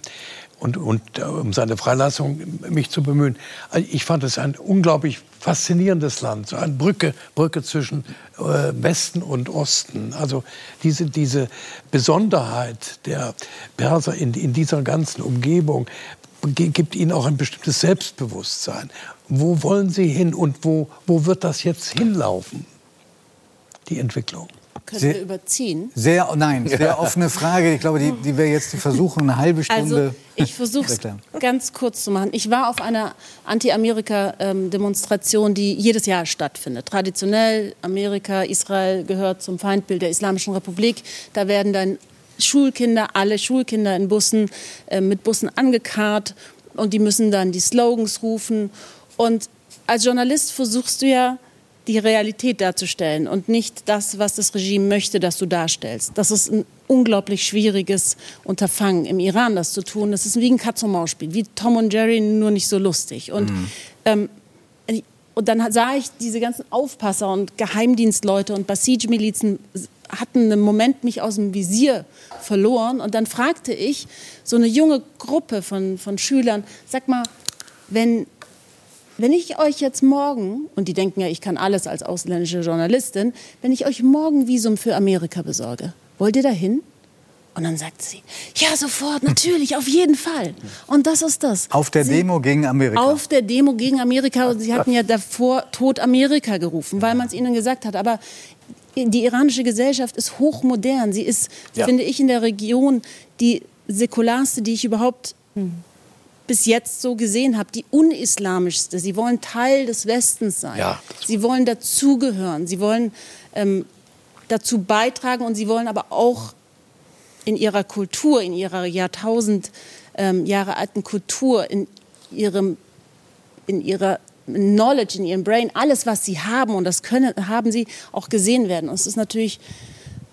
und, und äh, um seine Freilassung mich zu bemühen. Also ich fand es ein unglaublich faszinierendes Land, so eine Brücke, Brücke zwischen äh, Westen und Osten. Also diese, diese Besonderheit der Perser in, in dieser ganzen Umgebung gibt ihnen auch ein bestimmtes Selbstbewusstsein. Wo wollen sie hin und wo, wo wird das jetzt hinlaufen, die Entwicklung? Können sehr, wir überziehen? Sehr, nein, sehr offene Frage. Ich glaube, die, die wir jetzt versuchen, eine halbe Stunde. Also, ich versuche es ganz kurz zu machen. Ich war auf einer Anti-Amerika-Demonstration, die jedes Jahr stattfindet. Traditionell, Amerika, Israel gehört zum Feindbild der Islamischen Republik. Da werden dann Schulkinder, alle Schulkinder in Bussen, äh, mit Bussen angekarrt und die müssen dann die Slogans rufen. Und als Journalist versuchst du ja, die Realität darzustellen und nicht das, was das Regime möchte, dass du darstellst. Das ist ein unglaublich schwieriges Unterfangen im Iran, das zu tun. Das ist wie ein Katz-und-Maus-Spiel, wie Tom und Jerry, nur nicht so lustig. Und, mhm. ähm, und dann sah ich diese ganzen Aufpasser und Geheimdienstleute und Basij-Milizen hatten einen Moment mich aus dem Visier verloren. Und dann fragte ich so eine junge Gruppe von, von Schülern, sag mal, wenn wenn ich euch jetzt morgen, und die denken ja, ich kann alles als ausländische Journalistin, wenn ich euch morgen Visum für Amerika besorge, wollt ihr dahin? Und dann sagt sie, ja, sofort, natürlich, auf jeden Fall. Und das ist das. Auf der sie, Demo gegen Amerika. Auf der Demo gegen Amerika. Und sie hatten ja davor Tod Amerika gerufen, weil man es ihnen gesagt hat. Aber die iranische Gesellschaft ist hochmodern. Sie ist, ja. finde ich, in der Region die säkularste, die ich überhaupt bis jetzt so gesehen habe, die unislamischste. Sie wollen Teil des Westens sein. Ja, sie wollen dazugehören. Sie wollen ähm, dazu beitragen und sie wollen aber auch in ihrer Kultur, in ihrer Jahrtausend ähm, Jahre alten Kultur, in ihrem, in ihrer Knowledge, in ihrem Brain, alles, was sie haben und das können, haben sie auch gesehen werden. Und es ist natürlich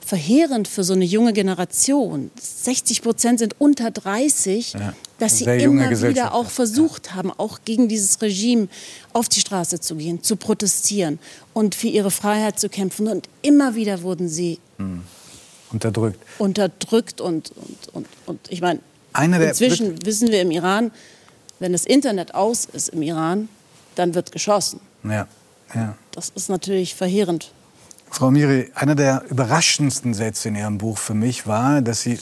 verheerend für so eine junge Generation. 60 Prozent sind unter 30, ja, dass sie immer wieder auch versucht haben, auch gegen dieses Regime auf die Straße zu gehen, zu protestieren und für ihre Freiheit zu kämpfen. Und immer wieder wurden sie hm. unterdrückt. Unterdrückt und, und, und, und ich meine, inzwischen wissen wir im Iran, wenn das Internet aus ist im Iran, dann wird geschossen. Ja. Ja. Das ist natürlich verheerend Frau Miri, einer der überraschendsten Sätze in Ihrem Buch für mich war, dass Sie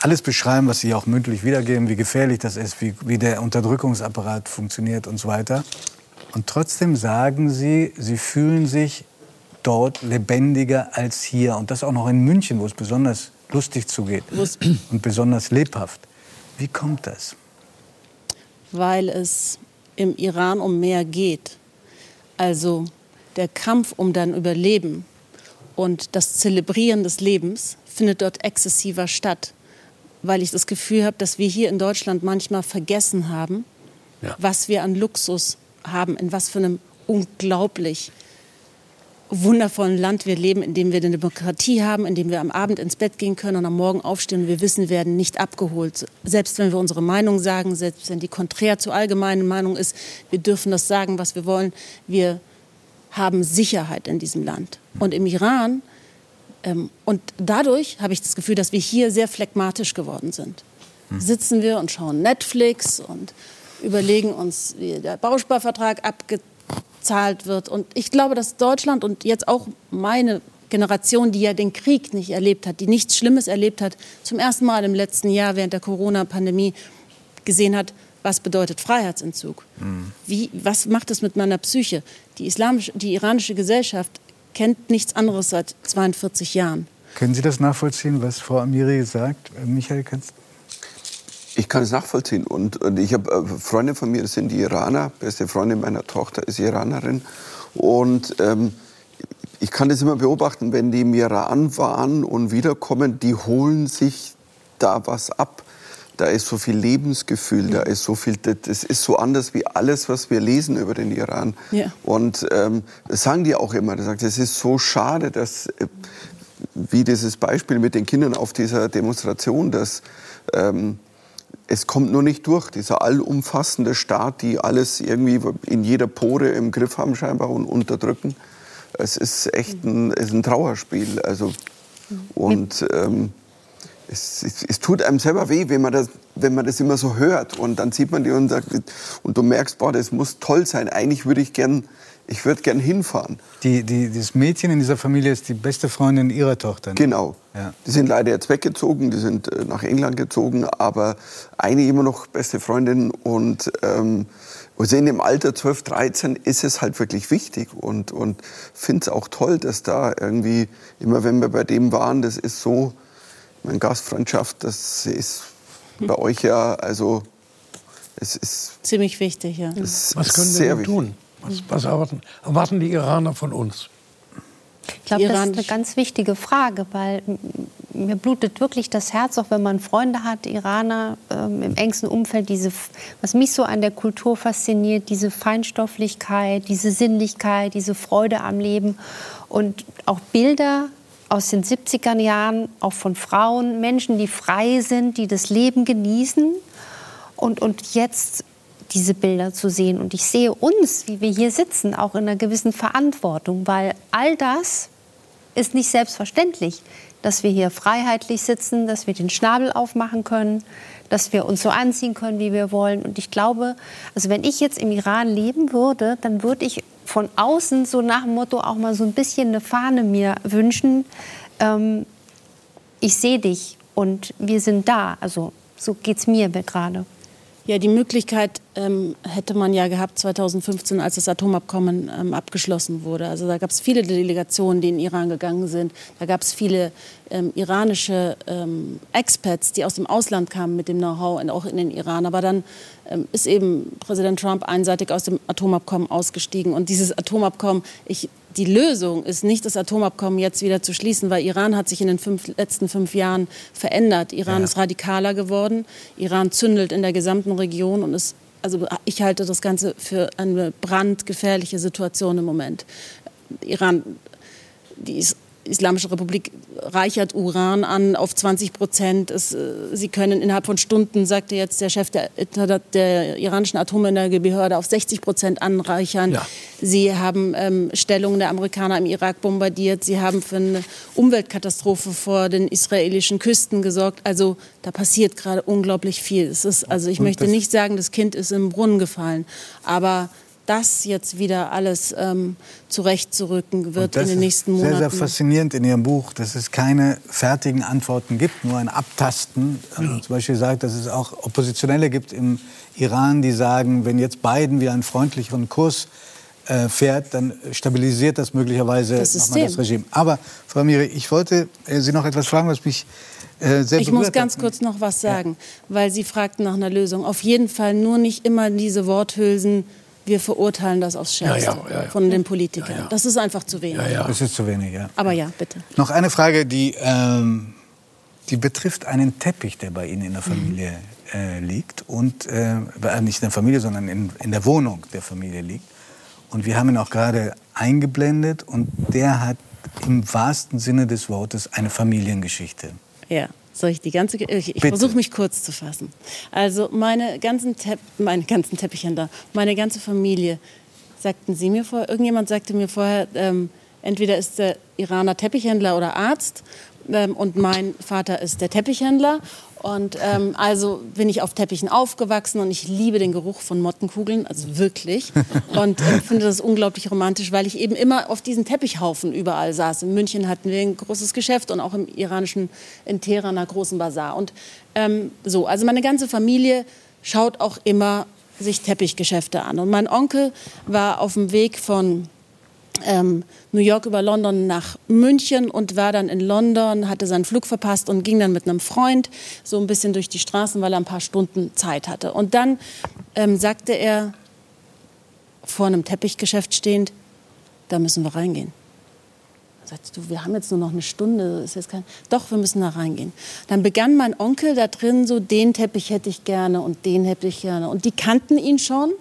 alles beschreiben, was Sie auch mündlich wiedergeben, wie gefährlich das ist, wie, wie der Unterdrückungsapparat funktioniert und so weiter. Und trotzdem sagen Sie, Sie fühlen sich dort lebendiger als hier. Und das auch noch in München, wo es besonders lustig zugeht und besonders lebhaft. Wie kommt das? Weil es im Iran um mehr geht. Also der Kampf um dein Überleben und das Zelebrieren des Lebens findet dort exzessiver statt, weil ich das Gefühl habe, dass wir hier in Deutschland manchmal vergessen haben, ja. was wir an Luxus haben, in was für einem unglaublich wundervollen Land wir leben, in dem wir eine Demokratie haben, in dem wir am Abend ins Bett gehen können und am Morgen aufstehen und wir wissen, wir werden nicht abgeholt. Selbst wenn wir unsere Meinung sagen, selbst wenn die konträr zur allgemeinen Meinung ist, wir dürfen das sagen, was wir wollen. Wir haben Sicherheit in diesem Land. Und im Iran, ähm, und dadurch habe ich das Gefühl, dass wir hier sehr phlegmatisch geworden sind. Hm. Sitzen wir und schauen Netflix und überlegen uns, wie der Bausparvertrag abgezahlt wird. Und ich glaube, dass Deutschland und jetzt auch meine Generation, die ja den Krieg nicht erlebt hat, die nichts Schlimmes erlebt hat, zum ersten Mal im letzten Jahr während der Corona-Pandemie gesehen hat, was bedeutet Freiheitsentzug? Mhm. Wie, was macht es mit meiner Psyche? Die, islamische, die iranische Gesellschaft kennt nichts anderes seit 42 Jahren. Können Sie das nachvollziehen, was Frau Amiri sagt? Äh, Michael, kannst ich kann es nachvollziehen. Und, und ich habe äh, Freunde von mir, das sind die Iraner. Beste Freundin meiner Tochter ist Iranerin. Und ähm, ich kann das immer beobachten, wenn die im Iran waren und wiederkommen, die holen sich da was ab da ist so viel Lebensgefühl, da ist so viel, das ist so anders wie alles, was wir lesen über den Iran. Ja. Und ähm, das sagen die auch immer, das sagt, es ist so schade, dass, äh, wie dieses Beispiel mit den Kindern auf dieser Demonstration, dass ähm, es kommt nur nicht durch, dieser allumfassende Staat, die alles irgendwie in jeder Pore im Griff haben scheinbar und unterdrücken. Es ist echt ein, es ist ein Trauerspiel. Also, und ähm, es, es, es, tut einem selber weh, wenn man, das, wenn man das immer so hört. Und dann sieht man die und sagt, und du merkst, boah, das muss toll sein. Eigentlich würde ich gern ich würde gern hinfahren. Die, die, das Mädchen in dieser Familie ist die beste Freundin ihrer Tochter. Genau. Ja. Die sind leider jetzt weggezogen, die sind äh, nach England gezogen, aber eine immer noch beste Freundin und ähm, also in dem Alter 12, 13 ist es halt wirklich wichtig und, und finde es auch toll, dass da irgendwie, immer wenn wir bei dem waren, das ist so, meine Gastfreundschaft, das ist bei euch ja, also es ist... Ziemlich wichtig, ja. Was können wir denn tun? Was, was erwarten, erwarten die Iraner von uns? Ich glaube, das ist eine ganz wichtige Frage, weil mir blutet wirklich das Herz, auch wenn man Freunde hat, Iraner ähm, im engsten Umfeld, diese, was mich so an der Kultur fasziniert, diese Feinstofflichkeit, diese Sinnlichkeit, diese Freude am Leben und auch Bilder aus den 70er Jahren, auch von Frauen, Menschen, die frei sind, die das Leben genießen und, und jetzt diese Bilder zu sehen. Und ich sehe uns, wie wir hier sitzen, auch in einer gewissen Verantwortung, weil all das ist nicht selbstverständlich, dass wir hier freiheitlich sitzen, dass wir den Schnabel aufmachen können, dass wir uns so anziehen können, wie wir wollen. Und ich glaube, also wenn ich jetzt im Iran leben würde, dann würde ich von außen so nach dem Motto auch mal so ein bisschen eine Fahne mir wünschen. Ähm, ich sehe dich und wir sind da. Also so geht es mir gerade. Ja, die Möglichkeit ähm, hätte man ja gehabt 2015, als das Atomabkommen ähm, abgeschlossen wurde. Also da gab es viele Delegationen, die in Iran gegangen sind. Da gab es viele ähm, iranische ähm, Expats, die aus dem Ausland kamen mit dem Know-how auch in den Iran. Aber dann ähm, ist eben Präsident Trump einseitig aus dem Atomabkommen ausgestiegen. Und dieses Atomabkommen, ich die Lösung ist nicht, das Atomabkommen jetzt wieder zu schließen, weil Iran hat sich in den fünf, letzten fünf Jahren verändert. Iran ja. ist radikaler geworden. Iran zündelt in der gesamten Region und ist, also ich halte das Ganze für eine brandgefährliche Situation im Moment. Iran, die ist Islamische Republik reichert Uran an auf 20 Prozent. Es, äh, sie können innerhalb von Stunden, sagte jetzt der Chef der, der iranischen Atomenergiebehörde, auf 60 Prozent anreichern. Ja. Sie haben ähm, Stellungen der Amerikaner im Irak bombardiert. Sie haben für eine Umweltkatastrophe vor den israelischen Küsten gesorgt. Also da passiert gerade unglaublich viel. Es ist, also ich möchte nicht sagen, das Kind ist im Brunnen gefallen, aber das jetzt wieder alles ähm, zurechtzurücken wird in den nächsten Monaten. Sehr, sehr faszinierend in Ihrem Buch, dass es keine fertigen Antworten gibt, nur ein Abtasten. Ja. Zum Beispiel sagt, dass es auch Oppositionelle gibt im Iran, die sagen, wenn jetzt Biden wieder einen freundlicheren Kurs äh, fährt, dann stabilisiert das möglicherweise das, nochmal das Regime. Aber, Frau Miri, ich wollte äh, Sie noch etwas fragen, was mich äh, sehr Ich muss ganz hat. kurz noch was sagen, ja. weil Sie fragten nach einer Lösung. Auf jeden Fall nur nicht immer diese Worthülsen wir verurteilen das aufs Schärfste ja, ja, ja, von den Politikern. Das ist einfach zu wenig. Das ist zu wenig, ja. Aber ja, bitte. Noch eine Frage, die, ähm, die betrifft einen Teppich, der bei Ihnen in der Familie mhm. äh, liegt. Und äh, nicht in der Familie, sondern in, in der Wohnung der Familie liegt. Und wir haben ihn auch gerade eingeblendet. Und der hat im wahrsten Sinne des Wortes eine Familiengeschichte. Ja. Soll ich die ganze. Ich, ich versuche mich kurz zu fassen. Also meine ganzen, Tepp, meine ganzen Teppichhändler, meine ganze Familie, sagten Sie mir vorher, irgendjemand sagte mir vorher, ähm, entweder ist der Iraner Teppichhändler oder Arzt ähm, und mein Vater ist der Teppichhändler und ähm, also bin ich auf Teppichen aufgewachsen und ich liebe den Geruch von Mottenkugeln, also wirklich. Und äh, finde das unglaublich romantisch, weil ich eben immer auf diesen Teppichhaufen überall saß. In München hatten wir ein großes Geschäft und auch im iranischen, in Teheran, einer großen Bazar. Und ähm, so, also meine ganze Familie schaut auch immer sich Teppichgeschäfte an. Und mein Onkel war auf dem Weg von ähm, New York über London nach München und war dann in London, hatte seinen Flug verpasst und ging dann mit einem Freund so ein bisschen durch die Straßen, weil er ein paar Stunden Zeit hatte. Und dann ähm, sagte er, vor einem Teppichgeschäft stehend, da müssen wir reingehen. Sagst du, wir haben jetzt nur noch eine Stunde, ist jetzt kein. Doch, wir müssen da reingehen. Dann begann mein Onkel da drin so, den Teppich hätte ich gerne und den hätte ich gerne. Und die kannten ihn schon.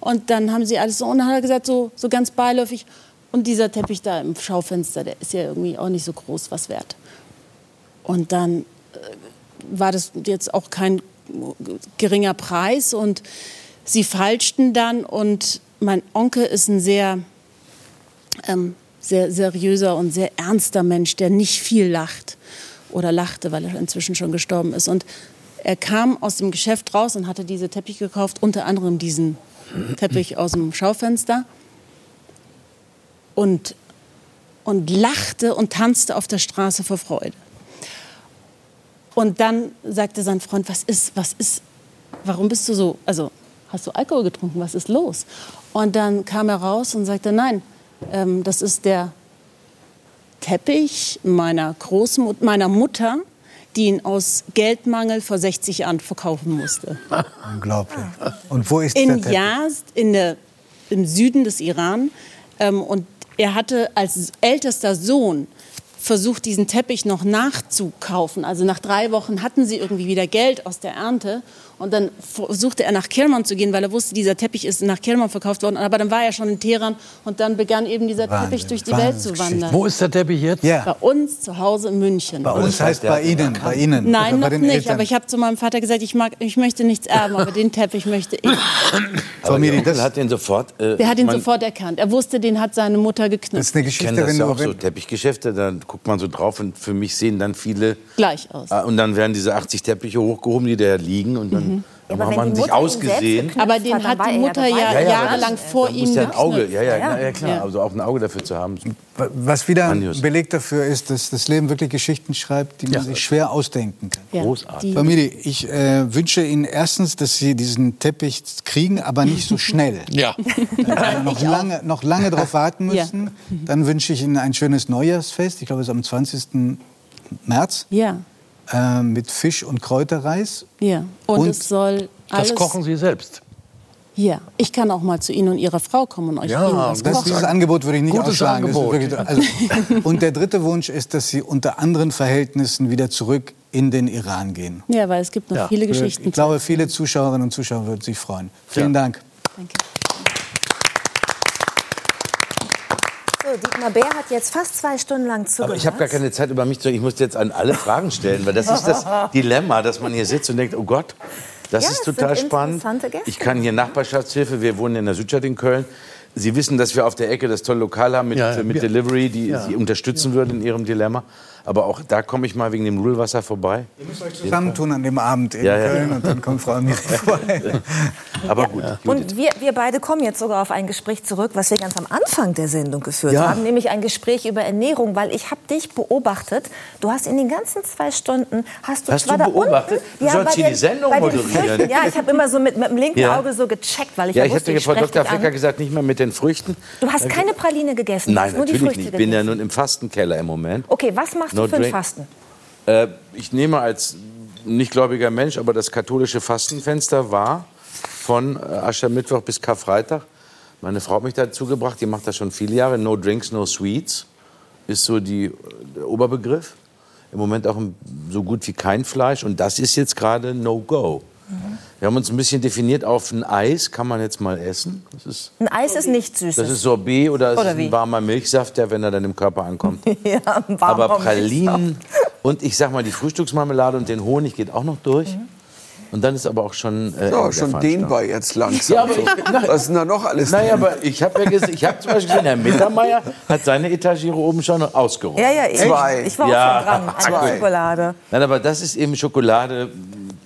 Und dann haben sie alles so, und dann hat er gesagt, so, so ganz beiläufig, und dieser Teppich da im Schaufenster, der ist ja irgendwie auch nicht so groß was wert. Und dann äh, war das jetzt auch kein geringer Preis und sie falschten dann und mein Onkel ist ein sehr, ähm, sehr seriöser und sehr ernster Mensch, der nicht viel lacht oder lachte, weil er inzwischen schon gestorben ist. Und er kam aus dem Geschäft raus und hatte diese Teppich gekauft, unter anderem diesen Teppich aus dem Schaufenster und, und lachte und tanzte auf der Straße vor Freude. Und dann sagte sein Freund, was ist, was ist, warum bist du so, also hast du Alkohol getrunken, was ist los? Und dann kam er raus und sagte, nein, ähm, das ist der Teppich meiner Großmutter, meiner Mutter, die ihn aus Geldmangel vor 60 Jahren verkaufen musste. Unglaublich. Und wo ist in der Teppich? Yazd, in der, im Süden des Iran. Ähm, und er hatte als ältester Sohn versucht, diesen Teppich noch nachzukaufen. Also nach drei Wochen hatten sie irgendwie wieder Geld aus der Ernte. Und dann versuchte er nach Kerman zu gehen, weil er wusste, dieser Teppich ist nach Kerman verkauft worden. Aber dann war er schon in Teheran und dann begann eben dieser Wahnsinn, Teppich durch die Welt zu wandern. Wo ist der Teppich jetzt? Bei uns zu Hause in München. Bei uns heißt bei Ihnen, bei Ihnen. Nein, noch den nicht. Eltern. Aber ich habe zu meinem Vater gesagt, ich, mag, ich möchte nichts erben, aber den Teppich möchte ich. Aber der Onkel hat den sofort. Äh, Der hat ihn sofort erkannt. Er wusste, den hat seine Mutter geknüpft. Ich kenne das ja auch so, Teppichgeschäfte, da guckt man so drauf und für mich sehen dann viele... Gleich aus. Ah, Und dann werden diese 80 Teppiche hochgehoben, die da liegen und dann, Mhm. dann Aber hat wenn man die sich ausgesehen. Aber den hat die Mutter ja, jahrelang vor ihm ja ein Auge, ja, ja, ja, ja klar, Ja. also auch ein Auge dafür zu haben. Was wieder ein. Beleg dafür ist, dass das Leben wirklich Geschichten schreibt, die man sich schwer ausdenken kann. Ja, Großartig. Familie, ich äh, wünsche Ihnen erstens, dass Sie diesen Teppich kriegen, aber nicht so schnell. Ja. Äh, noch, lange, noch lange darauf warten Ja. müssen. Dann wünsche ich Ihnen ein schönes Neujahrsfest. Ich glaube, es ist am 20. März. Ja, Äh, mit Fisch und Kräuterreis. ja. Und, Und es soll alles. Das kochen Sie selbst. Ja, ich kann auch mal zu Ihnen und Ihrer Frau kommen und euch Ja, was Das, kochen. dieses Angebot würde ich nicht Gutes ausschlagen. Angebot. wirklich- also, und der dritte Wunsch ist, dass Sie unter anderen Verhältnissen wieder zurück in den Iran gehen. Ja, weil es gibt noch Ja. viele Geschichten. Ich glaube, viele Zuschauerinnen und Zuschauer würden sich freuen. Vielen Dank. So, Dietmar Bär hat jetzt fast zwei Stunden lang zugehört. Aber ich habe gar keine Zeit über mich zu Ich muss jetzt an alle Fragen stellen, weil das ist das Dilemma, dass man hier sitzt und denkt, oh Gott, das Ja, ist total spannend. Ich kann hier Nachbarschaftshilfe, wir wohnen in der Südstadt in Köln. Sie wissen, dass wir auf der Ecke das tolle Lokal haben mit, Ja, mit wir- Delivery, die Ja. Sie unterstützen würden in Ihrem Dilemma. Aber auch da komme ich mal wegen dem Ruhlwasser vorbei. Ihr müsst euch zusammentun an dem Abend in Ja, ja. Köln und dann kommt Frau Amiri vorbei. Aber gut. Und wir, wir beide kommen jetzt sogar auf ein Gespräch zurück, was wir ganz am Anfang der Sendung geführt Ja. haben, nämlich ein Gespräch über Ernährung, weil ich habe dich beobachtet. Du hast in den ganzen zwei Stunden hast du Hast du da beobachtet? unten, Du sollst hier den- die Sendung moderieren. Ja, ich habe immer so mit, mit dem linken Ja. Auge so gecheckt, weil ich Ja, ja, ich wusste, hatte ich Frau spreche Dr. Flecker gesagt, nicht mehr mit den Früchten. Du hast Da- keine Praline gegessen, du Nein, hast nur die natürlich Früchte nicht. Ich bin ja nun im Fastenkeller im Moment. Okay, was machst No du für ein. Fasten? Äh, ich nehme als nichtgläubiger Mensch, aber das katholische Fastenfenster war von äh, Aschermittwoch bis Karfreitag. Meine Frau hat mich dazu gebracht, die macht das schon viele Jahre. No drinks, no sweets ist so die, der Oberbegriff. Im Moment auch so gut wie kein Fleisch und das ist jetzt gerade no go. Wir haben uns ein bisschen definiert auf ein Eis, kann man jetzt mal essen. Das ist, Ein Eis ist nicht süß. das ist Sorbet oder es Oder ist ein warmer Milchsaft, der, wenn er dann im Körper ankommt. ja, ein warmer Aber Milchsaft. Pralinen und ich sag mal, die Frühstücksmarmelade und den Honig geht auch noch durch. Mhm. Und dann ist aber auch schon. Äh, Ja, schon dehnbar jetzt langsam. Ja, aber so. ich- Was ist denn da noch alles Naja, drin? aber ich habe ja gesehen, ich habe zum Beispiel gesehen, Herr Mittermeier hat seine Etagere oben schon ausgeräumt. Ja, ja, ich, Zwei. ich war auch Ja. schon dran an der Zwei. Schokolade. Nein, aber das ist eben Schokolade,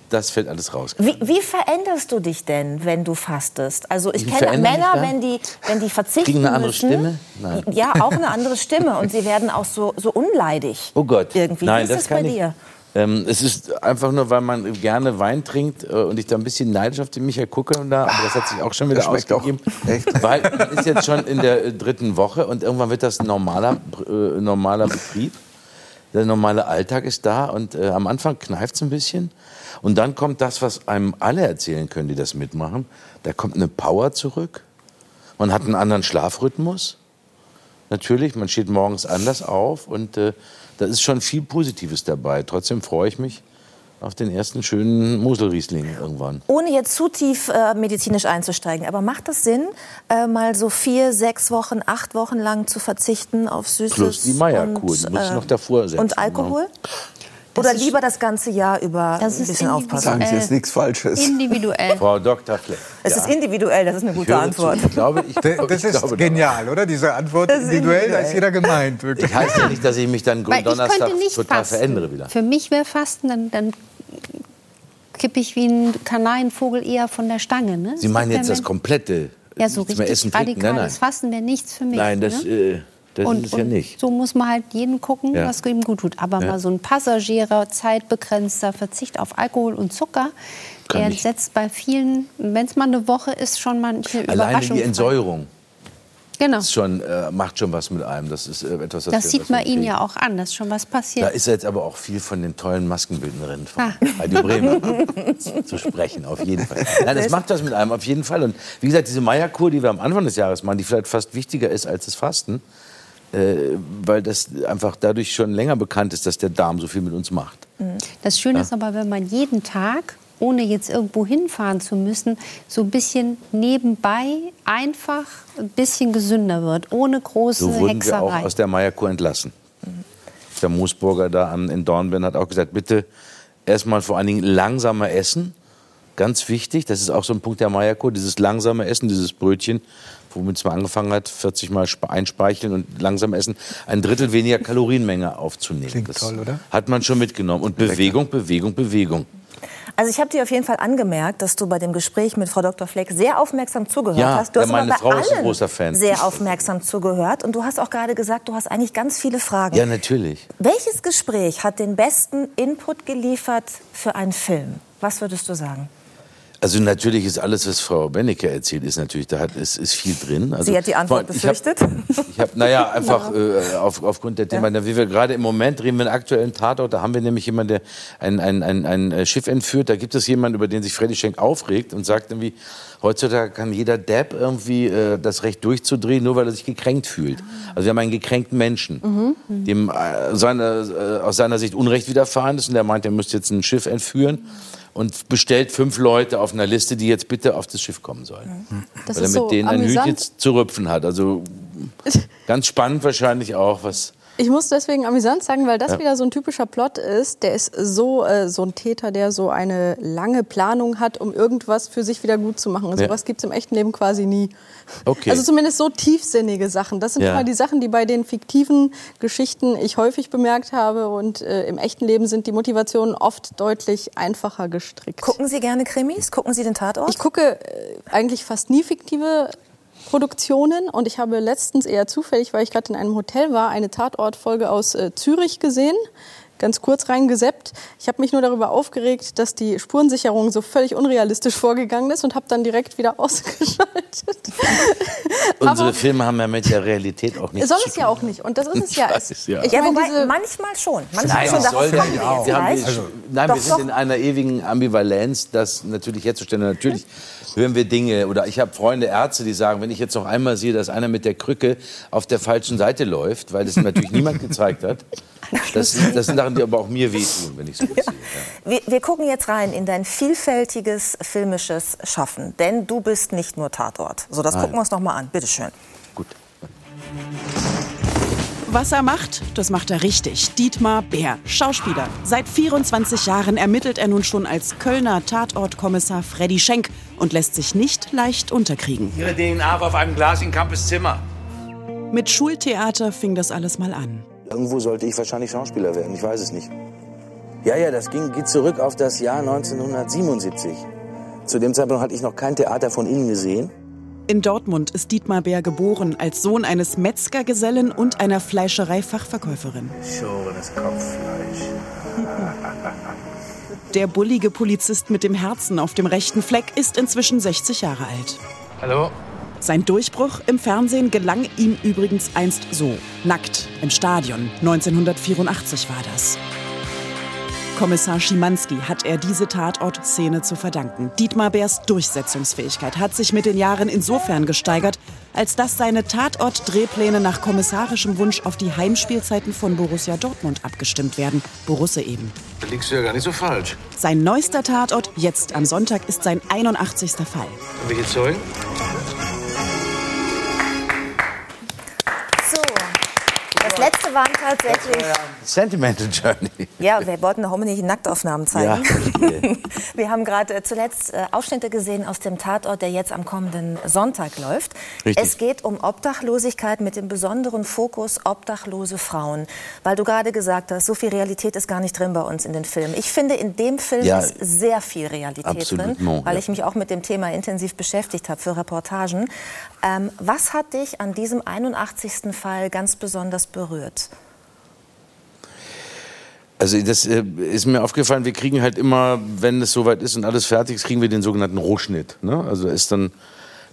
das fällt alles raus. Wie, wie veränderst du dich denn, wenn du fastest? Also ich Wie kenne Männer, wenn die, wenn die verzichten Kriegen eine andere müssen. Stimme? Nein. Ja, auch eine andere Stimme. Und sie werden auch so, so unleidig. Oh Gott. Irgendwie. Nein, wie ist das das kann bei ich. dir? Ähm, es ist einfach nur, weil man gerne Wein trinkt äh, und ich da ein bisschen neidisch auf den Michael gucke und da, aber das hat sich auch schon wieder auch ausgegeben. echt. Weil man ist jetzt schon in der äh, dritten Woche und irgendwann wird das ein normaler, äh, normaler Betrieb. Der normale Alltag ist da und äh, am Anfang kneift es ein bisschen. Und dann kommt das, was einem alle erzählen können, die das mitmachen. Da kommt eine Power zurück. Man hat einen anderen Schlafrhythmus. Natürlich, man steht morgens anders auf und äh, da ist schon viel Positives dabei. Trotzdem freue ich mich auf den ersten schönen Moselriesling irgendwann. Ohne jetzt zu tief äh, medizinisch einzusteigen, aber macht es Sinn, äh, mal so vier, sechs Wochen, acht Wochen lang zu verzichten auf Süßes Plus die Meierkur, die muss ich äh, noch davor setzen. und Alkohol? Oder lieber das ganze Jahr über Das ein ist bisschen aufpassen? Sagen Sie jetzt nichts Falsches. Individuell. Frau Dr. Fleck. Es ist individuell, das ist eine Ich gute höre Antwort. Zu. Ich glaube, ich, Das, das ich ist glaube genial, oder? Diese Antwort Das ist individuell, da ist jeder gemeint. Wirklich. Ich heißt ja nicht, dass ich mich dann Weil ich Donnerstag total fasten. verändere wieder. Für mich wäre Fasten, dann, dann kippe ich wie ein Kanarienvogel eher von der Stange. Ne? Sie meinen jetzt ja das komplette Ja, so richtig essen, trinken? Nein, radikales nein. Fasten wäre nichts für mich. Nein, das, ne? äh, das und, ist es ja nicht. So muss man halt jeden gucken, Ja. was ihm gut tut. Aber Ja. mal so ein Passagierer, zeitbegrenzter Verzicht auf Alkohol und Zucker, Kann der ich. setzt bei vielen, wenn es mal eine Woche ist, schon manche Alleine Überraschung. die Entsäuerung Genau. ist schon, äh, macht schon was mit einem. Das ist äh, etwas, Das sieht man kriegen. ja auch an, dass schon was Da passiert. ist jetzt aber auch viel von den tollen Maskenbildnerinnen von Ah. Radio Bremen zu, zu sprechen, auf jeden Fall. Nein, das macht was mit einem, auf jeden Fall. Und wie gesagt, diese Meierkur, die wir am Anfang des Jahres machen, die vielleicht fast wichtiger ist als das Fasten, äh, weil das einfach dadurch schon länger bekannt ist, dass der Darm so viel mit uns macht. Das Schöne Ja. ist aber, wenn man jeden Tag, ohne jetzt irgendwo hinfahren zu müssen, so ein bisschen nebenbei einfach ein bisschen gesünder wird, ohne große So wurden wir auch Hexerei. aus der Meierkur entlassen. Der Moosburger da in Dornbirn hat auch gesagt, bitte erstmal vor allen Dingen langsamer essen. Ganz wichtig, das ist auch so ein Punkt der Meierkur, dieses langsame Essen, dieses Brötchen, womit es mal angefangen hat, 40 Mal spe- einspeicheln und langsam essen, ein Drittel weniger Kalorienmenge aufzunehmen. Klingt das toll, oder? Hat man schon mitgenommen. Und Bewegung, Bewegung, Bewegung. Also ich habe dir auf jeden Fall angemerkt, dass du bei dem Gespräch mit Frau Dr. Fleck sehr aufmerksam zugehört Ja, hast. Du ja, hast aber meine bei Frau ist ein allen großer Fan. sehr aufmerksam zugehört. Und du hast auch gerade gesagt, du hast eigentlich ganz viele Fragen. Ja, natürlich. Welches Gespräch hat den besten Input geliefert für einen Film? Was würdest du sagen? Also natürlich ist alles, was Frau Bennecke erzählt, ist natürlich, da hat, ist, ist viel drin. Also, Sie hat die Antwort ich hab- befürchtet. Ich habe, naja, einfach äh, auf, aufgrund der Themen, wie wir gerade im Moment wir einen aktuellen Tatort, da haben wir nämlich jemanden, der ein, ein, ein, ein äh, Schiff entführt, da gibt es jemanden, über den sich Freddy Schenk aufregt und sagt irgendwie, heutzutage kann jeder Depp irgendwie äh, das Recht durchzudrehen, nur weil er sich gekränkt fühlt. Also wir haben einen gekränkten Menschen, dem äh, seine, äh, aus seiner Sicht Unrecht widerfahren ist und der meint, er müsste jetzt ein Schiff entführen und bestellt fünf Leute auf einer Liste, die jetzt bitte auf das Schiff kommen sollen. Das weil er mit so denen ein amüsant. Hütchen zu rüpfen hat. Also ganz spannend wahrscheinlich auch, was Ich muss deswegen amüsant sagen, weil das Ja. wieder so ein typischer Plot ist. Der ist so, äh, so ein Täter, der so eine lange Planung hat, um irgendwas für sich wieder gut zu machen. Ja. sowas gibt es im echten Leben quasi nie. Okay. Also zumindest so tiefsinnige Sachen. Das sind Ja. immer die Sachen, die bei den fiktiven Geschichten ich häufig bemerkt habe. Und äh, im echten Leben sind die Motivationen oft deutlich einfacher gestrickt. Gucken Sie gerne Krimis? Gucken Sie den Tatort? Ich gucke äh, eigentlich fast nie fiktive Produktionen und ich habe letztens eher zufällig, weil ich gerade in einem Hotel war, eine Tatortfolge aus äh, Zürich gesehen. Ganz kurz reingeseppt. Ich habe mich nur darüber aufgeregt, dass die Spurensicherung so völlig unrealistisch vorgegangen ist und habe dann direkt wieder ausgeschaltet. unsere Filme haben ja mit der Realität auch nichts Soll zu es ja auch nicht. Und das ist es Ich ja. weiß, Es- ja. Ich ja, meine, wobei diese manchmal schon. Manchmal Nein, schon. das soll kommen ja wir haben, wir, nein, Doch, wir sind doch. in einer ewigen Ambivalenz, das natürlich herzustellen. Natürlich hören wir Dinge oder ich habe Freunde, Ärzte, die sagen, wenn ich jetzt noch einmal sehe, dass einer mit der Krücke auf der falschen Seite läuft, weil das natürlich niemand gezeigt hat, das, sind- das sind Sachen, die aber auch mir wehtun, wenn ich so sehe. Wir, wir gucken jetzt rein in dein vielfältiges filmisches Schaffen. Denn du bist nicht nur Tatort. So, das Nein. gucken wir uns noch mal an. Bitte schön. Was er macht, das macht er richtig. Dietmar Bär, Schauspieler. Seit 24 Jahren ermittelt er nun schon als Kölner Tatortkommissar Freddy Schenk und lässt sich nicht leicht unterkriegen. Ihre DNA war auf einem Glas in Kampes Zimmer. Mit Schultheater fing das alles mal an. Irgendwo sollte ich wahrscheinlich Schauspieler werden, ich weiß es nicht. Ja, ja, das ging, geht zurück auf das Jahr 1977. Zu dem Zeitpunkt hatte ich noch kein Theater von innen gesehen. In Dortmund ist Dietmar Bär geboren, als Sohn eines Metzgergesellen und einer Fleischerei-Fachverkäuferin. Schorenes Kopffleisch. Der bullige Polizist mit dem Herzen auf dem rechten Fleck ist inzwischen 60 Jahre alt. Hallo? Sein Durchbruch im Fernsehen gelang ihm übrigens einst so. Nackt im Stadion. 1984 war das. Kommissar Schimanski hat er diese Tatortszene zu verdanken. Dietmar Bärs Durchsetzungsfähigkeit hat sich mit den Jahren insofern gesteigert, als dass seine Tatort-Drehpläne nach kommissarischem Wunsch auf die Heimspielzeiten von Borussia Dortmund abgestimmt werden. Borusse eben. Da liegst du ja gar nicht so falsch. Sein neuester Tatort, jetzt am Sonntag, ist sein 81. Fall. Welche Zeugen? Das letzte waren tatsächlich. Sentimental Journey. Ja, wir wollten hoffentlich Nacktaufnahmen zeigen. Ja, Wir haben gerade äh, zuletzt äh, Ausschnitte gesehen aus dem Tatort, der jetzt am kommenden Sonntag läuft. Richtig. Es geht um Obdachlosigkeit mit dem besonderen Fokus obdachlose Frauen. Weil du gerade gesagt hast, so viel Realität ist gar nicht drin bei uns in den Filmen. Ich finde, in dem Film Ja. ist sehr viel Realität drin, weil ja. ich mich auch mit dem Thema intensiv beschäftigt habe für Reportagen. Ähm, was hat dich an diesem 81. Fall ganz besonders berührt? Also das äh, ist mir aufgefallen, wir kriegen halt immer, wenn es soweit ist und alles fertig ist, kriegen wir den sogenannten Rohschnitt. Ne? Also da ist dann,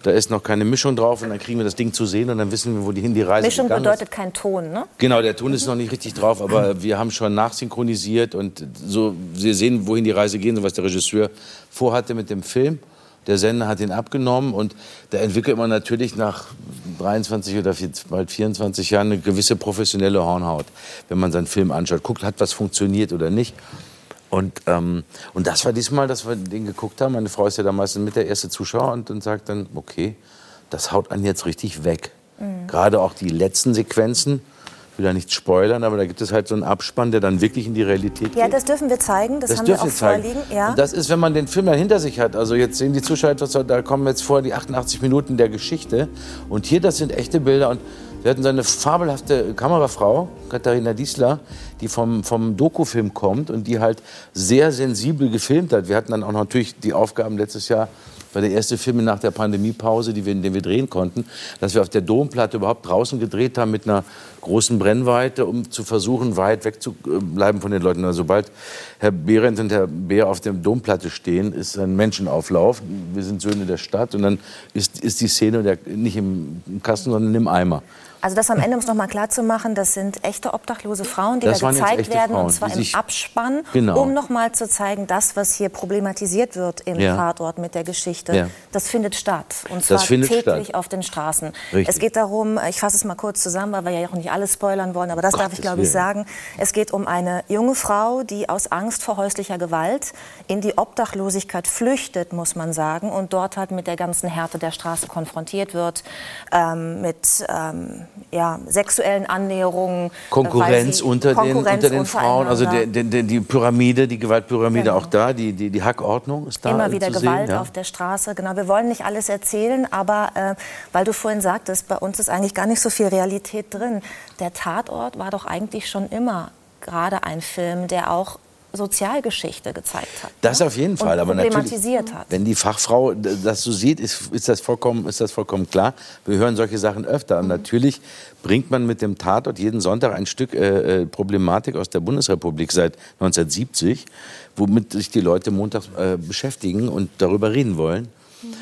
da ist noch keine Mischung drauf und dann kriegen wir das Ding zu sehen und dann wissen wir, wo die hin die Reise Mischung bedeutet kein Ton, ne? ist. Genau, der Ton ist noch nicht richtig drauf, aber wir haben schon nachsynchronisiert und so, wir sehen, wohin die Reise geht und was der Regisseur vorhatte mit dem Film. Der Sender hat ihn abgenommen und da entwickelt man natürlich nach 23 oder bald 24 Jahren eine gewisse professionelle Hornhaut, wenn man seinen Film anschaut, guckt, hat was funktioniert oder nicht. Und, ähm, und das war diesmal, dass wir den geguckt haben. Meine Frau ist ja da meistens mit der erste Zuschauer und, und sagt dann, okay, das haut einen jetzt richtig weg. Mhm. Gerade auch die letzten Sequenzen, will da nicht spoilern, aber da gibt es halt so einen Abspann, der dann wirklich in die Realität Ja, geht. das dürfen wir zeigen. Das, haben wir auch vorliegen. Ja. Und das ist, wenn man den Film dann hinter sich hat. Also jetzt sehen die Zuschauer etwas, da kommen jetzt vor die 88 Minuten der Geschichte. Und hier, das sind echte Bilder. Und wir hatten so eine fabelhafte Kamerafrau, Katharina Diesler, die vom, vom Dokufilm kommt und die halt sehr sensibel gefilmt hat. Wir hatten dann auch natürlich die Aufgaben letztes Jahr war der erste Film nach der Pandemiepause, wir, den wir drehen konnten, dass wir auf der Domplatte überhaupt draußen gedreht haben mit einer großen Brennweite, um zu versuchen, weit wegzubleiben von den Leuten. Also sobald Herr Behrendt und Herr Beer auf der Domplatte stehen, ist ein Menschenauflauf. Wir sind Söhne der Stadt und dann ist, ist die Szene der, nicht im Kasten, sondern im Eimer. Also das am Ende, um es noch mal klar zu machen, das sind echte obdachlose Frauen, die Das da gezeigt werden, Frauen, und zwar im Abspann, Genau. um noch mal zu zeigen, das, was hier problematisiert wird im Ja. Tatort mit der Geschichte, Ja. das findet statt. Und zwar täglich statt. auf den Straßen. Richtig. Es geht darum, ich fasse es mal kurz zusammen, weil wir ja auch nicht alles spoilern wollen, aber das darf ich, glaube ich, sagen. Es geht um eine junge Frau, die aus Angst vor häuslicher Gewalt in die Obdachlosigkeit flüchtet, muss man sagen, und dort halt mit der ganzen Härte der Straße konfrontiert wird, ähm, mit ähm, ja, sexuellen Annäherungen. Konkurrenz weil sie- unter den, Konkurrenz unter den Frauen, also der, der, der, die Pyramide, die Gewaltpyramide Genau. auch da, die, die, die Hackordnung ist da Immer wieder zu Gewalt sehen. Ja. auf der Straße. Genau, wir wollen nicht alles erzählen, aber äh, weil du vorhin sagtest, bei uns ist eigentlich gar nicht so viel Realität drin. Der Tatort war doch eigentlich schon immer gerade ein Film, der auch Sozialgeschichte gezeigt hat. Das auf jeden Fall, und aber natürlich, problematisiert hat. wenn die Fachfrau das so sieht, ist, ist, das vollkommen, ist das vollkommen klar. Wir hören solche Sachen öfter. Mhm. Und natürlich bringt man mit dem Tatort jeden Sonntag ein Stück äh, äh, Problematik aus der Bundesrepublik seit 1970, womit sich die Leute montags äh, beschäftigen und darüber reden wollen.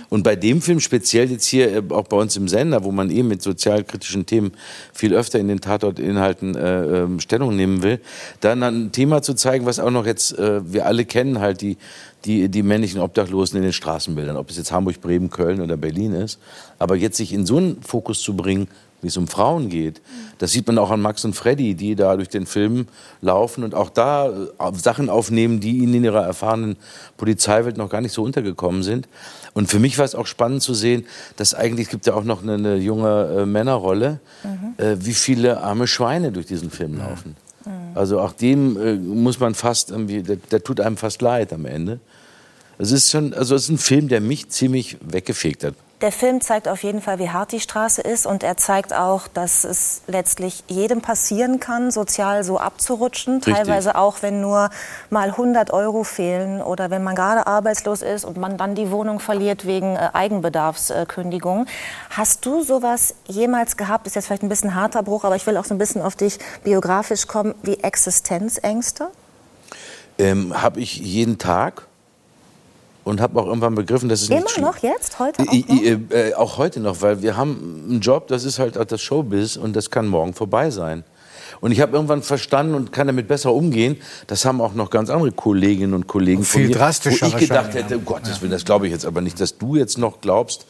Und bei dem Film speziell jetzt hier äh, auch bei uns im Sender, wo man eben mit sozialkritischen Themen viel öfter in den Tatortinhalten äh, ähm, Stellung nehmen will, dann ein Thema zu zeigen, was auch noch jetzt äh, wir alle kennen, halt die die die männlichen Obdachlosen in den Straßenbildern, ob es jetzt Hamburg, Bremen, Köln oder Berlin ist, aber jetzt sich in so einen Fokus zu bringen, wie es um Frauen geht. Das sieht man auch an Max und Freddy, die da durch den Film laufen und auch da äh, Sachen aufnehmen, die ihnen in ihrer erfahrenen Polizeiwelt noch gar nicht so untergekommen sind. Und für mich war es auch spannend zu sehen, dass eigentlich es gibt ja auch noch eine, eine junge äh, Männerrolle, äh, wie viele arme Schweine durch diesen Film laufen. Also auch dem äh, muss man fast irgendwie, der, der tut einem fast leid am Ende. Es ist schon, also es ist ein Film, der mich ziemlich weggefegt hat. Der Film zeigt auf jeden Fall, wie hart die Straße ist und er zeigt auch, dass es letztlich jedem passieren kann, sozial so abzurutschen. Richtig. Teilweise auch, wenn nur mal 100 Euro fehlen oder wenn man gerade arbeitslos ist und man dann die Wohnung verliert wegen äh, Eigenbedarfskündigung. Hast du sowas jemals gehabt? Ist jetzt vielleicht ein bisschen harter Bruch, aber ich will auch so ein bisschen auf dich biografisch kommen, wie Existenzängste? Ähm, habe ich jeden Tag und habe auch irgendwann begriffen, dass es Immer nicht schlimm- noch jetzt, heute auch I- noch? I- äh, auch heute noch, weil wir haben einen Job, das ist halt auch das Showbiz und das kann morgen vorbei sein. Und ich habe irgendwann verstanden und kann damit besser umgehen. Das haben auch noch ganz andere Kolleginnen und Kollegen von Viel mir, drastischer wo ich gedacht hätte, um Gottes Willen, das glaube ich jetzt aber nicht, dass du jetzt noch glaubst,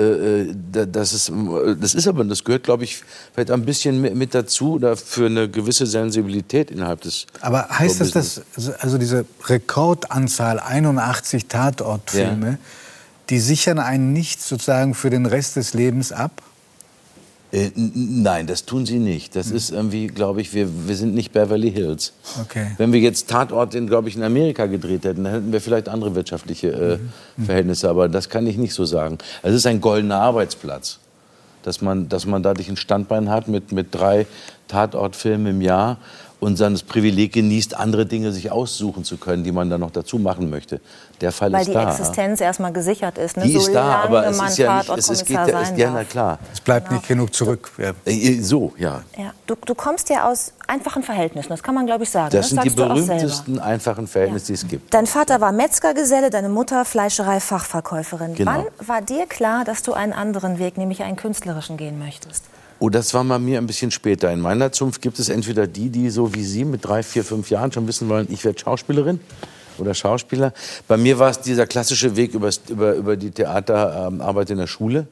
äh, äh, da- das ist, das ist aber, das gehört, glaube ich, vielleicht ein bisschen mit, dazu, oder für eine gewisse Sensibilität innerhalb des. Aber heißt das, dass also diese Rekordanzahl 81 Tatortfilme, die sichern einen nicht sozusagen für den Rest des Lebens ab? Äh, nein, das tun sie nicht. Das ist irgendwie, glaube ich, wir, wir sind nicht Beverly Hills. Okay. Wenn wir jetzt Tatort in, glaube ich, in Amerika gedreht hätten, dann hätten wir vielleicht andere wirtschaftliche äh, Mhm. Verhältnisse. Aber das kann ich nicht so sagen. Es ist ein goldener Arbeitsplatz, dass man, dass man dadurch ein Standbein hat mit, mit drei Tatortfilmen im Jahr und dann das Privileg genießt, andere Dinge sich aussuchen zu können, die man dann noch dazu machen möchte. Der Fall Weil ist die da. Existenz erstmal gesichert ist. Ne? Die ist da, aber es ist ja nicht, es ist, geht ja, ist, ja, na klar. Es bleibt nicht genug zurück. Ja. Äh, So, ja. Ja. Du, du kommst ja aus einfachen Verhältnissen, das kann man, glaube ich, sagen. Das sind die sagst du auch selber. berühmtesten einfachen Verhältnisse, die es gibt. Dein Vater war Metzgergeselle, deine Mutter Fleischerei-Fachverkäuferin. Genau. Wann war dir klar, dass du einen anderen Weg, nämlich einen künstlerischen, gehen möchtest? Oh, das war bei mir ein bisschen später. In meiner Zunft gibt es entweder die, die so wie Sie mit drei, vier, fünf Jahren schon wissen wollen, ich werde Schauspielerin oder Schauspieler. Bei mir war es dieser klassische Weg übers, über, über die Theaterarbeit in der Schule.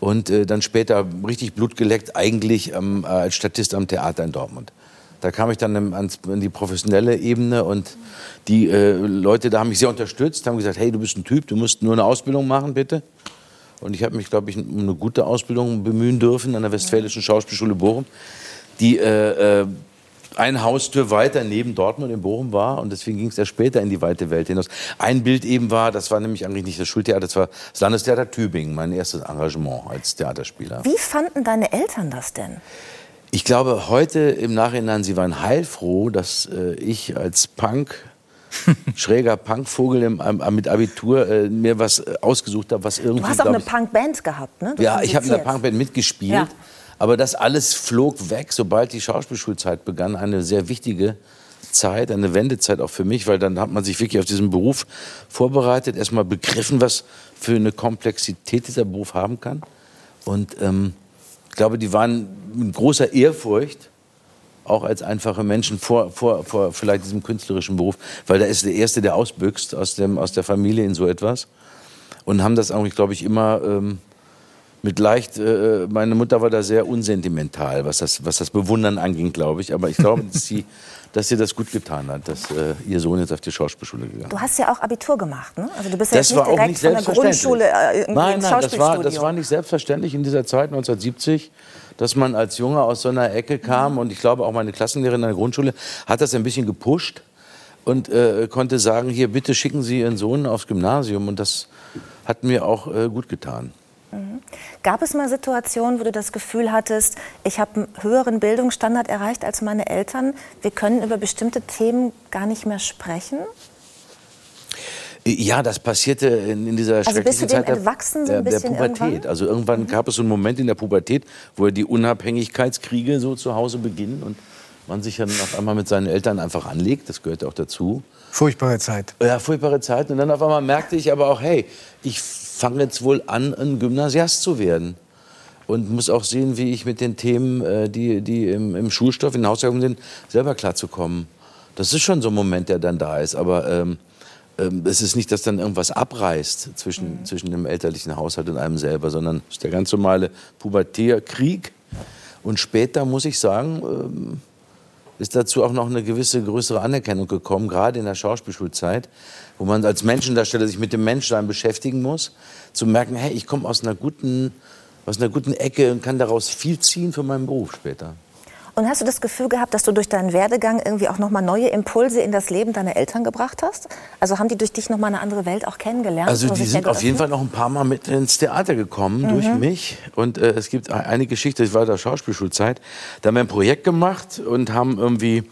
Und äh, dann später richtig blutgeleckt, eigentlich ähm, äh, als Statist am Theater in Dortmund. Da kam ich dann im- ans, in die professionelle Ebene und die äh, Leute da haben mich sehr unterstützt, haben gesagt, hey, du bist ein Typ, du musst nur eine Ausbildung machen, bitte. Und ich habe mich, glaube ich, um eine gute Ausbildung bemühen dürfen an der Westfälischen Schauspielschule Bochum, die äh, äh, eine Haustür weiter neben Dortmund in Bochum war. Und deswegen ging es ja später in die weite Welt hinaus. Ein Bild eben war, das war nämlich eigentlich nicht das Schultheater, das war das Landestheater Tübingen, mein erstes Engagement als Theaterspieler. Wie fanden deine Eltern das denn? Ich glaube heute im Nachhinein, sie waren heilfroh, dass äh, ich als Punk, schräger Punkvogel im, am- mit Abitur äh, mir was äh, ausgesucht habe, was irgendwie. Du hast auch eine Punkband gehabt, ne? Du ja, ich habe in der. Punkband mitgespielt. Ja. Aber das alles flog weg, sobald die Schauspielschulzeit begann. Eine sehr wichtige Zeit, eine Wendezeit auch für mich, weil dann hat man sich wirklich auf diesen Beruf vorbereitet, erstmal begriffen, was für eine Komplexität dieser Beruf haben kann. Und ähm, ich glaube, die waren mit großer Ehrfurcht auch als einfache Menschen vor, vor, vor vielleicht diesem künstlerischen Beruf, weil da ist der Erste, der ausbüchst aus, dem, aus der Familie in so etwas. Und haben das eigentlich, glaube ich, immer ähm, mit leicht, äh, meine Mutter war da sehr unsentimental, was das, was das Bewundern anging, glaube ich. Aber ich glaube, dass sie, dass sie das gut getan hat, dass äh, ihr Sohn jetzt auf die Schauspielschule gegangen ist. Du hast ja auch Abitur gemacht, ne? Also du bist ja Das jetzt war nicht direkt nicht von der. Grundschule äh, irgendwie nein, ins nein, das war, das war nicht selbstverständlich in dieser Zeit 1970, dass man als Junge aus so einer Ecke kam. Und ich glaube, auch meine Klassenlehrerin in der Grundschule hat das ein bisschen gepusht und äh, konnte sagen, hier, bitte schicken Sie Ihren Sohn aufs Gymnasium. Und das hat mir auch äh, gut getan. Mhm. Gab es mal Situationen, wo du das Gefühl hattest, ich habe einen höheren Bildungsstandard erreicht als meine Eltern, wir können über bestimmte Themen gar nicht mehr sprechen? Ja, das passierte in, in dieser Also bist du schrecklichen Zeit der, entwachsen so der, ein der bisschen Pubertät. irgendwann? Mhm. Also irgendwann gab es so einen Moment in der Pubertät, wo die Unabhängigkeitskriege so zu Hause beginnen und man sich dann auf einmal mit seinen Eltern einfach anlegt. Das gehört auch dazu. Furchtbare Zeit. Ja, furchtbare Zeit. Und dann auf einmal merkte ich aber auch, hey, ich fange jetzt wohl an, ein Gymnasiast zu werden. Und muss auch sehen, wie ich mit den Themen, äh, die, die im, im Schulstoff, in den Hausaufgaben sind, selber klarzukommen. Das ist schon so ein Moment, der dann da ist. Aber ähm, es ist nicht, dass dann irgendwas abreißt zwischen, zwischen dem elterlichen Haushalt und einem selber, sondern es ist der ganz normale Pubertärkrieg. Und später, muss ich sagen, ähm, ist dazu auch noch eine gewisse größere Anerkennung gekommen, gerade in der Schauspielschulzeit, wo man als Menschendarsteller sich mit dem Menschsein beschäftigen muss, zu merken, hey, ich komme aus einer guten, aus einer guten Ecke und kann daraus viel ziehen für meinen Beruf später. Und hast du das Gefühl gehabt, dass du durch deinen Werdegang irgendwie auch nochmal neue Impulse in das Leben deiner Eltern gebracht hast? Also haben die durch dich nochmal eine andere Welt auch kennengelernt? Also die sind auf jeden Fall noch ein paar Mal mit ins Theater gekommen Mhm. durch mich. Und äh, es gibt eine Geschichte, das war der Schauspielschulzeit. Da haben wir ein Projekt gemacht und haben irgendwie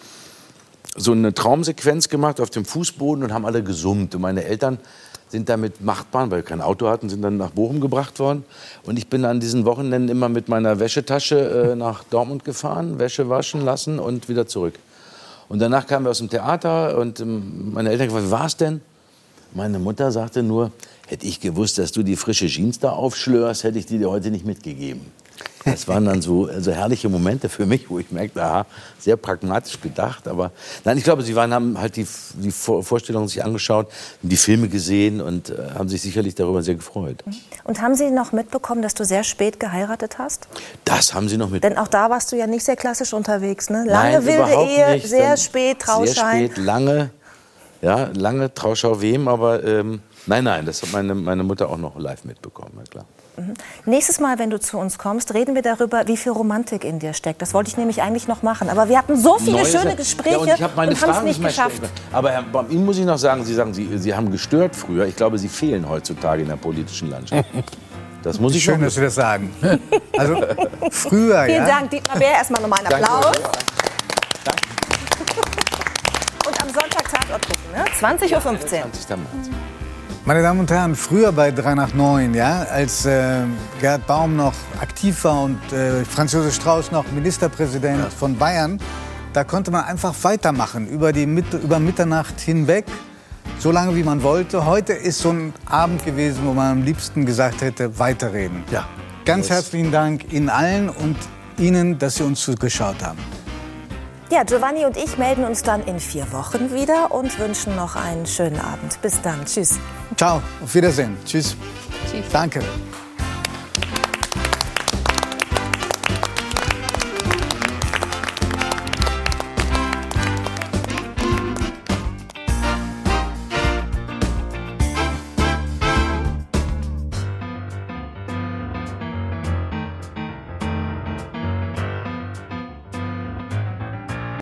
so eine Traumsequenz gemacht auf dem Fußboden und haben alle gesummt. Und meine Eltern sind damit Machtbahn, weil wir kein Auto hatten, sind dann nach Bochum gebracht worden. Und ich bin an diesen Wochenenden immer mit meiner Wäschetasche äh, nach Dortmund gefahren, Wäsche waschen lassen und wieder zurück. Und danach kamen wir aus dem Theater und ähm, meine Eltern gefragt, war es denn? Meine Mutter sagte nur, hätte ich gewusst, dass du die frische Jeans da aufschlörst, hätte ich die dir heute nicht mitgegeben. Das waren dann so also herrliche Momente für mich, wo ich merkte, aha, sehr pragmatisch gedacht. Aber nein, ich glaube, sie waren, haben halt die, die Vor- Vorstellungen sich angeschaut, die Filme gesehen und äh, haben sich sicherlich darüber sehr gefreut. Und haben sie noch mitbekommen, dass du sehr spät geheiratet hast? Das haben sie noch mit. Denn auch da warst du ja nicht sehr klassisch unterwegs, ne? Lange Nein, wilde Ehe, nicht. sehr spät Trauschein. Sehr spät, lange, ja, lange Trauschau wem, aber ähm, nein, nein, das hat meine, meine Mutter auch noch live mitbekommen, ja klar. Mhm. Nächstes Mal, wenn du zu uns kommst, reden wir darüber, wie viel Romantik in dir steckt. Das wollte ich nämlich eigentlich noch machen. Aber wir hatten so viele Neues- schöne Gespräche ja, und ich habe meine und haben es nicht mehr geschafft. Aber Herr, bei Ihnen muss ich noch sagen, Sie sagen, Sie, Sie haben gestört früher. Ich glaube, Sie fehlen heutzutage in der politischen Landschaft. Das muss ich Schön, schon dass Sie das sagen. Also früher, Vielen ja. Dank, Dietmar Bär. Erstmal nochmal einen Danke. Applaus. Und am Sonntag Tatort gucken, ne? 20.15 Uhr. 20. Meine Damen und Herren, früher bei 3 nach 9, ja, als äh, Gerhard Baum noch aktiv war und äh, Franz Josef Strauß noch Ministerpräsident von Bayern, da konnte man einfach weitermachen über, die über Mitternacht hinweg, so lange wie man wollte. Heute ist so ein Abend gewesen, wo man am liebsten gesagt hätte, weiterreden. Ja. Ganz herzlichen Dank Ihnen allen und Ihnen, dass Sie uns zugeschaut haben. Ja, Giovanni und ich melden uns dann in vier Wochen wieder und wünschen noch einen schönen Abend. Bis dann. Tschüss. Ciao, auf Wiedersehen. Tschüss. Tschüss. Danke.